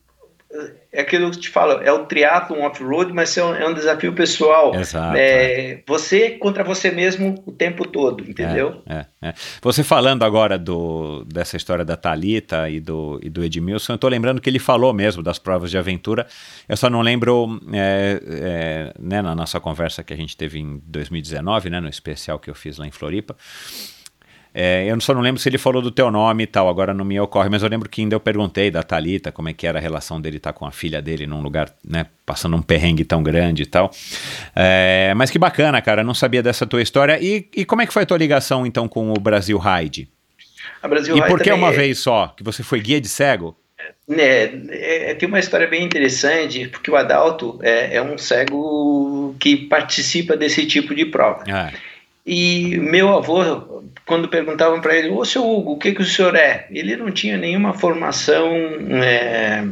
é aquilo que eu te falo, é o triatlon off-road, mas é um, é um, desafio pessoal. Exato. É, é, você contra você mesmo o tempo todo, entendeu? É, é, é, você falando agora do, dessa história da Talita e do, e do Edmilson, eu estou lembrando que ele falou mesmo das provas de aventura. Eu só não lembro né, na nossa conversa que a gente teve em 2019, né, no especial que eu fiz lá em Floripa. É, eu só não lembro se ele falou do teu nome e tal, agora não me ocorre, mas eu lembro que ainda eu perguntei da Talita como é que era a relação dele estar tá com a filha dele num lugar, né, passando um perrengue tão grande e tal. É, mas que bacana, cara, não sabia dessa tua história. E, e como é que foi a tua ligação então com o Brasil Ride? A Brasil e por que uma é... vez só? Que você foi guia de cego? É, é, tem uma história bem interessante, porque o Adalto é, é um cego que participa desse tipo de prova. Ah. E meu avô, quando perguntavam para ele, ô seu Hugo, o que, que o senhor é? Ele não tinha nenhuma formação é,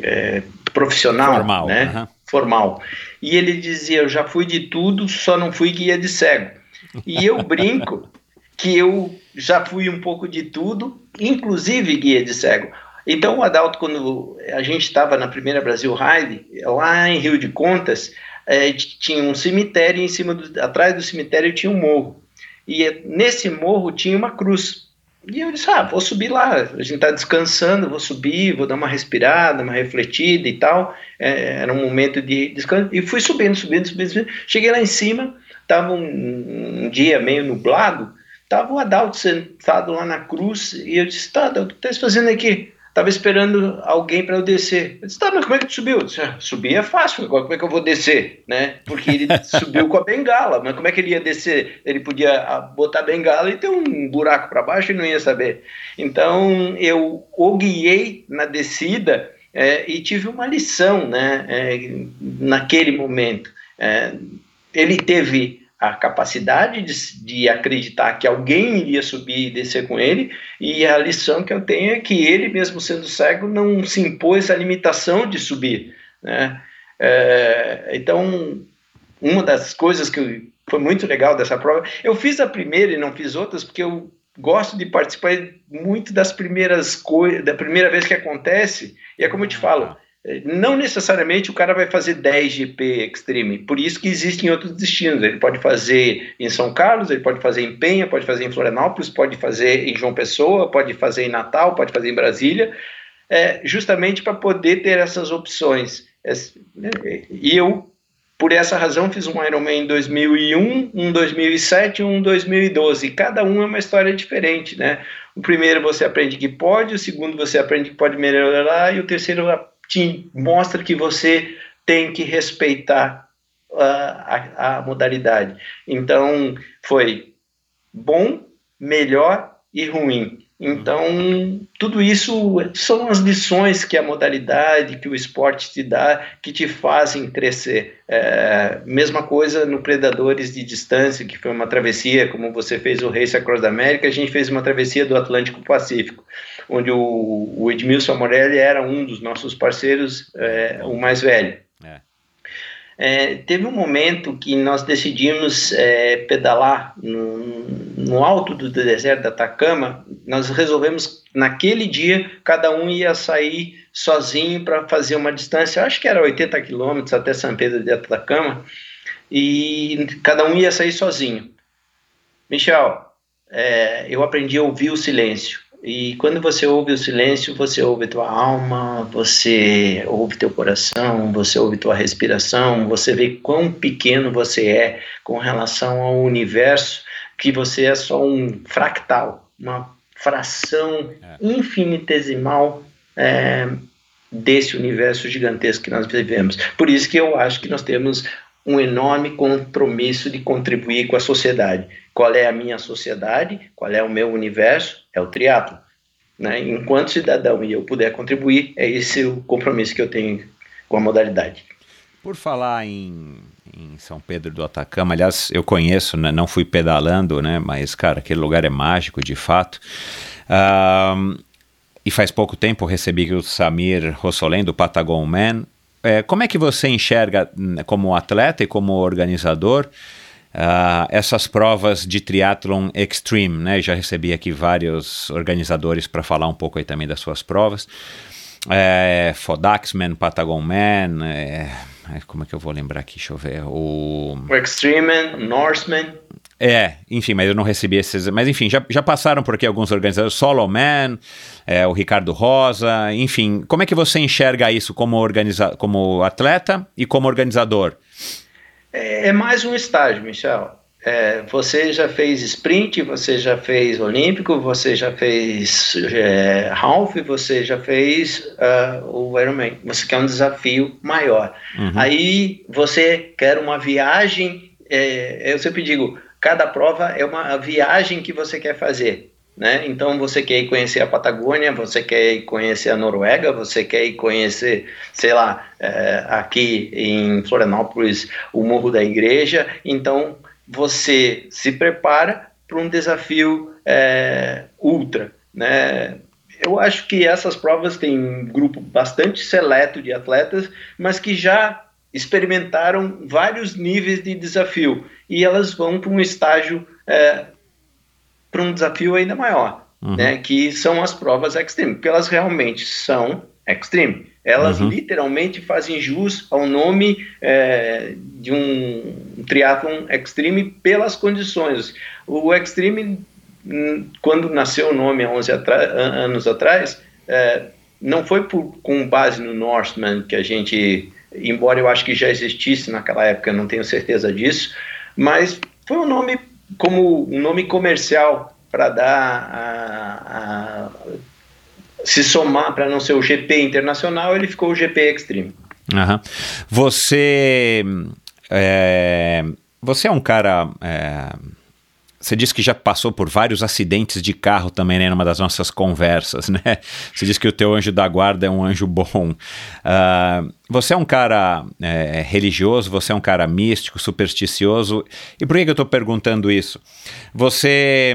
é, profissional, formal, né? Uhum. formal. E ele dizia, eu já fui de tudo, só não fui guia de cego. E eu brinco que eu já fui um pouco de tudo, inclusive guia de cego. Então o Adalto, quando a gente estava na primeira Brasil Ride, lá em Rio de Contas, é, tinha um cemitério em cima do, atrás do cemitério tinha um morro. E nesse morro tinha uma cruz. E eu disse, ah, vou subir lá, a gente está descansando, vou subir, vou dar uma respirada, uma refletida e tal. É, era um momento de descanso. E fui subindo, subindo, subindo, subindo. Cheguei lá em cima, estava um, um, dia meio nublado, estava o Adalto sentado lá na cruz, e eu disse, tá, o que está fazendo aqui? Estava esperando alguém para eu descer. Eu disse, tá, mas como é que tu subiu? disse, ah, subir é fácil, agora como é que eu vou descer? Né? Porque ele subiu com a bengala, mas como é que ele ia descer? Ele podia ah, botar a bengala e ter um buraco para baixo e não ia saber. Então eu o guiei na descida é, e tive uma lição né, é, naquele momento. É, ele teve a capacidade de, de, acreditar que alguém iria subir e descer com ele, e a lição que eu tenho é que ele, mesmo sendo cego, não se impôs a limitação de subir. Né? É, então, uma das coisas que foi muito legal dessa prova, eu fiz a primeira e não fiz outras, porque eu gosto de participar muito das primeiras coisas, da primeira vez que acontece, e é como eu te falo, não necessariamente o cara vai fazer 10 GP Extreme, por isso que existem outros destinos. Ele pode fazer em São Carlos, ele pode fazer em Penha, pode fazer em Florianópolis, pode fazer em João Pessoa, pode fazer em Natal, pode fazer em Brasília, é, justamente para poder ter essas opções. E eu, por essa razão, fiz um Ironman em 2001, um 2007 e um 2012. Cada um é uma história diferente, né? O primeiro você aprende que pode, o segundo você aprende que pode melhorar e o terceiro te mostra que você tem que respeitar uh, a, a modalidade. Então, foi bom, melhor e ruim. Então, tudo isso são as lições que a modalidade, que o esporte te dá, que te fazem crescer. É, mesma coisa no Predadores de Distância, que foi uma travessia, como você fez o Race Across the America, a gente fez uma travessia do Atlântico Pacífico, onde o, o Edmilson Morelli era um dos nossos parceiros, é, o mais velho. É. É, teve um momento que nós decidimos é, pedalar no, no, alto do deserto da Atacama. Nós resolvemos, naquele dia, cada um ia sair sozinho para fazer uma distância, acho que era 80 quilômetros até São Pedro de Atacama, e cada um ia sair sozinho. Michel, é, eu aprendi a ouvir o silêncio. E quando você ouve o silêncio, você ouve tua alma, você ouve teu coração, você ouve tua respiração, você vê quão pequeno você é com relação ao universo, que você é só um fractal, uma fração é. infinitesimal é, desse universo gigantesco que nós vivemos. Por isso que eu acho que nós temos um enorme compromisso de contribuir com a sociedade. Qual é a minha sociedade? Qual é o meu universo? É o triatlo. Né? Enquanto cidadão e eu puder contribuir, é esse o compromisso que eu tenho com a modalidade. Por falar em, em São Pedro do Atacama, aliás, eu conheço, né? não fui pedalando, né? mas, cara, aquele lugar é mágico, de fato. Um, e faz pouco tempo recebi o Samir Rossolém, do Patagon Man, é, como é que você enxerga, hum, como atleta e como organizador, uh, essas provas de triathlon extreme? Né? Já recebi aqui vários organizadores para falar um pouco aí também das suas provas. É, Fodaxman, Patagonman, é, como é que eu vou lembrar aqui? Deixa eu ver. O, o Extrememan, Norseman. É, enfim, mas eu não recebi esses. Mas enfim, já, já passaram por aqui alguns organizadores, Solo Man, é, o Ricardo Rosa, enfim. Como é que você enxerga isso como, organiza como atleta e como organizador? É, é mais um estágio, Michel. É, você já fez sprint, você já fez olímpico, você já fez é, half, você já fez uh, o Ironman. Você quer um desafio maior. Uhum. Aí você quer uma viagem. É, eu sempre digo, cada prova é uma viagem que você quer fazer. Né? Então você quer ir conhecer a Patagônia, você quer ir conhecer a Noruega, você quer ir conhecer, sei lá, é, aqui em Florianópolis, o Morro da Igreja. Então você se prepara para um desafio é, ultra, né? Eu acho que essas provas têm um grupo bastante seleto de atletas, mas que já experimentaram vários níveis de desafio e elas vão para um estágio, é, para um desafio ainda maior, uhum. né, que são as provas extreme, porque elas realmente são extreme. Elas uhum. literalmente fazem jus ao nome é, de um triatlon extreme pelas condições. O extreme, hum, quando nasceu o nome há 11 anos atrás, é, não foi por, com base no Norseman que a gente, embora eu acho que já existisse naquela época, não tenho certeza disso, mas foi um nome como um nome comercial para dar a, a, se somar para não ser o GP internacional, ele ficou o GP Extreme. Uhum. Você é, você é um cara é você disse que já passou por vários acidentes de carro também, né, numa das nossas conversas, né? Você disse que o teu anjo da guarda é um anjo bom. Uh, você é um cara é, religioso, você é um cara místico, supersticioso. E por que, que eu estou perguntando isso? Você,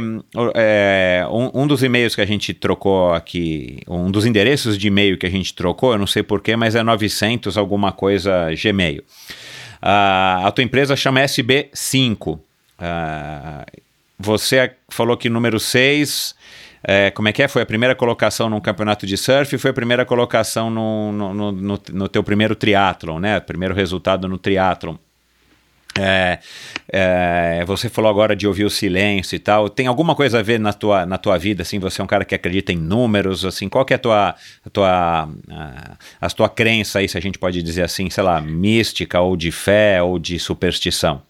é, um, um, dos e-mails que a gente trocou aqui, um dos endereços de e-mail que a gente trocou, eu não sei porquê, mas é 900 alguma coisa Gmail. Uh, a tua empresa chama SB5. Uh, você falou que número 6, é, como é que é? Foi a primeira colocação num campeonato de surf e foi a primeira colocação no, no, no, no, no teu primeiro triatlon, né? Primeiro resultado no triatlon. É, é, você falou agora de ouvir o silêncio e tal. Tem alguma coisa a ver na tua, na tua vida? Assim, você é um cara que acredita em números? Assim, qual que é a tua, a tua, a, a tua crença aí, se a gente pode dizer assim, sei lá, mística ou de fé ou de superstição?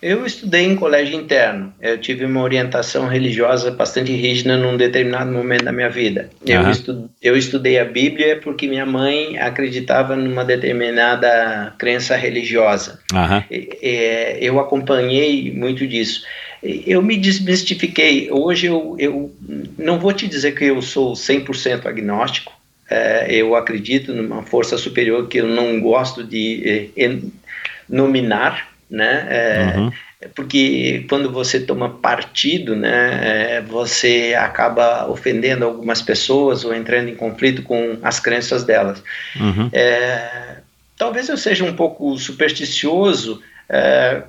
Eu estudei em colégio interno. Eu tive uma orientação religiosa bastante rígida num determinado momento da minha vida. Eu, uhum. estu eu estudei a Bíblia porque minha mãe acreditava numa determinada crença religiosa. Uhum. E, e, eu acompanhei muito disso. Eu me desmistifiquei. Hoje eu, eu não vou te dizer que eu sou 100% agnóstico. É, eu acredito numa força superior que eu não gosto de eh, nominar né? É, uhum. Porque quando você toma partido, né, é, você acaba ofendendo algumas pessoas ou entrando em conflito com as crenças delas. Uhum. É, talvez eu seja um pouco supersticioso. É,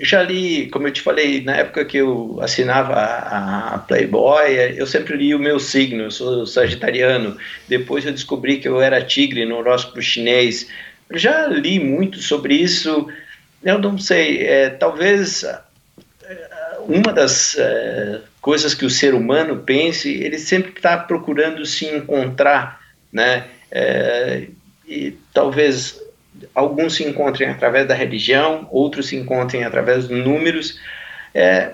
já li, como eu te falei, na época que eu assinava a, a, Playboy, eu sempre li o meu signo, eu sou sagitariano. Depois eu descobri que eu era tigre no horóscopo chinês. Já li muito sobre isso. Eu não sei, é, talvez é, uma das é, coisas que o ser humano pense, ele sempre está procurando se encontrar, né? É, e talvez alguns se encontrem através da religião, outros se encontrem através dos números. É,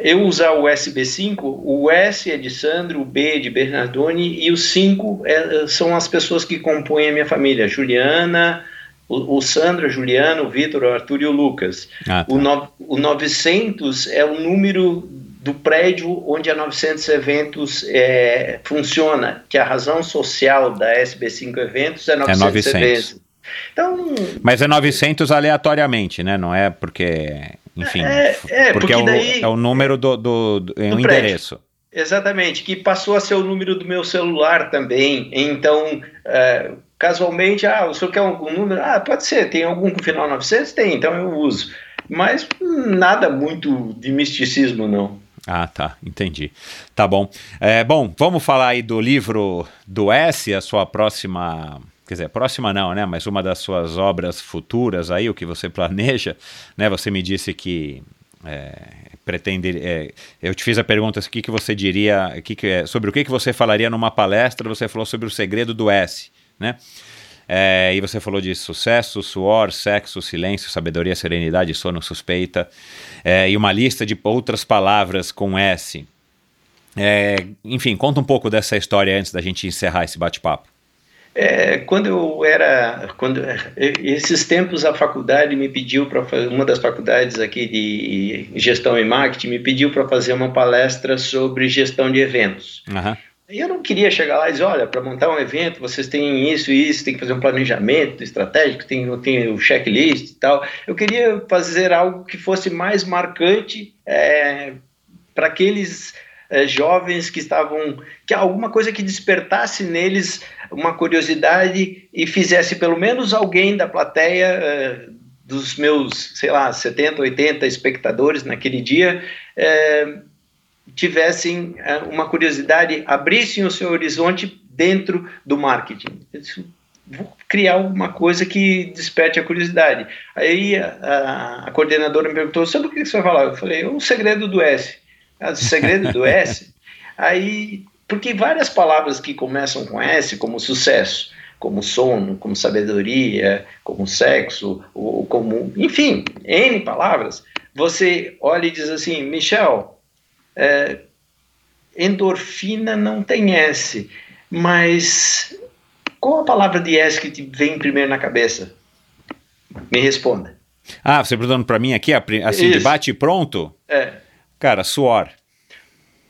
eu usar o SB5, o S é de Sandro, o B é de Bernardoni e o 5 é, são as pessoas que compõem a minha família, Juliana, o, o Sandro, a Juliana, o Vitor, o Arthur e o Lucas. Ah, tá. o, no, o 900 é o número do prédio onde a 900 Eventos é, funciona, que a razão social da SB5 Eventos é 900, é 900. eventos. Então, Mas é 900 aleatoriamente, né? Não é porque enfim, é, é porque, porque é, o, é, o, número do, do, do, é do endereço. Exatamente, que passou a ser o número do meu celular também. Então, é, casualmente, ah, o senhor quer algum número? Ah, pode ser, tem algum com final 900? Tem, então eu uso. Mas nada muito de misticismo, não. Ah, tá, entendi. Tá bom. É, bom, vamos falar aí do livro do S, a sua próxima quer dizer, próxima não, né? Mas uma das suas obras futuras aí, o que você planeja, né? Você me disse que é, pretende. É, eu te fiz a pergunta: o que, que você diria, que que, é, sobre o que, que você falaria numa palestra? Você falou sobre o segredo do S, né? É, e você falou de sucesso, suor, sexo, silêncio, sabedoria, serenidade, sono, suspeita, é, e uma lista de outras palavras com S. É, enfim, conta um pouco dessa história antes da gente encerrar esse bate-papo. É, quando eu era, quando esses tempos a faculdade me pediu para uma das faculdades aqui de gestão e marketing me pediu para fazer uma palestra sobre gestão de eventos. Uhum. E eu não queria chegar lá e dizer, olha, para montar um evento vocês têm isso e isso, tem que fazer um planejamento estratégico, tem, tem o checklist e tal. Eu queria fazer algo que fosse mais marcante é, para aqueles é, jovens que estavam, que alguma coisa que despertasse neles uma curiosidade e fizesse pelo menos alguém da plateia, é, dos meus, sei lá, 70, 80 espectadores naquele dia, é, tivessem é, uma curiosidade, abrissem o seu horizonte dentro do marketing. Disse, vou criar alguma coisa que desperte a curiosidade. Aí a, a coordenadora me perguntou, sobre o que você vai falar? Eu falei, o segredo do S. Ah, o segredo do S? Aí, porque várias palavras que começam com S, como sucesso, como sono, como sabedoria, como sexo, ou como, enfim, N palavras, você olha e diz assim, Michel, é, endorfina não tem S, mas qual a palavra de S que te vem primeiro na cabeça? Me responda. Ah, você perguntando para mim aqui, assim, Isso. de bate pronto? É. Cara, suor.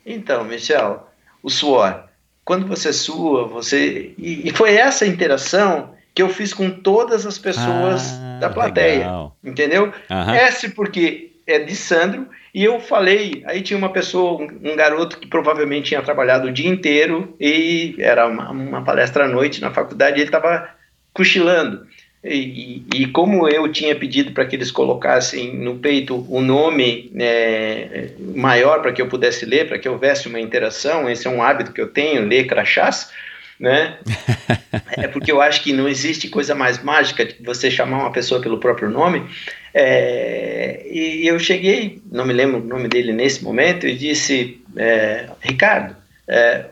Então, Michel, o suor quando você sua, você. E, e, foi essa interação que eu fiz com todas as pessoas ah, da plateia. Legal. Entendeu? Uhum. S porque é de Sandro, e eu falei, aí tinha uma pessoa, um, garoto que provavelmente tinha trabalhado o dia inteiro e era uma, uma palestra à noite na faculdade, ele estava cochilando. E, e, como eu tinha pedido para que eles colocassem no peito o um nome é, maior para que eu pudesse ler, para que houvesse uma interação, esse é um hábito que eu tenho, ler crachás, né? é porque eu acho que não existe coisa mais mágica de você chamar uma pessoa pelo próprio nome. É, e eu cheguei, não me lembro o nome dele nesse momento, e disse: é, Ricardo, é,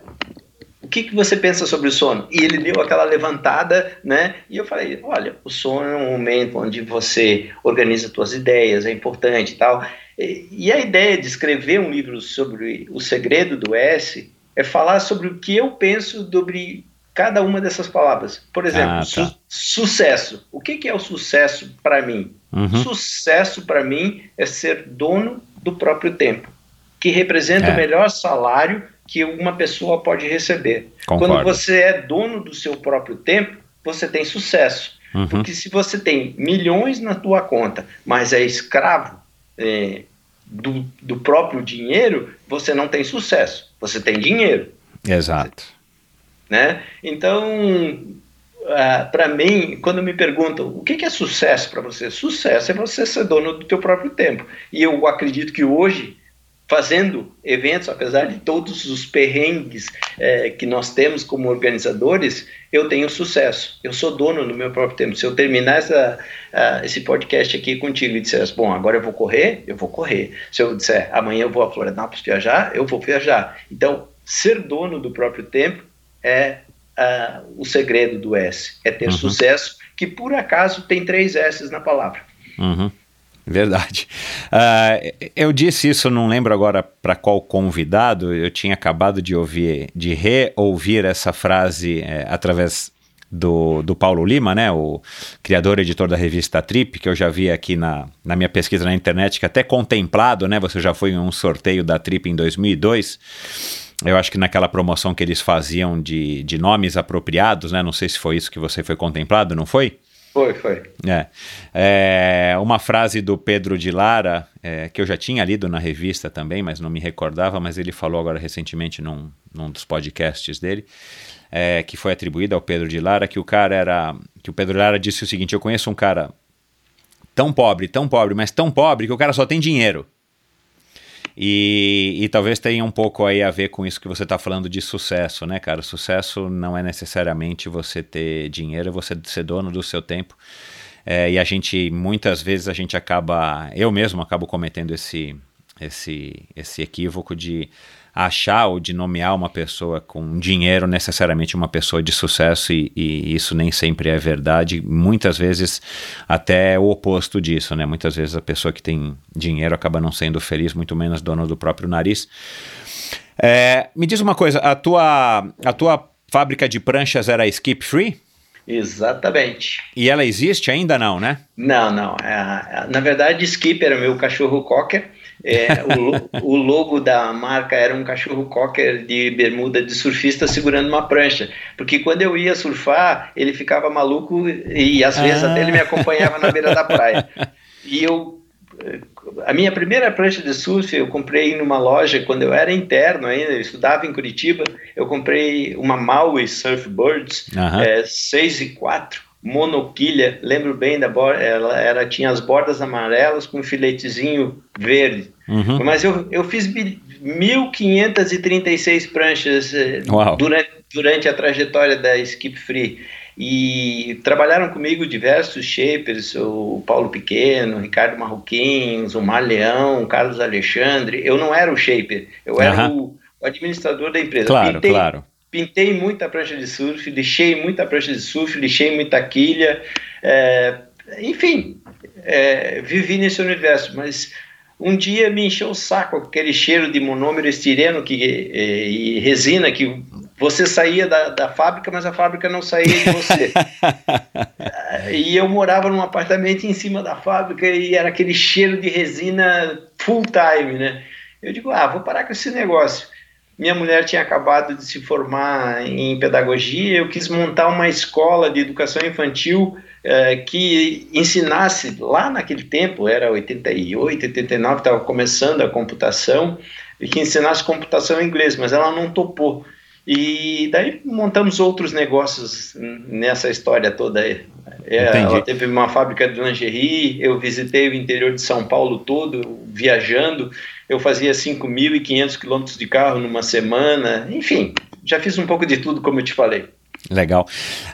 que, que você pensa sobre o sono? E ele deu aquela levantada, né? E eu falei, olha, o sono é um momento onde você organiza suas ideias, é importante e tal. E, e a ideia de escrever um livro sobre o segredo do S é falar sobre o que eu penso sobre cada uma dessas palavras. Por exemplo, ah, tá. su sucesso. O que, que é o sucesso para mim? Uhum. Sucesso para mim é ser dono do próprio tempo, que representa é. o melhor salário que uma pessoa pode receber. Concordo. Quando você é dono do seu próprio tempo, você tem sucesso. Uhum. Porque se você tem milhões na tua conta, mas é escravo é, do, do próprio dinheiro, você não tem sucesso. Você tem dinheiro. Exato. Né? Então, uh, para mim, quando me perguntam o que, que é sucesso para você, sucesso é você ser dono do teu próprio tempo. E eu acredito que hoje fazendo eventos, apesar de todos os perrengues é, que nós temos como organizadores, eu tenho sucesso. Eu sou dono do meu próprio tempo. Se eu terminar essa, uh, esse podcast aqui contigo e disser, bom, agora eu vou correr, eu vou correr. Se eu disser, amanhã eu vou a Florianópolis viajar, eu vou viajar. Então, ser dono do próprio tempo é uh, o segredo do S. É ter uhum. sucesso, que por acaso tem três S na palavra. Uhum. Verdade. Uh, eu disse isso, não lembro agora para qual convidado, eu tinha acabado de ouvir, de reouvir essa frase é, através do, do Paulo Lima, né, o criador e editor da revista Trip, que eu já vi aqui na, na minha pesquisa na internet, que até contemplado, né, você já foi em um sorteio da Trip em 2002, eu acho que naquela promoção que eles faziam de, de nomes apropriados, né, não sei se foi isso que você foi contemplado, não foi? Foi, foi. É. é. uma frase do Pedro de Lara, é, que eu já tinha lido na revista também, mas não me recordava, mas ele falou agora recentemente num, num dos podcasts dele, é, que foi atribuída ao Pedro de Lara, que o cara era. que o Pedro de Lara disse o seguinte: eu conheço um cara tão pobre, tão pobre, mas tão pobre que o cara só tem dinheiro. E, e, talvez tenha um pouco aí a ver com isso que você está falando de sucesso, né, cara? Sucesso não é necessariamente você ter dinheiro, é você ser dono do seu tempo. É, e a gente, muitas vezes, a gente acaba, eu mesmo acabo cometendo esse, esse, esse equívoco de achar ou de nomear uma pessoa com dinheiro necessariamente uma pessoa de sucesso e, e, isso nem sempre é verdade. Muitas vezes até o oposto disso, né? Muitas vezes a pessoa que tem dinheiro acaba não sendo feliz, muito menos dono do próprio nariz. É, me diz uma coisa, a tua, a tua fábrica de pranchas era skip free? Exatamente. E ela existe ainda não, né? Não, não. É, na verdade, Skip era meu cachorro cocker é, o, o, logo da marca era um cachorro cocker de bermuda de surfista segurando uma prancha. Porque quando eu ia surfar, ele ficava maluco e às vezes ah. até ele me acompanhava na beira da praia. E eu. A minha primeira prancha de surf eu comprei numa loja quando eu era interno ainda, eu estudava em Curitiba. Eu comprei uma Maui Surfbirds uhum. é, 6 e 4 monoquilha, lembro bem da borda, ela era, tinha as bordas amarelas com um filetezinho verde. Uhum. Mas eu, eu fiz 1.536 pranchas eh, durante, durante a trajetória da Skip Free. E trabalharam comigo diversos shapers, o Paulo Pequeno, o Ricardo Marroquins, o Mar Leão, o Carlos Alexandre. Eu não era o shaper, eu era o, o administrador da empresa. Claro, claro. Pintei muita prancha de surf, lixei muita prancha de surf, lixei muita quilha. É, enfim, é, vivi nesse universo, mas um dia me encheu o saco aquele cheiro de monômero estireno que, e, e resina que você saía da, da fábrica, mas a fábrica não saía de você. e eu morava num apartamento em cima da fábrica e era aquele cheiro de resina full time, né? Eu digo, ah, vou parar com esse negócio. Minha mulher tinha acabado de se formar em pedagogia, eu quis montar uma escola de educação infantil eh, que ensinasse, lá naquele tempo, era 88, 89, estava começando a computação, e que ensinasse computação em inglês, mas ela não topou. E daí montamos outros negócios nessa história toda. É, ela teve uma fábrica de lingerie, eu visitei o interior de São Paulo todo, viajando. Eu fazia 5.500 quilômetros de carro numa semana. Enfim, já fiz um pouco de tudo, como eu te falei. Legal.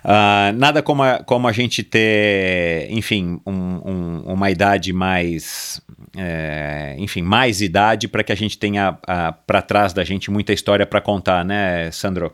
Uh, nada como a, como a gente ter, enfim, um, um, uma idade mais. É, enfim, mais idade para que a gente tenha uh, para trás da gente muita história para contar, né, Sandro?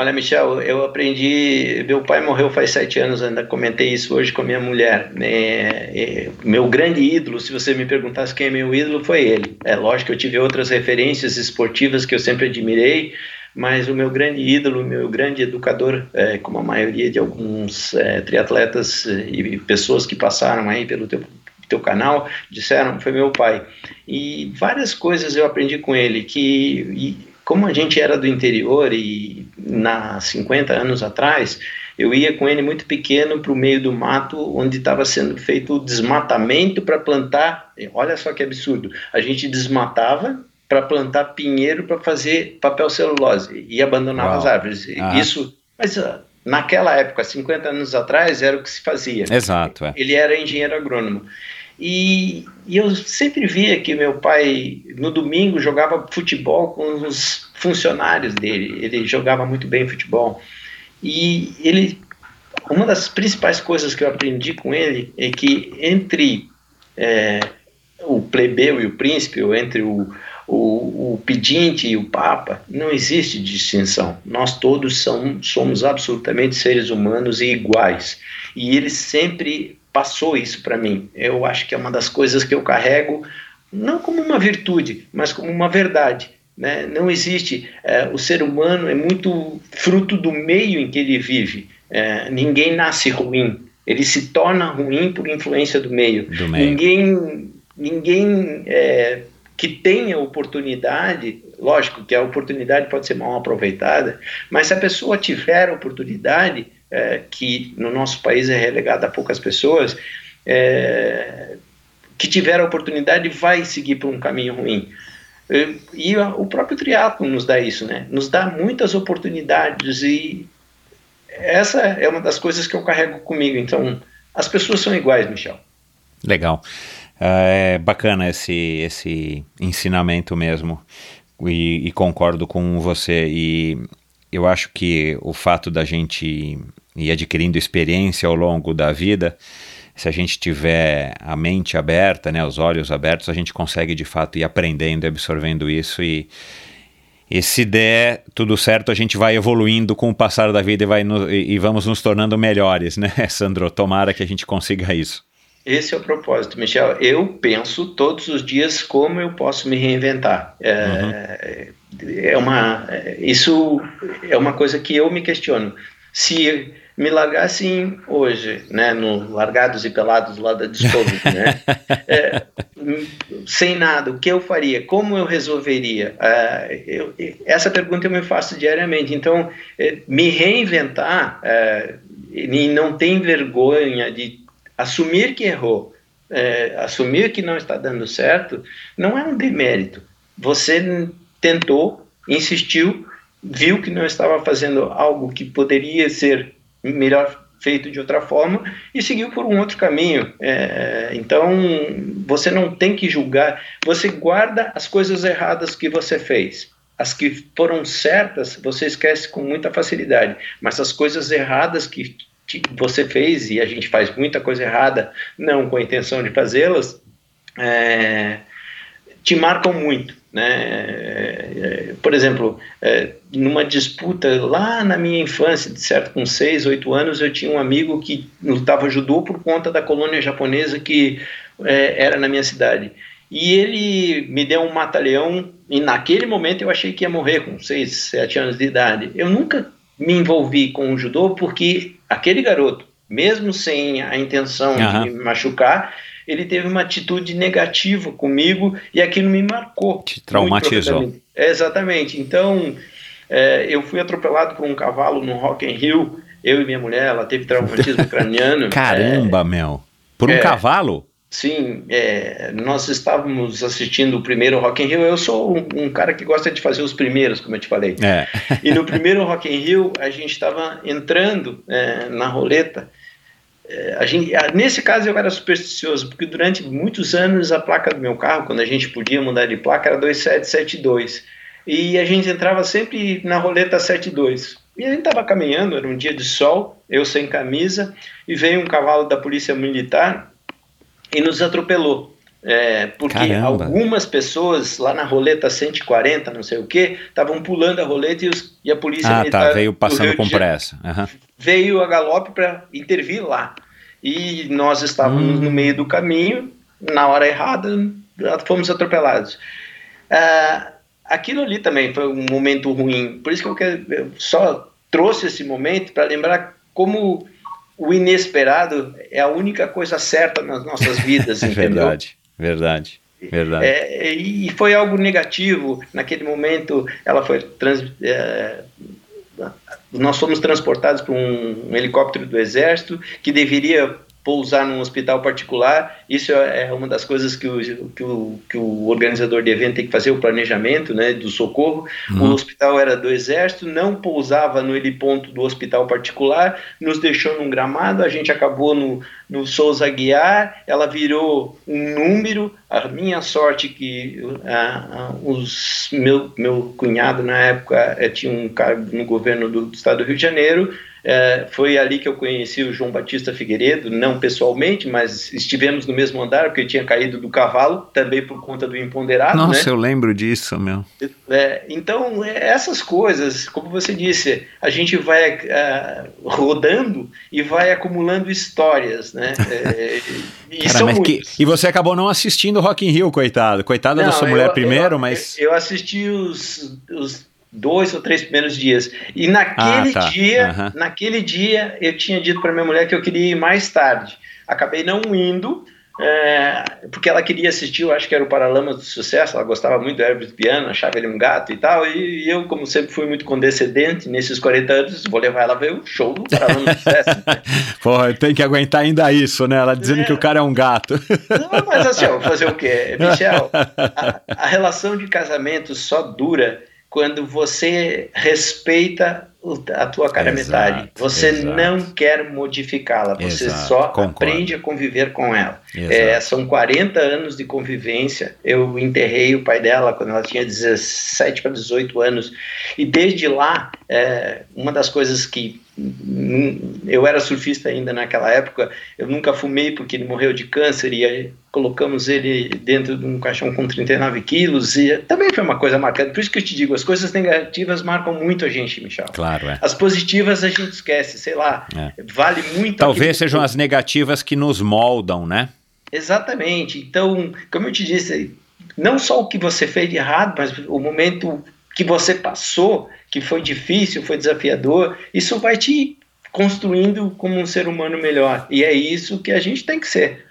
Olha, Michel, eu aprendi. Meu pai morreu faz sete anos, ainda comentei isso hoje com a minha mulher. É, é, meu grande ídolo, se você me perguntasse quem é meu ídolo, foi ele. É lógico que eu tive outras referências esportivas que eu sempre admirei, mas o meu grande ídolo, meu grande educador, é, como a maioria de alguns é, triatletas e pessoas que passaram aí pelo teu, teu canal, disseram, foi meu pai. E várias coisas eu aprendi com ele, que como a gente era do interior e na 50 anos atrás, eu ia com ele muito pequeno para o meio do mato, onde estava sendo feito o desmatamento para plantar. Olha só que absurdo! A gente desmatava para plantar pinheiro para fazer papel celulose e abandonava Uau. as árvores. Ah. Isso, mas uh, naquela época, 50 anos atrás, era o que se fazia. Exato. É. Ele era engenheiro agrônomo. E, e, eu sempre via que meu pai, no domingo, jogava futebol com os funcionários dele. Ele jogava muito bem futebol. E ele, uma das principais coisas que eu aprendi com ele é que entre é, o plebeu e o príncipe, ou entre o, o, o, pedinte e o papa, não existe distinção. Nós todos são, somos absolutamente seres humanos e iguais. E ele sempre passou isso para mim. Eu acho que é uma das coisas que eu carrego, não como uma virtude, mas como uma verdade. Né? Não existe. É, o ser humano é muito fruto do meio em que ele vive. É, ninguém nasce ruim. Ele se torna ruim por influência do meio. Do meio. Ninguém, ninguém é, que tenha oportunidade, lógico que a oportunidade pode ser mal aproveitada, mas se a pessoa tiver a oportunidade, é, que no nosso país é relegada a poucas pessoas, é, que tiver a oportunidade vai seguir por um caminho ruim. E, o próprio triatlo nos dá isso, né? Nos dá muitas oportunidades e essa é uma das coisas que eu carrego comigo. Então, as pessoas são iguais, Michel. Legal. É bacana esse, esse ensinamento mesmo. E, e, concordo com você. E eu acho que o fato da gente ir adquirindo experiência ao longo da vida, se a gente tiver a mente aberta, né, os olhos abertos, a gente consegue de fato ir aprendendo e absorvendo isso. E, e se der tudo certo, a gente vai evoluindo com o passar da vida e, vai no, e, e vamos nos tornando melhores, né, Sandro? Tomara que a gente consiga isso. Esse é o propósito, Michel. Eu penso todos os dias como eu posso me reinventar. É, uhum. É uma, isso é uma coisa que eu me questiono. Se me largassem hoje, né, no Largados e Pelados lá da Discovery, né, é, sem nada, o que eu faria? Como eu resolveria? É, eu, essa pergunta eu me faço diariamente. Então, é, me reinventar é, e não tem vergonha de assumir que errou, é, assumir que não está dando certo, não é um demérito. Você tentou, insistiu, viu que não estava fazendo algo que poderia ser melhor feito de outra forma e seguiu por um outro caminho. É, então, você não tem que julgar, você guarda as coisas erradas que você fez. As que foram certas, você esquece com muita facilidade, mas as coisas erradas que você fez, e a gente faz muita coisa errada, não com a intenção de fazê-las, é, te marcam muito. Né? É, por exemplo, é, numa disputa lá na minha infância, de certo, com 6, 8 anos, eu tinha um amigo que lutava judô por conta da colônia japonesa que é, era na minha cidade. E ele me deu um mata-leão, e naquele momento eu achei que ia morrer com 6, 7 anos de idade. Eu nunca me envolvi com o judô porque aquele garoto, mesmo sem a intenção uhum. de me machucar, ele teve uma atitude negativa comigo e aquilo me marcou. Te traumatizou. É, exatamente. Então, é, eu fui atropelado por um cavalo no Rock in Rio, eu e minha mulher, ela teve traumatismo craniano. Caramba, é, Mel. Por um é, cavalo? Sim, é, nós estávamos assistindo o primeiro Rock in Rio. Eu sou um, um, cara que gosta de fazer os primeiros, como eu te falei. É. e no primeiro Rock in Rio, a gente estava entrando é, na roleta gente, nesse caso eu era supersticioso, porque durante muitos anos a placa do meu carro, quando a gente podia mudar de placa, era 2772. E a gente entrava sempre na roleta 72. E a gente estava caminhando, era um dia de sol, eu sem camisa, e veio um cavalo da polícia militar e nos atropelou. É, porque Caramba. algumas pessoas lá na roleta 140, não sei o que, estavam pulando a roleta e, os, e a polícia ah, tá, militar. Tá, veio passando com pressa. Uhum veio a galope para intervir lá. E nós estávamos hum. no meio do caminho, na hora errada, fomos atropelados. Uh, aquilo ali também foi um momento ruim. Por isso que eu, quero, eu só trouxe esse momento para lembrar como o inesperado é a única coisa certa nas nossas vidas. verdade, verdade. Verdade. É, e foi algo negativo. Naquele momento, ela foi trans, é, nós fomos transportados para um, um helicóptero do Exército que deveria pousar num hospital particular. Isso é, é uma das coisas que o, que o, que o organizador de evento tem que fazer, o planejamento né, do socorro. Uhum. O hospital era do Exército, não pousava no heliponto do hospital particular, nos deixou num gramado, a gente acabou no, no Souza Guiar, ela virou um número. A minha sorte que os, meu, meu cunhado, na época, eh, tinha um cargo no governo do estado do Rio de Janeiro, é, foi ali que eu conheci o João Batista Figueiredo, não pessoalmente, mas estivemos no mesmo andar, porque eu tinha caído do cavalo, também por conta do imponderado. Nossa, né? eu lembro disso, meu. É, então, é, essas coisas, como você disse, a gente vai uh, rodando e vai acumulando histórias, né? É, e, Cara, que, e você acabou não assistindo o Rock in Rio, coitado. Coitada da sua mulher eu, primeiro, eu, mas... Eu assisti os, os dois ou três primeiros dias. E naquele ah, tá. dia, uhum. naquele dia, eu tinha dito para minha mulher que eu queria ir mais tarde. Acabei não indo, é, porque ela queria assistir, eu acho que era o Paralamas do Sucesso, ela gostava muito do Herbert Piano, achava ele um gato e tal, e, e, eu, como sempre, fui muito condescendente nesses 40 anos, vou levar ela a ver o show do Paralamas do Sucesso. Porra, tem que aguentar ainda isso, né? Ela dizendo é. que o cara é um gato. Não, mas assim, ó, fazer o quê? Michel, a, a relação de casamento só dura quando você respeita a tua cara exato, metade. Você exato. não quer modificá-la, você exato, só concordo. aprende a conviver com ela. É, são 40 anos de convivência. Eu enterrei o pai dela quando ela tinha 17 para 18 anos. E desde lá, é, uma das coisas que eu era surfista ainda naquela época, eu nunca fumei porque ele morreu de câncer e aí colocamos ele dentro de um caixão com 39 quilos e também foi uma coisa marcante. Por isso que eu te digo, as coisas negativas marcam muito a gente, Michel. Claro, é. As positivas a gente esquece, sei lá, é. vale muito. Talvez sejam as negativas que nos moldam, né? Exatamente. Então, como eu te disse, não só o que você fez de errado, mas o momento que você passou, que foi difícil, foi desafiador, isso vai te construindo como um ser humano melhor. E é isso que a gente tem que ser.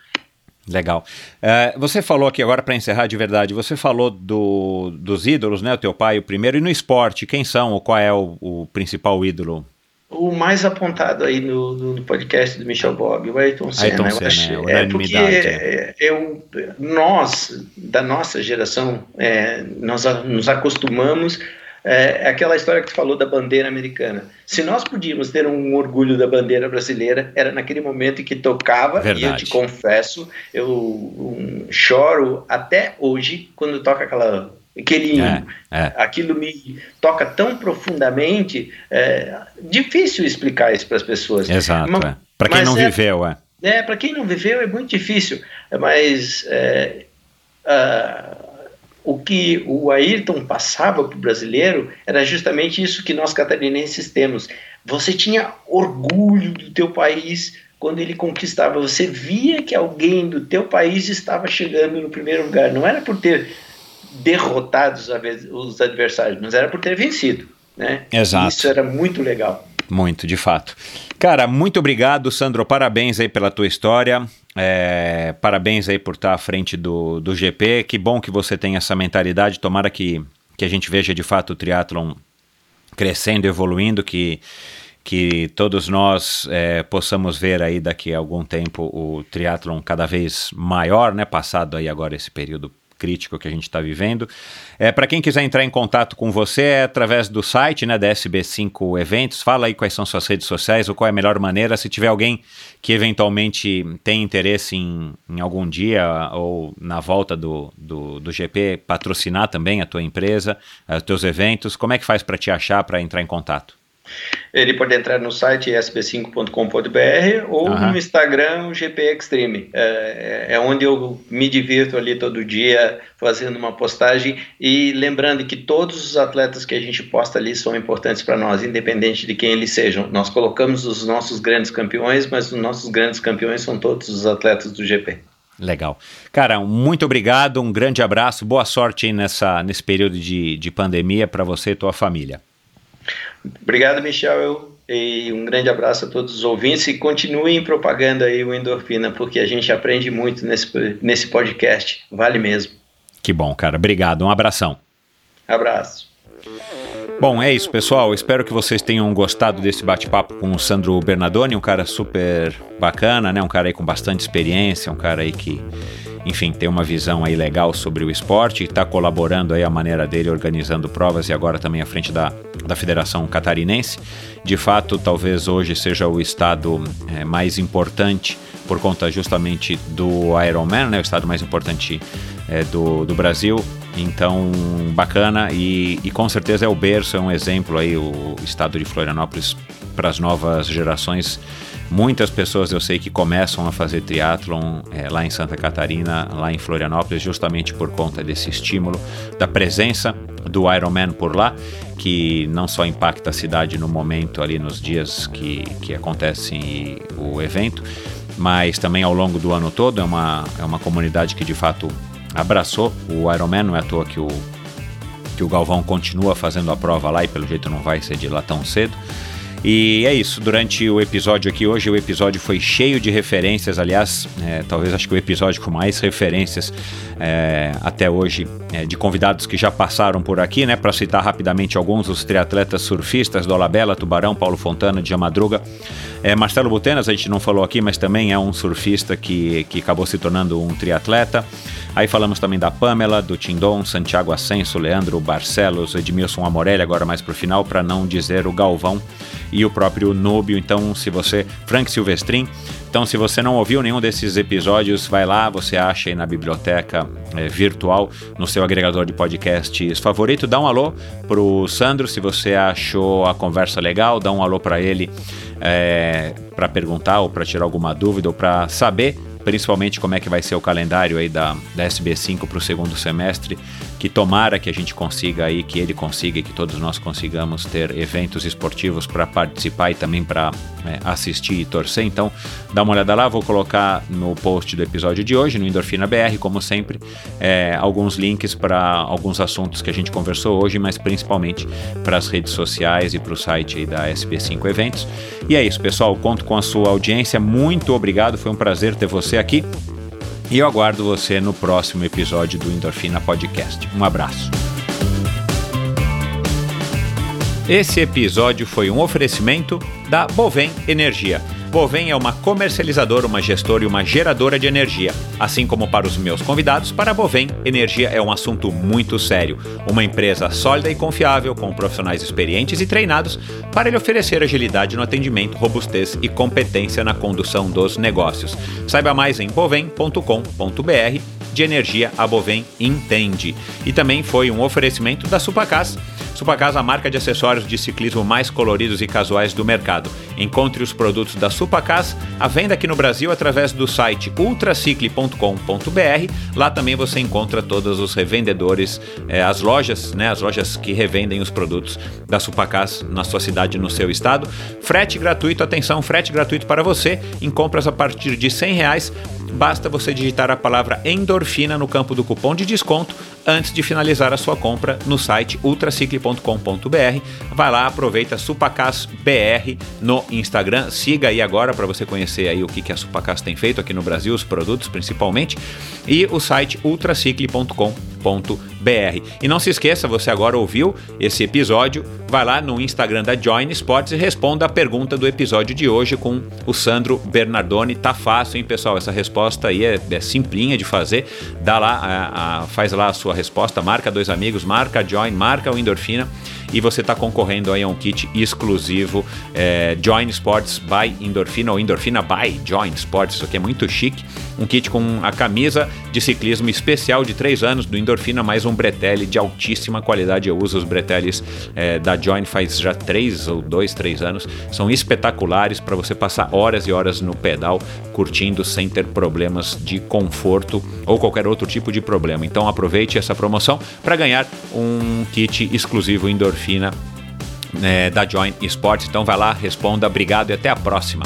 Legal. Uh, você falou aqui agora para encerrar de verdade. Você falou do, dos ídolos, né? O teu pai, o primeiro, e no esporte, quem são ou qual é o, o principal ídolo? O mais apontado aí no, no, podcast do Michel Bob, o Ayrton Senna. Ayrton Senna, acho, é, é porque é, eu, nós, da nossa geração, é, nós nos acostumamos é, é aquela história que tu falou da bandeira americana. Se nós podíamos ter um orgulho da bandeira brasileira, era naquele momento em que tocava, Verdade. e eu te confesso, eu um, choro até hoje quando toca aquela aquele. É, é. Aquilo me toca tão profundamente, é difícil explicar isso para as pessoas. Exato. É. Para quem não é- viveu, é. É, para quem não viveu é muito difícil, mas é, ah, o que o Ayrton passava para o brasileiro era justamente isso que nós catarinenses temos. Você tinha orgulho do teu país quando ele conquistava. Você via que alguém do teu país estava chegando no primeiro lugar. Não era por ter derrotado os adversários, mas era por ter vencido. Né? Exato. Isso era muito legal. Muito, de fato. Cara, muito obrigado, Sandro. Parabéns aí pela tua história. É, parabéns aí por estar à frente do, do GP. Que bom que você tem essa mentalidade. Tomara que, que a gente veja de fato o triatlon crescendo, evoluindo, que, que todos nós é, possamos ver aí daqui a algum tempo o triatlon cada vez maior, né? Passado aí agora esse período crítico que a gente está vivendo. É, Para quem quiser entrar em contato com você, é através do site né, da SB5 Eventos. Fala aí quais são suas redes sociais ou qual é a melhor maneira. Se tiver alguém que eventualmente tem interesse em, em algum dia ou na volta do, do, do GP patrocinar também a tua empresa, os teus eventos, como é que faz para te achar, para entrar em contato? Ele pode entrar no site sb5.com.br ou Aham. no Instagram GP Extreme. É, é onde eu me divirto ali todo dia fazendo uma postagem e lembrando que todos os atletas que a gente posta ali são importantes para nós, independente de quem eles sejam. Nós colocamos os nossos grandes campeões, mas os nossos grandes campeões são todos os atletas do GP. Legal. Cara, muito obrigado, um grande abraço, boa sorte aí nessa, nesse período de, de pandemia para você e tua família. Obrigado, Michel. E um grande abraço a todos os ouvintes e continuem propagando aí o Endorfina, porque a gente aprende muito nesse, nesse podcast. Vale mesmo. Que bom, cara. Obrigado. Um abração. Abraço. Bom, é isso, pessoal. Espero que vocês tenham gostado desse bate-papo com o Sandro Bernardoni, um cara super bacana, né? Um cara aí com bastante experiência, um cara aí que, enfim, tem uma visão aí legal sobre o esporte e está colaborando aí a maneira dele, organizando provas e agora também à frente da, da Federação Catarinense. De fato, talvez hoje seja o estado é, mais importante por conta justamente do Ironman, né? O estado mais importante é, do, do Brasil. Então, bacana e, e, com certeza é o berço, é um exemplo aí, o estado de Florianópolis para as novas gerações. Muitas pessoas eu sei que começam a fazer triatlon é, lá em Santa Catarina, lá em Florianópolis, justamente por conta desse estímulo, da presença do Ironman por lá, que não só impacta a cidade no momento ali nos dias que, que acontece o evento, mas também ao longo do ano todo. É uma, é uma comunidade que de fato abraçou o Ironman, não é à toa que o, que o Galvão continua fazendo a prova lá e pelo jeito não vai ser de lá tão cedo. E é isso, durante o episódio aqui hoje, o episódio foi cheio de referências, aliás, é, talvez acho que o episódio com mais referências é, até hoje, é, de convidados que já passaram por aqui, né? Para citar rapidamente alguns, os triatletas surfistas do Olabella, Tubarão, Paulo Fontana, de Madruga. É, Marcelo Butenas, a gente não falou aqui, mas também é um surfista que, que acabou se tornando um triatleta. Aí falamos também da Pamela, do Tindon, Santiago Ascenso, Leandro Barcelos, Edmilson Amorelli, agora mais pro final, para não dizer o Galvão e o próprio Núbio. Então, se você. Frank Silvestrin. Então, se você não ouviu nenhum desses episódios, vai lá, você acha aí na biblioteca é, virtual, no seu agregador de podcasts favorito. Dá um alô pro Sandro, se você achou a conversa legal, dá um alô para ele é, para perguntar ou para tirar alguma dúvida ou para saber principalmente como é que vai ser o calendário aí da, da SB5 para o segundo semestre, que tomara que a gente consiga aí, que ele consiga e que todos nós consigamos ter eventos esportivos para participar e também para é, assistir e torcer. Então, dá uma olhada lá, vou colocar no post do episódio de hoje, no Endorfina BR, como sempre, é, alguns links para alguns assuntos que a gente conversou hoje, mas principalmente para as redes sociais e para o site da SB5 Eventos. E é isso, pessoal, conto com a sua audiência, muito obrigado, foi um prazer ter você aqui. E eu aguardo você no próximo episódio do Endorfina Podcast. Um abraço. Esse episódio foi um oferecimento da Bovem Energia. Bovem é uma comercializadora, uma gestora e uma geradora de energia. Assim como para os meus convidados, para a Bovem, energia é um assunto muito sério. Uma empresa sólida e confiável, com profissionais experientes e treinados para lhe oferecer agilidade no atendimento, robustez e competência na condução dos negócios. Saiba mais em bovem.com.br. De energia, a Bovem entende. E também foi um oferecimento da Supacas. Supacas, a marca de acessórios de ciclismo mais coloridos e casuais do mercado. Encontre os produtos da Supacas à venda aqui no Brasil através do site ultracicle.com.br. Lá também você encontra todos os revendedores, eh, as lojas, né, as lojas que revendem os produtos da Supacas na sua cidade, no seu estado. Frete gratuito, atenção, frete gratuito para você em compras a partir de 100 reais. Basta você digitar a palavra endorfina no campo do cupom de desconto antes de finalizar a sua compra no site ultracicle.com.br. Vai lá, aproveita Supacas BR no Instagram. Siga aí agora para você conhecer aí o que, que a Supacas tem feito aqui no Brasil, os produtos principalmente. E o site ultracicle.com.br. E não se esqueça, você agora ouviu esse episódio, vai lá no Instagram da Join Sports e responda a pergunta do episódio de hoje com o Sandro Bernardoni. Tá fácil, hein, pessoal? Essa resposta aí é, é simplinha de fazer. Dá lá, a, a, faz lá a sua resposta, marca dois amigos, marca Join, marca o Endorfina e você está concorrendo aí a um kit exclusivo é, Join Sports by Endorfina ou Endorfina by Join Sports. Isso aqui é muito chique. Um kit com a camisa de ciclismo especial de 3 anos do Endorfina, mais um bretelle de altíssima qualidade. Eu uso os breteles é, da Join faz já 3 ou 2, 3 anos. São espetaculares para você passar horas e horas no pedal curtindo sem ter problemas de conforto ou qualquer outro tipo de problema. Então aproveite essa promoção para ganhar um kit exclusivo Endorfina é, da Join Sports. Então vai lá, responda, obrigado e até a próxima.